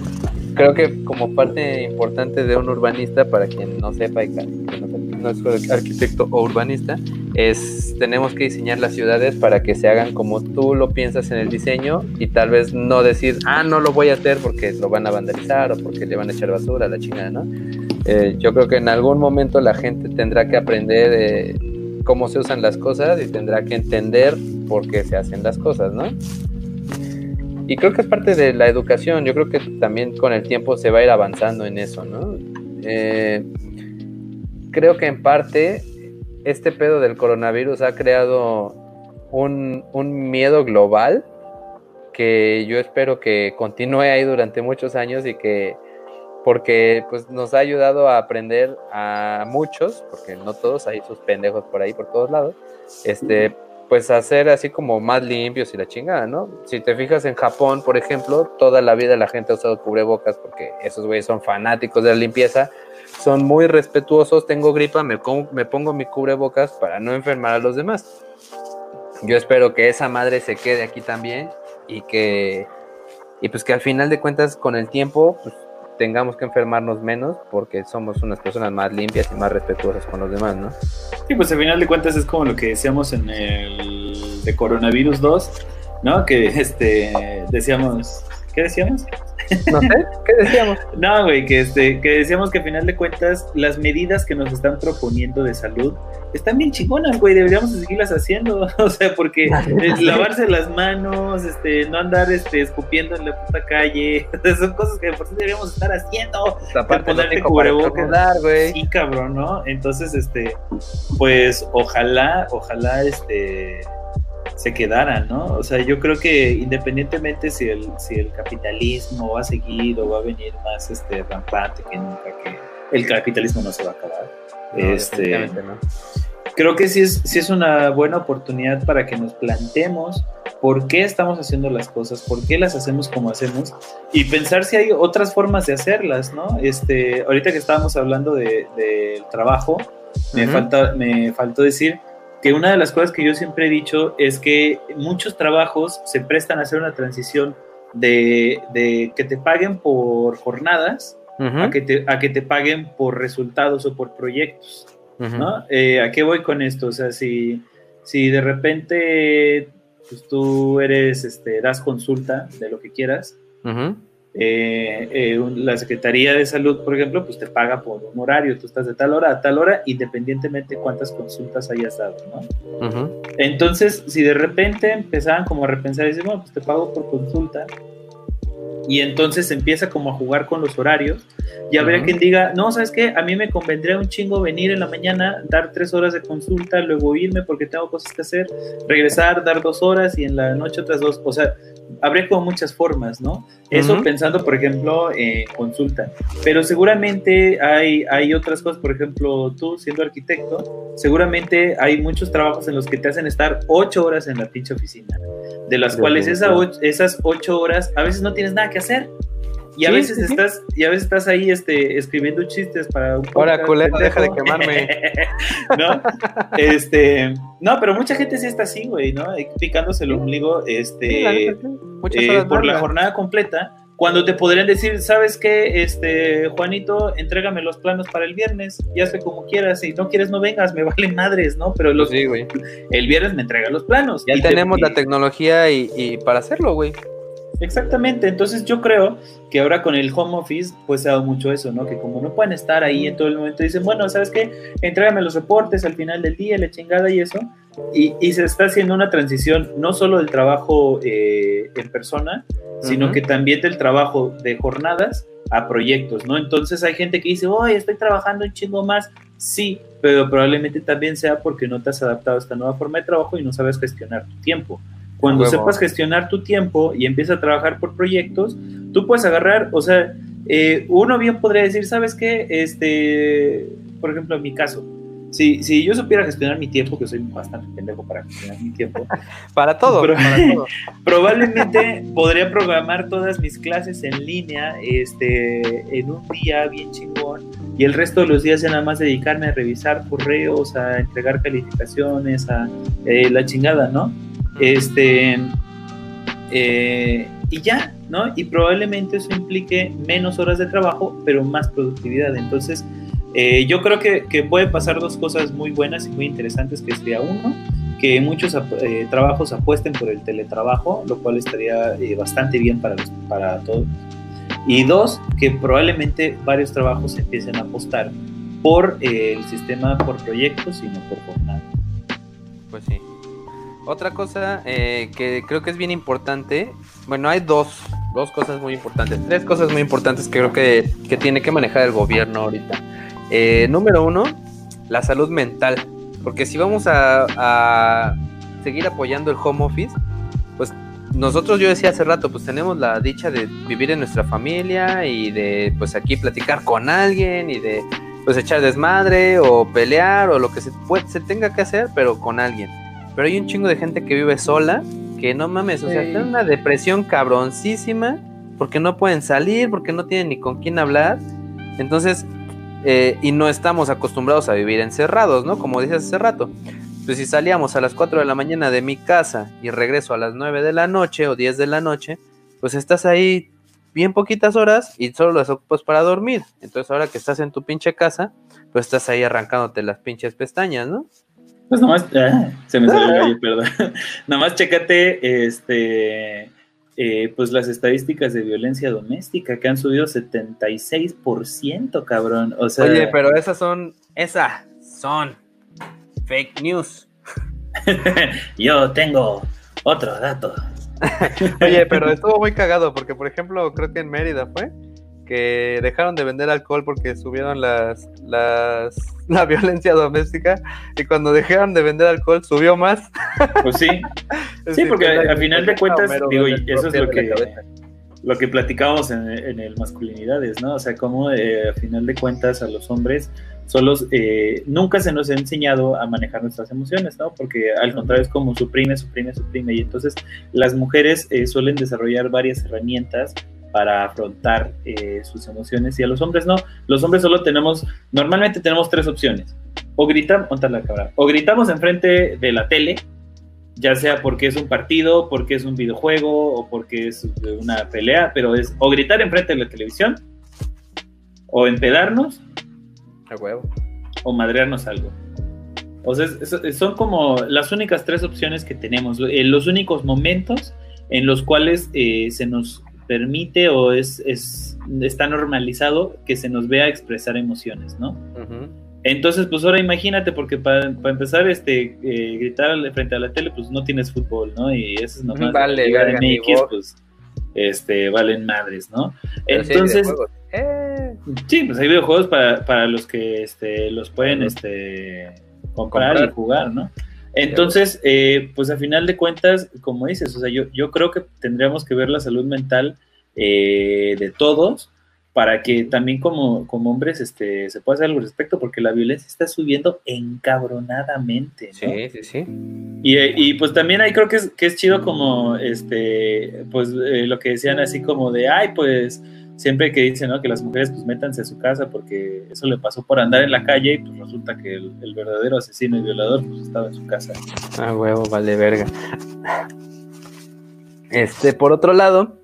creo que como parte importante de un urbanista, para quien no sepa y que no, es arquitecto o urbanista, es tenemos que diseñar las ciudades para que se hagan como tú lo piensas en el diseño y tal vez no decir, ah, no lo voy a hacer porque lo van a vandalizar o porque le van a echar basura a la chingada, ¿no? Eh, yo creo que en algún momento la gente tendrá que aprender eh, cómo se usan las cosas y tendrá que entender por qué se hacen las cosas, ¿no? Y creo que es parte de la educación, yo creo que también con el tiempo se va a ir avanzando en eso, ¿no? Eh, creo que en parte este pedo del coronavirus ha creado un, un, miedo global que yo espero que continúe ahí durante muchos años y que porque pues nos ha ayudado a aprender a muchos, porque no todos, hay sus pendejos por ahí por todos lados, este pues hacer así como más limpios y la chingada, ¿no? Si te fijas en Japón, por ejemplo, toda la vida la gente ha usado cubrebocas porque esos güeyes son fanáticos de la limpieza son muy respetuosos, tengo gripa, me, me pongo mi cubrebocas para no enfermar a los demás. Yo espero que esa madre se quede aquí también y que, y pues que al final de cuentas con el tiempo pues, tengamos que enfermarnos menos porque somos unas personas más limpias y más respetuosas con los demás, ¿no? Sí, pues al final de cuentas es como lo que decíamos en el de coronavirus 2, ¿no? Que este decíamos, ¿qué decíamos? No sé, ¿qué decíamos? no, güey, que, este, que decíamos que al final de cuentas las medidas que nos están proponiendo de salud están bien chingonas, güey, deberíamos seguirlas haciendo, o sea, porque lavarse las manos, este, no andar este, escupiendo en la puta calle, son cosas que por sí deberíamos estar haciendo, ponerte cubrebocas, güey. Sí, cabrón, ¿no? Entonces, este, pues, ojalá, ojalá, este se quedaran, ¿no? O sea, yo creo que independientemente si el, si el capitalismo va a seguir o va a venir más este rampante que nunca, que el capitalismo no se va a acabar. este, no. Creo que sí es, sí es una buena oportunidad para que nos planteemos por qué estamos haciendo las cosas, por qué las hacemos como hacemos y pensar si hay otras formas de hacerlas, ¿no? Este, ahorita que estábamos hablando del de, trabajo, me, falta, me faltó decir que una de las cosas que yo siempre he dicho es que muchos trabajos se prestan a hacer una transición de, de que te paguen por jornadas uh -huh. a, que te, a que te paguen por resultados o por proyectos. Uh -huh. ¿no? Eh, ¿A qué voy con esto? O sea, si, si de repente pues, tú eres, este, das consulta de lo que quieras, uh -huh. Eh, eh, la Secretaría de Salud, por ejemplo, pues te paga por un horario, tú estás de tal hora a tal hora, independientemente de cuántas consultas hayas dado, ¿no? Uh -huh. Entonces, si de repente empezaban como a repensar y dicen, bueno, pues te pago por consulta, y entonces empieza como a jugar con los horarios, y habría uh -huh. quien diga, no, ¿sabes qué? A mí me convendría un chingo venir en la mañana, dar tres horas de consulta, luego irme porque tengo cosas que hacer, regresar, dar dos horas y en la noche otras dos, o sea, habría como muchas formas, ¿no? Eso uh -huh. pensando, por ejemplo, en consulta. Pero seguramente hay, hay otras cosas, por ejemplo, tú siendo arquitecto, seguramente hay muchos trabajos en los que te hacen estar ocho horas en la pinche oficina, de las de cuales esa esas ocho horas a veces no tienes nada que hacer. Y a Sí, veces sí, sí. estás, y a veces estás ahí este, escribiendo chistes para un Ahora, culero, deja de quemarme. ¿No? Este, no, pero mucha gente sí está así, güey, ¿no? Picándose el ombligo, este, Sí, sí. Eh, por la jornada completa, cuando te podrían decir, ¿sabes qué? Este, Juanito, entrégame los planos para el viernes, y hazle como quieras, si no quieres no vengas, me vale madres, ¿no? Pero los, Sí, el viernes me entrega los planos. Ya Y te- tenemos y- la tecnología y, y para hacerlo, güey. Exactamente, entonces yo creo que ahora con el home office pues se ha dado mucho eso, ¿no? Que como no pueden estar ahí en todo el momento, dicen, bueno, ¿sabes qué? Entrégame los reportes al final del día, la chingada y eso. Y, y se está haciendo una transición no solo del trabajo eh, en persona, sino que también del trabajo de jornadas a proyectos, ¿no? Entonces hay gente que dice, oye, estoy trabajando un chingo más. Sí, pero probablemente también sea porque no te has adaptado a esta nueva forma de trabajo y no sabes gestionar tu tiempo. Cuando Huevo. sepas gestionar tu tiempo y empiezas a trabajar por proyectos, tú puedes agarrar, o sea, eh, uno bien podría decir, ¿sabes qué? Este, por ejemplo, en mi caso, si, si yo supiera gestionar mi tiempo, que soy bastante pendejo para gestionar mi tiempo, Para todo, Pero- para todo. probablemente podría programar todas mis clases en línea este, en un día bien chingón y el resto de los días ya nada más dedicarme a revisar correos, a entregar calificaciones, a eh, la chingada, ¿no? Este, eh, y ya, ¿no? Y probablemente eso implique menos horas de trabajo, pero más productividad. Entonces, eh, yo creo que, que puede pasar dos cosas muy buenas y muy interesantes, que sería uno, que muchos eh, trabajos apuesten por el teletrabajo, lo cual estaría eh, bastante bien para, los- para todos. Y dos, que probablemente varios trabajos empiecen a apostar por el sistema por proyectos y no por jornada. Pues sí. Otra cosa eh, que creo que es bien importante, bueno, hay dos, dos cosas muy importantes, tres cosas muy importantes que creo que, que tiene que manejar el gobierno ahorita. Eh, número uno, la salud mental, porque si vamos a, a seguir apoyando el home office, pues nosotros, yo decía hace rato, pues tenemos la dicha de vivir en nuestra familia y de pues aquí platicar con alguien y de pues echar desmadre o pelear o lo que se, puede, se tenga que hacer, pero con alguien. Pero hay un chingo de gente que vive sola, que no mames, o sea, Sí. está en una depresión cabroncísima, porque no pueden salir, porque no tienen ni con quién hablar. Entonces, eh, y no estamos acostumbrados a vivir encerrados, ¿no? Como dices hace rato. Pues si salíamos a las 4 de la mañana de mi casa y regreso a las 9 de la noche o 10 de la noche, pues estás ahí bien poquitas horas y solo las ocupas para dormir. Entonces ahora que estás en tu pinche casa, pues estás ahí arrancándote las pinches pestañas, ¿no? Pues nomás, ah, se me salió el gallo, perdón. nomás chécate, este, eh, pues las estadísticas de violencia doméstica que han subido 76%, cabrón. O sea, Oye, pero esas son, esas son fake news. yo tengo otro dato. Oye, pero estuvo muy cagado porque, por ejemplo, creo que en Mérida fue que dejaron de vender alcohol porque subieron las, las la violencia doméstica y cuando dejaron de vender alcohol subió más. Pues sí, sí, porque a, a final de cuentas, digo, eso es lo que lo que platicábamos en, en el masculinidades, ¿no? O sea, como eh, a final de cuentas a los hombres solos eh, nunca se nos ha enseñado a manejar nuestras emociones, ¿no? Porque al contrario es como suprime, suprime, suprime. Y entonces las mujeres eh, suelen desarrollar varias herramientas para afrontar eh, sus emociones y a los hombres no. Los hombres solo tenemos, normalmente tenemos tres opciones. O gritamos, la cabra, o gritamos enfrente de la tele, ya sea porque es un partido, porque es un videojuego o porque es una pelea, pero es o gritar enfrente de la televisión, o empedarnos, A huevo. o madrearnos algo. O sea, son como las únicas tres opciones que tenemos, eh, los únicos momentos en los cuales eh, se nos permite o es, es- está normalizado que se nos vea expresar emociones, ¿no? Entonces, pues ahora imagínate, porque para, empezar, este, eh, gritar frente a la tele, pues no tienes fútbol, ¿no? Y eso es nomás Vale, ni MX, pues, este, valen madres, ¿no? Pero Entonces. Eh, sí, pues hay videojuegos para, para los que este, los pueden este, comprar, Comprar. y jugar, ¿no? Entonces, eh, pues a final de cuentas, como dices, o sea, yo, yo creo que tendríamos que ver la salud mental eh, de todos para que también como, como hombres este, se pueda hacer algo al respecto, porque la violencia está subiendo encabronadamente. ¿no? sí, sí, sí. Y, eh, y, pues también ahí creo que es, que es chido como, este, pues eh, lo que decían así como de, ay, pues siempre que dicen ¿no? que las mujeres pues métanse a su casa porque eso le pasó por andar en la calle y pues resulta que el, el verdadero asesino y violador pues estaba en su casa. Ah, huevo, vale verga. Este, por otro lado,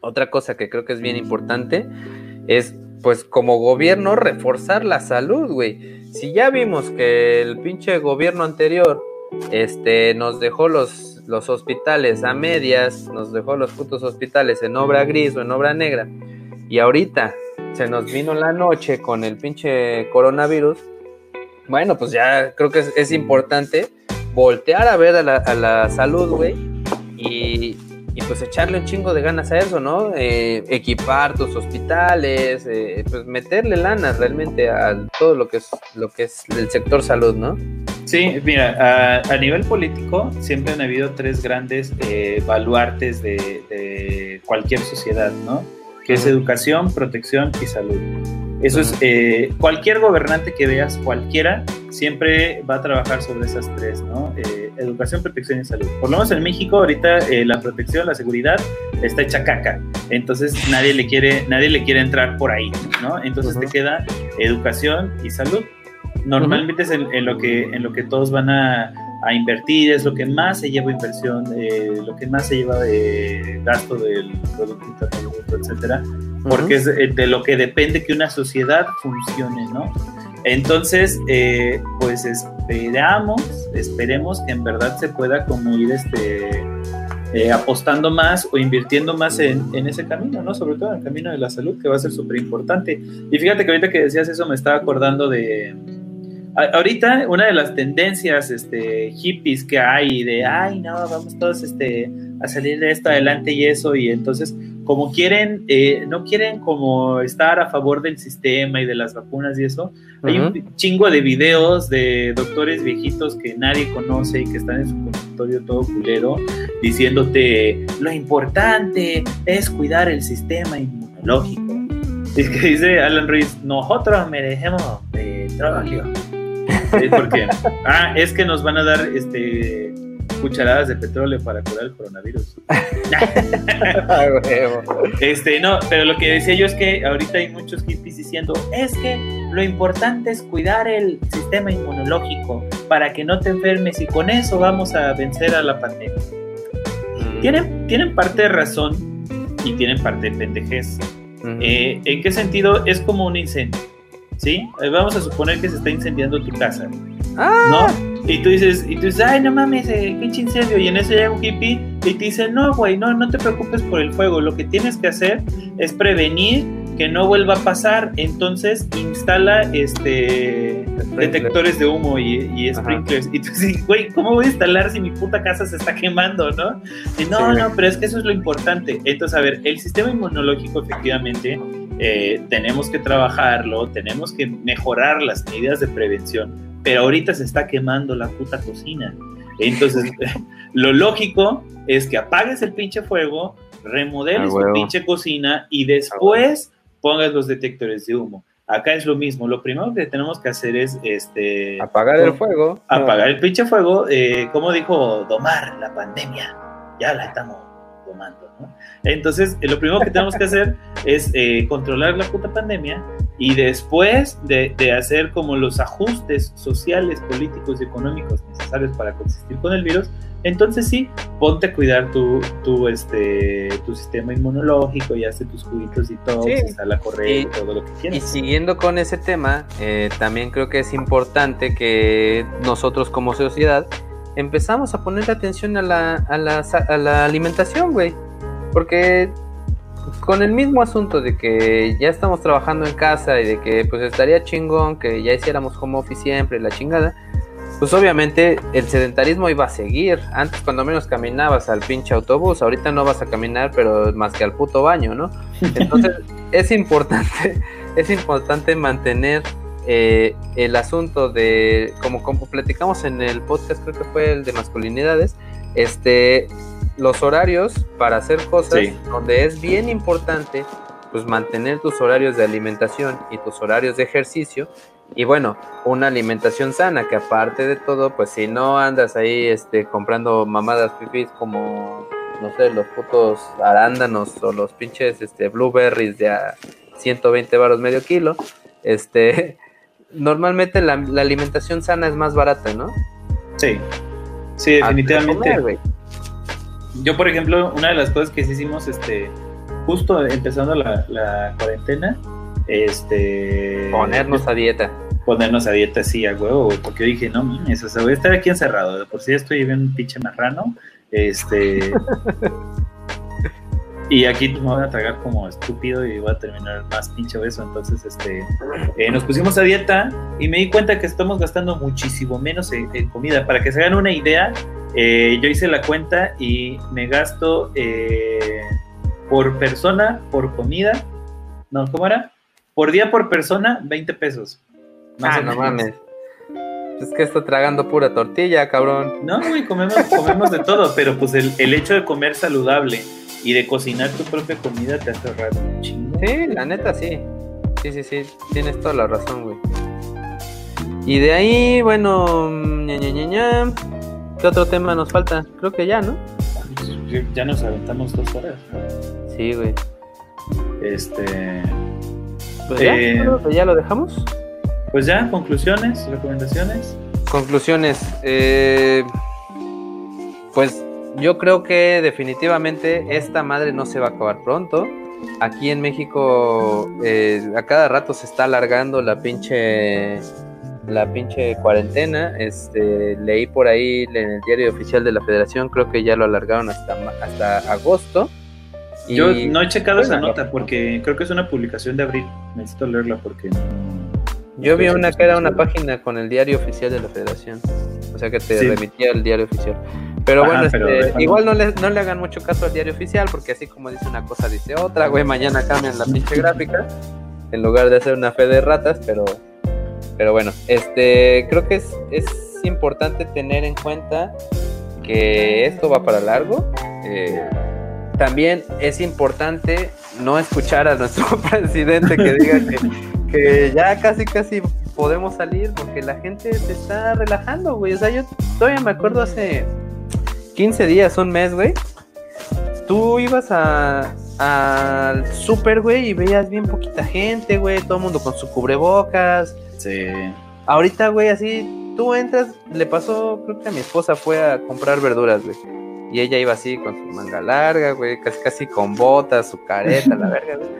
otra cosa que creo que es bien importante es, pues, como gobierno, reforzar la salud, güey. Si ya vimos que el pinche gobierno anterior, este, nos dejó los, los hospitales a medias, nos dejó los putos hospitales en obra gris o en obra negra, y ahorita se nos vino la noche con el pinche coronavirus, bueno, pues ya creo que es, importante voltear a ver a la, a la salud, güey, y, y pues echarle un chingo de ganas a eso, ¿no? Eh, equipar tus hospitales, eh, pues meterle lana realmente a todo lo que es lo que es el sector salud, ¿no? Sí, mira, a, a nivel político siempre han habido tres grandes eh, baluartes de, de cualquier sociedad, ¿no? Que es educación, protección y salud. Eso es, eh, cualquier gobernante que veas, cualquiera, siempre va a trabajar sobre esas tres, ¿no? Eh, educación, protección y salud. Por lo menos en México, ahorita eh, la protección, la seguridad está hecha caca. Entonces nadie le quiere, nadie le quiere entrar por ahí, ¿no? Entonces te queda educación y salud. Normalmente es en, en lo que, en lo que todos van a, a invertir, es lo que más se lleva inversión, eh, lo que más se lleva de gasto del Producto Interno etcétera, porque es de, de lo que depende que una sociedad funcione, ¿no? Entonces, eh, pues esperamos, esperemos que en verdad se pueda como ir este, eh, apostando más o invirtiendo más en, en, ese camino, ¿no? Sobre todo en el camino de la salud, que va a ser súper importante. Y fíjate que ahorita que decías eso me estaba acordando de... Ahorita una de las tendencias este, hippies que hay de, ay, no, vamos todos este, a salir de esto adelante y eso, y entonces como quieren, eh, no quieren como estar a favor del sistema y de las vacunas y eso, uh -huh. hay un chingo de videos de doctores viejitos que nadie conoce y que están en su consultorio todo culero, diciéndote, lo importante es cuidar el sistema inmunológico. Y que dice Alan Ruiz, nosotros merecemos eh, trabajo. porque, ah, es que nos van a dar este cucharadas de petróleo para curar el coronavirus. este, no, pero lo que decía yo es que ahorita hay muchos hippies diciendo, es que lo importante es cuidar el sistema inmunológico para que no te enfermes y con eso vamos a vencer a la pandemia. Mm. Tienen, tienen parte de razón y tienen parte de pendejez. Mm. Eh, ¿En qué sentido? Es como un incendio. ¿Sí? Eh, vamos a suponer que se está incendiando tu casa. Ah. ¿No? Y tú dices, y tú dices, ay, no mames, eh, pinche incendio. Y en eso llega un hippie y te dice, no, güey, no, no te preocupes por el fuego. Lo que tienes que hacer es prevenir que no vuelva a pasar. Entonces instala este detectores de humo y, y sprinklers. Ajá. Y tú dices, güey, ¿cómo voy a instalar si mi puta casa se está quemando, no? Y no, sí. no, pero es que eso es lo importante. Entonces, a ver, el sistema inmunológico efectivamente eh, tenemos que trabajarlo, tenemos que mejorar las medidas de prevención pero ahorita se está quemando la puta cocina. Entonces, lo lógico es que apagues el pinche fuego, remodeles tu pinche cocina y después pongas los detectores de humo. Acá es lo mismo. Lo primero que tenemos que hacer es este apagar el fuego. Apagar el pinche fuego. Eh, como dijo Domar, la pandemia. Ya la estamos. ¿No? Entonces, lo primero que tenemos que hacer es eh, controlar la puta pandemia y después de, de, hacer como los ajustes sociales, políticos y económicos necesarios para consistir con el virus, entonces sí, ponte a cuidar tu, tu, este, tu sistema inmunológico y hace tus cubitos y todo, sí. sala correcta, todo lo que quieras. Y siguiendo con ese tema, eh, también creo que es importante que nosotros como sociedad empezamos a poner atención a la, a la, a la alimentación, güey. Porque con el mismo asunto de que ya estamos trabajando en casa y de que pues estaría chingón que ya hiciéramos home office siempre, la chingada, pues obviamente el sedentarismo iba a seguir. Antes cuando menos caminabas al pinche autobús, ahorita no vas a caminar, pero más que al puto baño, ¿no? Entonces es importante, es importante mantener eh, el asunto de, como, como platicamos en el podcast, creo que fue el de masculinidades, este, los horarios para hacer cosas sí. donde es bien importante pues mantener tus horarios de alimentación y tus horarios de ejercicio y bueno, una alimentación sana que aparte de todo, pues si no andas ahí este comprando mamadas pipis como no sé, los putos arándanos o los pinches este, blueberries de a 120 baros medio kilo, este, normalmente la, la alimentación sana es más barata, ¿no? Sí, sí, definitivamente. comer. Yo, por ejemplo, una de las cosas que sí hicimos, este, justo empezando la, la cuarentena, este... Ponernos a dieta. Ponernos a dieta, sí, a huevo, güey, porque yo dije, no mames, o sea, voy a estar aquí encerrado, de por si ya estoy bien pinche marrano, este... y aquí me voy a tragar como estúpido y voy a terminar más pinche obeso, entonces, este... eh, nos pusimos a dieta y me di cuenta que estamos gastando muchísimo menos en, en comida. Para que se hagan una idea, eh, yo hice la cuenta y me gasto eh, por persona, por comida, no, ¿cómo era? Por día por persona, 20 pesos. Más Ah, no mames. Es que estoy tragando pura tortilla, cabrón. No, güey, comemos, comemos de todo, pero pues el, el hecho de comer saludable y de cocinar tu propia comida te hace un chingo. Sí, la neta sí. Sí, sí, sí. Tienes toda la razón, güey. Y de ahí, bueno, ña, ña. ¿Qué otro tema nos falta? Creo que ya, ¿no? Ya nos aventamos dos horas. Sí, güey. Este. Pues ya, Eh, ya lo dejamos. Pues ya, conclusiones, recomendaciones. Conclusiones. eh, pues yo creo que definitivamente esta madre no se va a acabar pronto. Aquí en México eh, a cada rato se está alargando la pinche la pinche cuarentena. Este leí por ahí en el diario oficial de la Federación, creo que ya lo alargaron hasta hasta agosto. Y- Yo no he checado esa nota porque creo que es una publicación de abril. Necesito leerla porque. Yo vi una que era una 100% página con el diario oficial de la Federación. O sea que te Sí. remitía al diario oficial. Pero Ajá, bueno, pero este, igual no le, no le hagan mucho caso al diario oficial, porque así como dice una cosa, dice otra, güey, mañana cambian la pinche gráfica, en lugar de hacer una fe de ratas, pero, pero bueno, este, creo que es, es importante tener en cuenta que esto va para largo. eh, también es importante no escuchar a nuestro presidente que diga que, que ya casi casi podemos salir porque la gente se está relajando, güey. O sea, yo todavía me acuerdo hace 15 días, un mes, güey. Tú ibas a al súper, güey, y veías bien poquita gente, güey, todo el mundo con su cubrebocas. Sí. Ahorita, güey, así, tú entras, le pasó, creo que a mi esposa fue a comprar verduras, güey. Y ella iba así con su manga larga, güey, casi casi con botas, su careta, la verga, güey.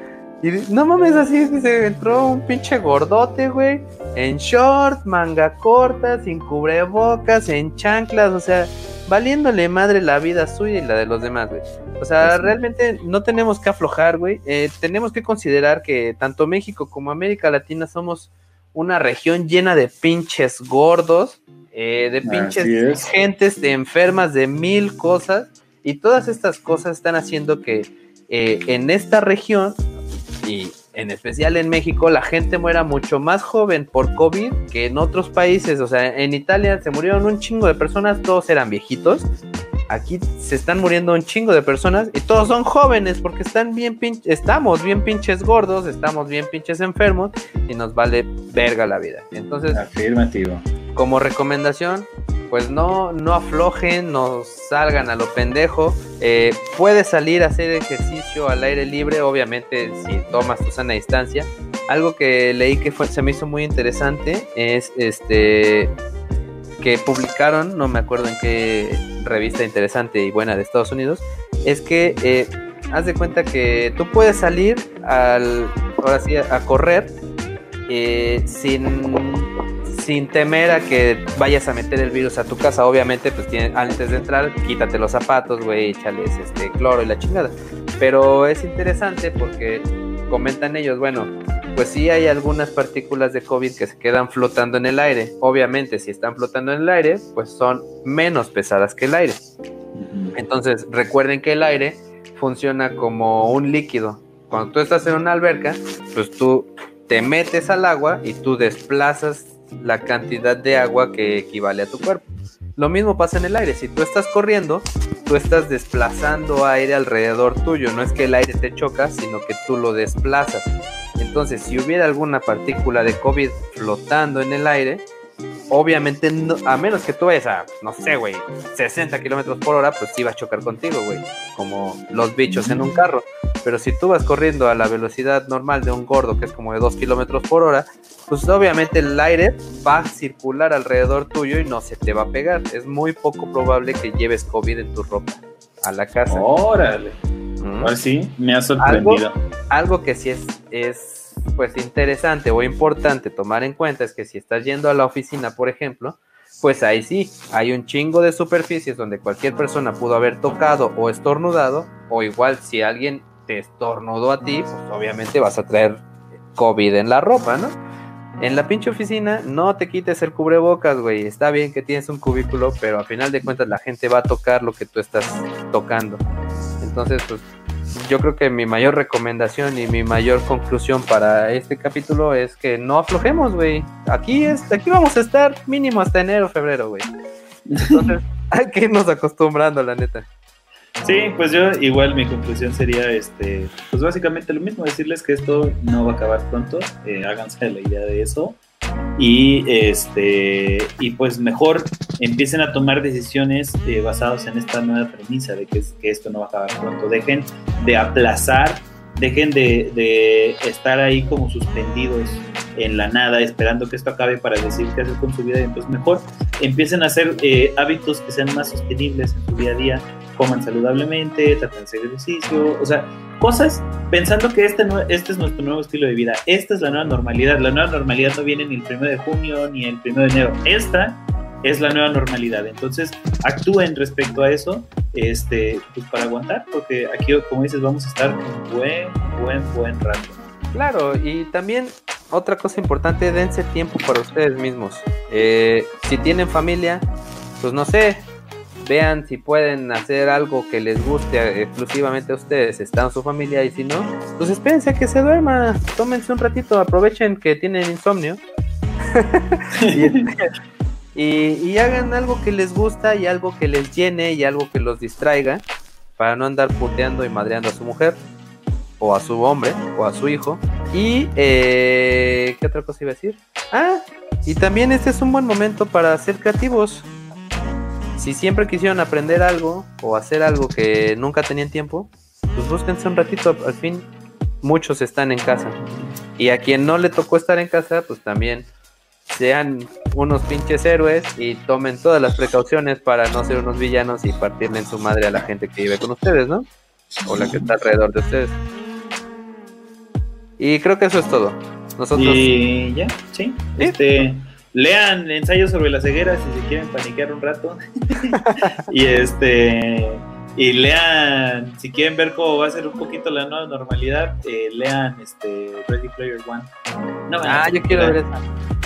Y no mames, así se entró un pinche gordote, güey, en short, manga corta, sin cubrebocas, en chanclas, o sea, valiéndole madre la vida suya y la de los demás, güey. O sea, realmente no tenemos que aflojar, güey. Eh, tenemos que considerar que tanto México como América Latina somos una región llena de pinches gordos, eh, de pinches es. gentes de enfermas de mil cosas. Y todas estas cosas están haciendo que eh, en esta región y en especial en México la gente muera mucho más joven por COVID que en otros países. O sea, en Italia se murieron un chingo de personas, todos eran viejitos. Aquí se están muriendo un chingo de personas y todos son jóvenes porque están bien pin- estamos bien pinches gordos, estamos bien pinches enfermos y nos vale verga la vida. Entonces, Afirmativo. Como recomendación, pues no, no aflojen, no salgan a lo pendejo. Eh, puedes salir a hacer ejercicio al aire libre, obviamente si tomas tu sana distancia. Algo que leí que se me hizo muy interesante es este que publicaron, no me acuerdo en qué revista interesante y buena de Estados Unidos, es que eh, haz de cuenta que tú puedes salir al, ahora sí, a correr eh, sin, sin temer a que vayas a meter el virus a tu casa. Obviamente, pues tiene- antes de entrar, quítate los zapatos, güey, échales este cloro y la chingada. Pero es interesante porque comentan ellos, bueno, pues sí hay algunas partículas de COVID que se quedan flotando en el aire. Obviamente, si están flotando en el aire, pues son menos pesadas que el aire. Entonces, recuerden que el aire funciona como un líquido. Cuando tú estás en una alberca, pues tú te metes al agua y tú desplazas la cantidad de agua que equivale a tu cuerpo. Lo mismo pasa en el aire. Si tú estás corriendo, tú estás desplazando aire alrededor tuyo. No es que el aire te choca, sino que tú lo desplazas. Entonces, si hubiera alguna partícula de COVID flotando en el aire, obviamente, no- a menos que tú vayas a, no sé, güey, 60 kilómetros por hora, pues sí va a chocar contigo, güey, como los bichos en un carro. Pero si tú vas corriendo a la velocidad normal de un gordo, que es como de 2 kilómetros por hora, pues obviamente el aire va a circular alrededor tuyo y no se te va a pegar. Es muy poco probable que lleves COVID en tu ropa a la casa. Órale. Mm. Ahora sí, me ha algo, sorprendido. algo que sí es, es pues interesante o importante tomar en cuenta es que si estás yendo a la oficina, por ejemplo, pues ahí sí, hay un chingo de superficies donde cualquier persona pudo haber tocado o estornudado, o igual si alguien te estornudó a ti, pues obviamente vas a traer COVID en la ropa, ¿no? En la pinche oficina no te quites el cubrebocas, güey. Está bien que tienes un cubículo, pero a final de cuentas la gente va a tocar lo que tú estás tocando. Entonces, pues yo creo que mi mayor recomendación y mi mayor conclusión para este capítulo es que no aflojemos, güey. Aquí es, aquí vamos a estar mínimo hasta enero, febrero, güey. Entonces, hay que irnos acostumbrando, la neta. Sí, pues yo igual mi conclusión sería, este, pues básicamente lo mismo, decirles que esto no va a acabar pronto, eh, háganse la idea de eso y este y pues mejor empiecen a tomar decisiones eh, basadas en esta nueva premisa de que, es- que esto no va a acabar pronto, dejen de aplazar, dejen de, estar ahí como suspendidos en la nada esperando que esto acabe para decir qué hacer con su vida. Y entonces mejor empiecen a hacer eh, hábitos que sean más sostenibles en su día a día coman saludablemente, traten de hacer ejercicio, o sea, cosas pensando que este, este es nuestro nuevo estilo de vida, esta es la nueva normalidad, la nueva normalidad no viene ni el 1 de junio ni el 1 de enero, esta es la nueva normalidad, entonces actúen respecto a eso, este, pues para aguantar, porque aquí, como dices, vamos a estar un buen, buen, buen rato. Claro, y también otra cosa importante, dense tiempo para ustedes mismos. Eh, si tienen familia, pues no sé, vean si pueden hacer algo que les guste exclusivamente a ustedes, está en su familia, y si no, pues espérense a que se duerma, tómense un ratito, aprovechen que tienen insomnio. y hagan algo que les gusta y algo que les llene y algo que los distraiga para no andar puteando y madreando a su mujer o a su hombre o a su hijo. Y eh, ¿qué otra cosa iba a decir? Ah, y también este es un buen momento para ser creativos. Si siempre quisieron aprender algo o hacer algo que nunca tenían tiempo, pues búsquense un ratito. Al fin, muchos están en casa. Y a quien no le tocó estar en casa, pues también sean unos pinches héroes y tomen todas las precauciones para no ser unos villanos y partirle en su madre a la gente que vive con ustedes, ¿no? O la que está alrededor de ustedes. Y creo que eso es todo. Nosotros. Y ya, sí. Este, lean ensayos sobre la ceguera si se quieren paniquear un rato. y este y lean, si quieren ver cómo va a ser un poquito la nueva normalidad, eh, lean este Ready Player One. No, ah, yo quiero ver esa.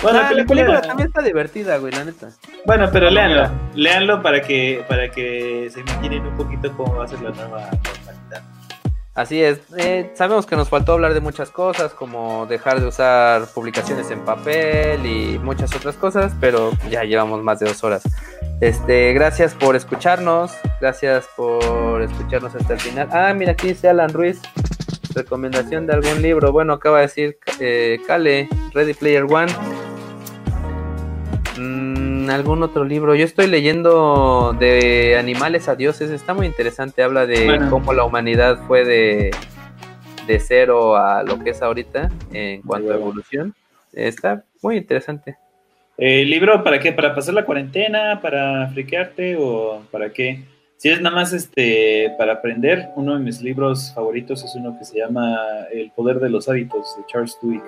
Bueno, Ah, la la película- película también está divertida, güey, la neta. Bueno, pero No, léanlo, mira. léanlo para que para que se imaginen un poquito cómo va a ser la nueva normalidad. Así es. Eh, sabemos que nos faltó hablar de muchas cosas, como dejar de usar publicaciones en papel y muchas otras cosas, pero ya llevamos más de dos horas. Este, gracias por escucharnos, gracias por escucharnos hasta el final. Ah, mira, aquí dice Alan Ruiz, recomendación de algún libro. Bueno, acaba de decir eh, Kale, Ready Player One. Mm, algún otro libro. Yo estoy leyendo de animales a dioses. Está muy interesante. Habla de Bueno. cómo la humanidad fue de, de cero a lo que es ahorita en cuanto a evolución. Está muy interesante. Eh, ¿Libro para qué? ¿Para pasar la cuarentena? ¿Para friquearte? ¿O para qué? Si es nada más este para aprender, uno de mis libros favoritos es uno que se llama El poder de los hábitos de Charles Duhigg.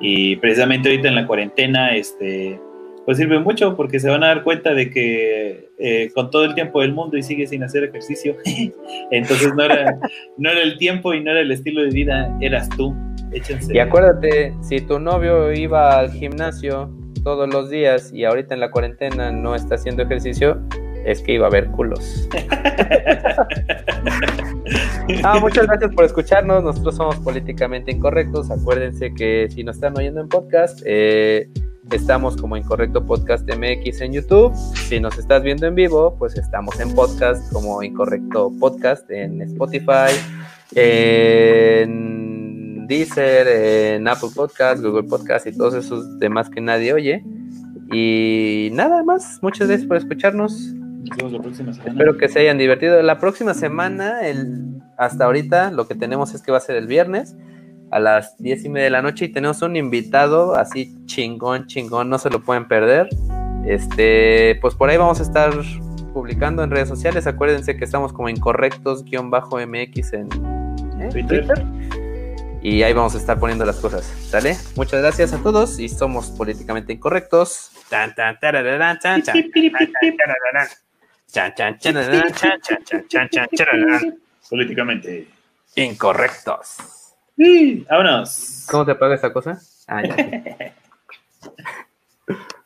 Y precisamente ahorita en la cuarentena, este, pues sirve mucho porque se van a dar cuenta de que eh, con todo el tiempo del mundo y sigue sin hacer ejercicio, entonces no era, no era el tiempo y no era el estilo de vida, eras tú. Échense. Y acuérdate, si tu novio iba al gimnasio todos los días y ahorita en la cuarentena no está haciendo ejercicio, es que iba a haber culos. Ah, muchas gracias por escucharnos. Nosotros somos políticamente incorrectos. Acuérdense que si nos están oyendo en podcast, eh, estamos como Incorrecto Podcast MX en YouTube. Si nos estás viendo en vivo, pues estamos en podcast como Incorrecto Podcast en Spotify, en Deezer, en Apple Podcast, Google Podcast y todos esos demás que nadie oye. Y nada más, muchas gracias por escucharnos. Nos vemos la próxima semana. Espero que se hayan divertido. La próxima semana, el, hasta ahorita, lo que tenemos es que va a ser el viernes a las diez y media de la noche y tenemos un invitado así chingón, chingón, no se lo pueden perder. Este, pues por ahí vamos a estar publicando en redes sociales. Acuérdense que estamos como incorrectos-mx en ¿eh? Twitter. Y ahí vamos a estar poniendo las cosas, ¿sale? Muchas gracias a todos y somos políticamente incorrectos. Tan, tan, tarararán, chan, chan, tarararán. Chan, chan, chararán, chan, chan, chan, chan, chan, chararán. Políticamente. Incorrectos. Sí, vámonos. ¿Cómo te apaga esta cosa? Ah, ya.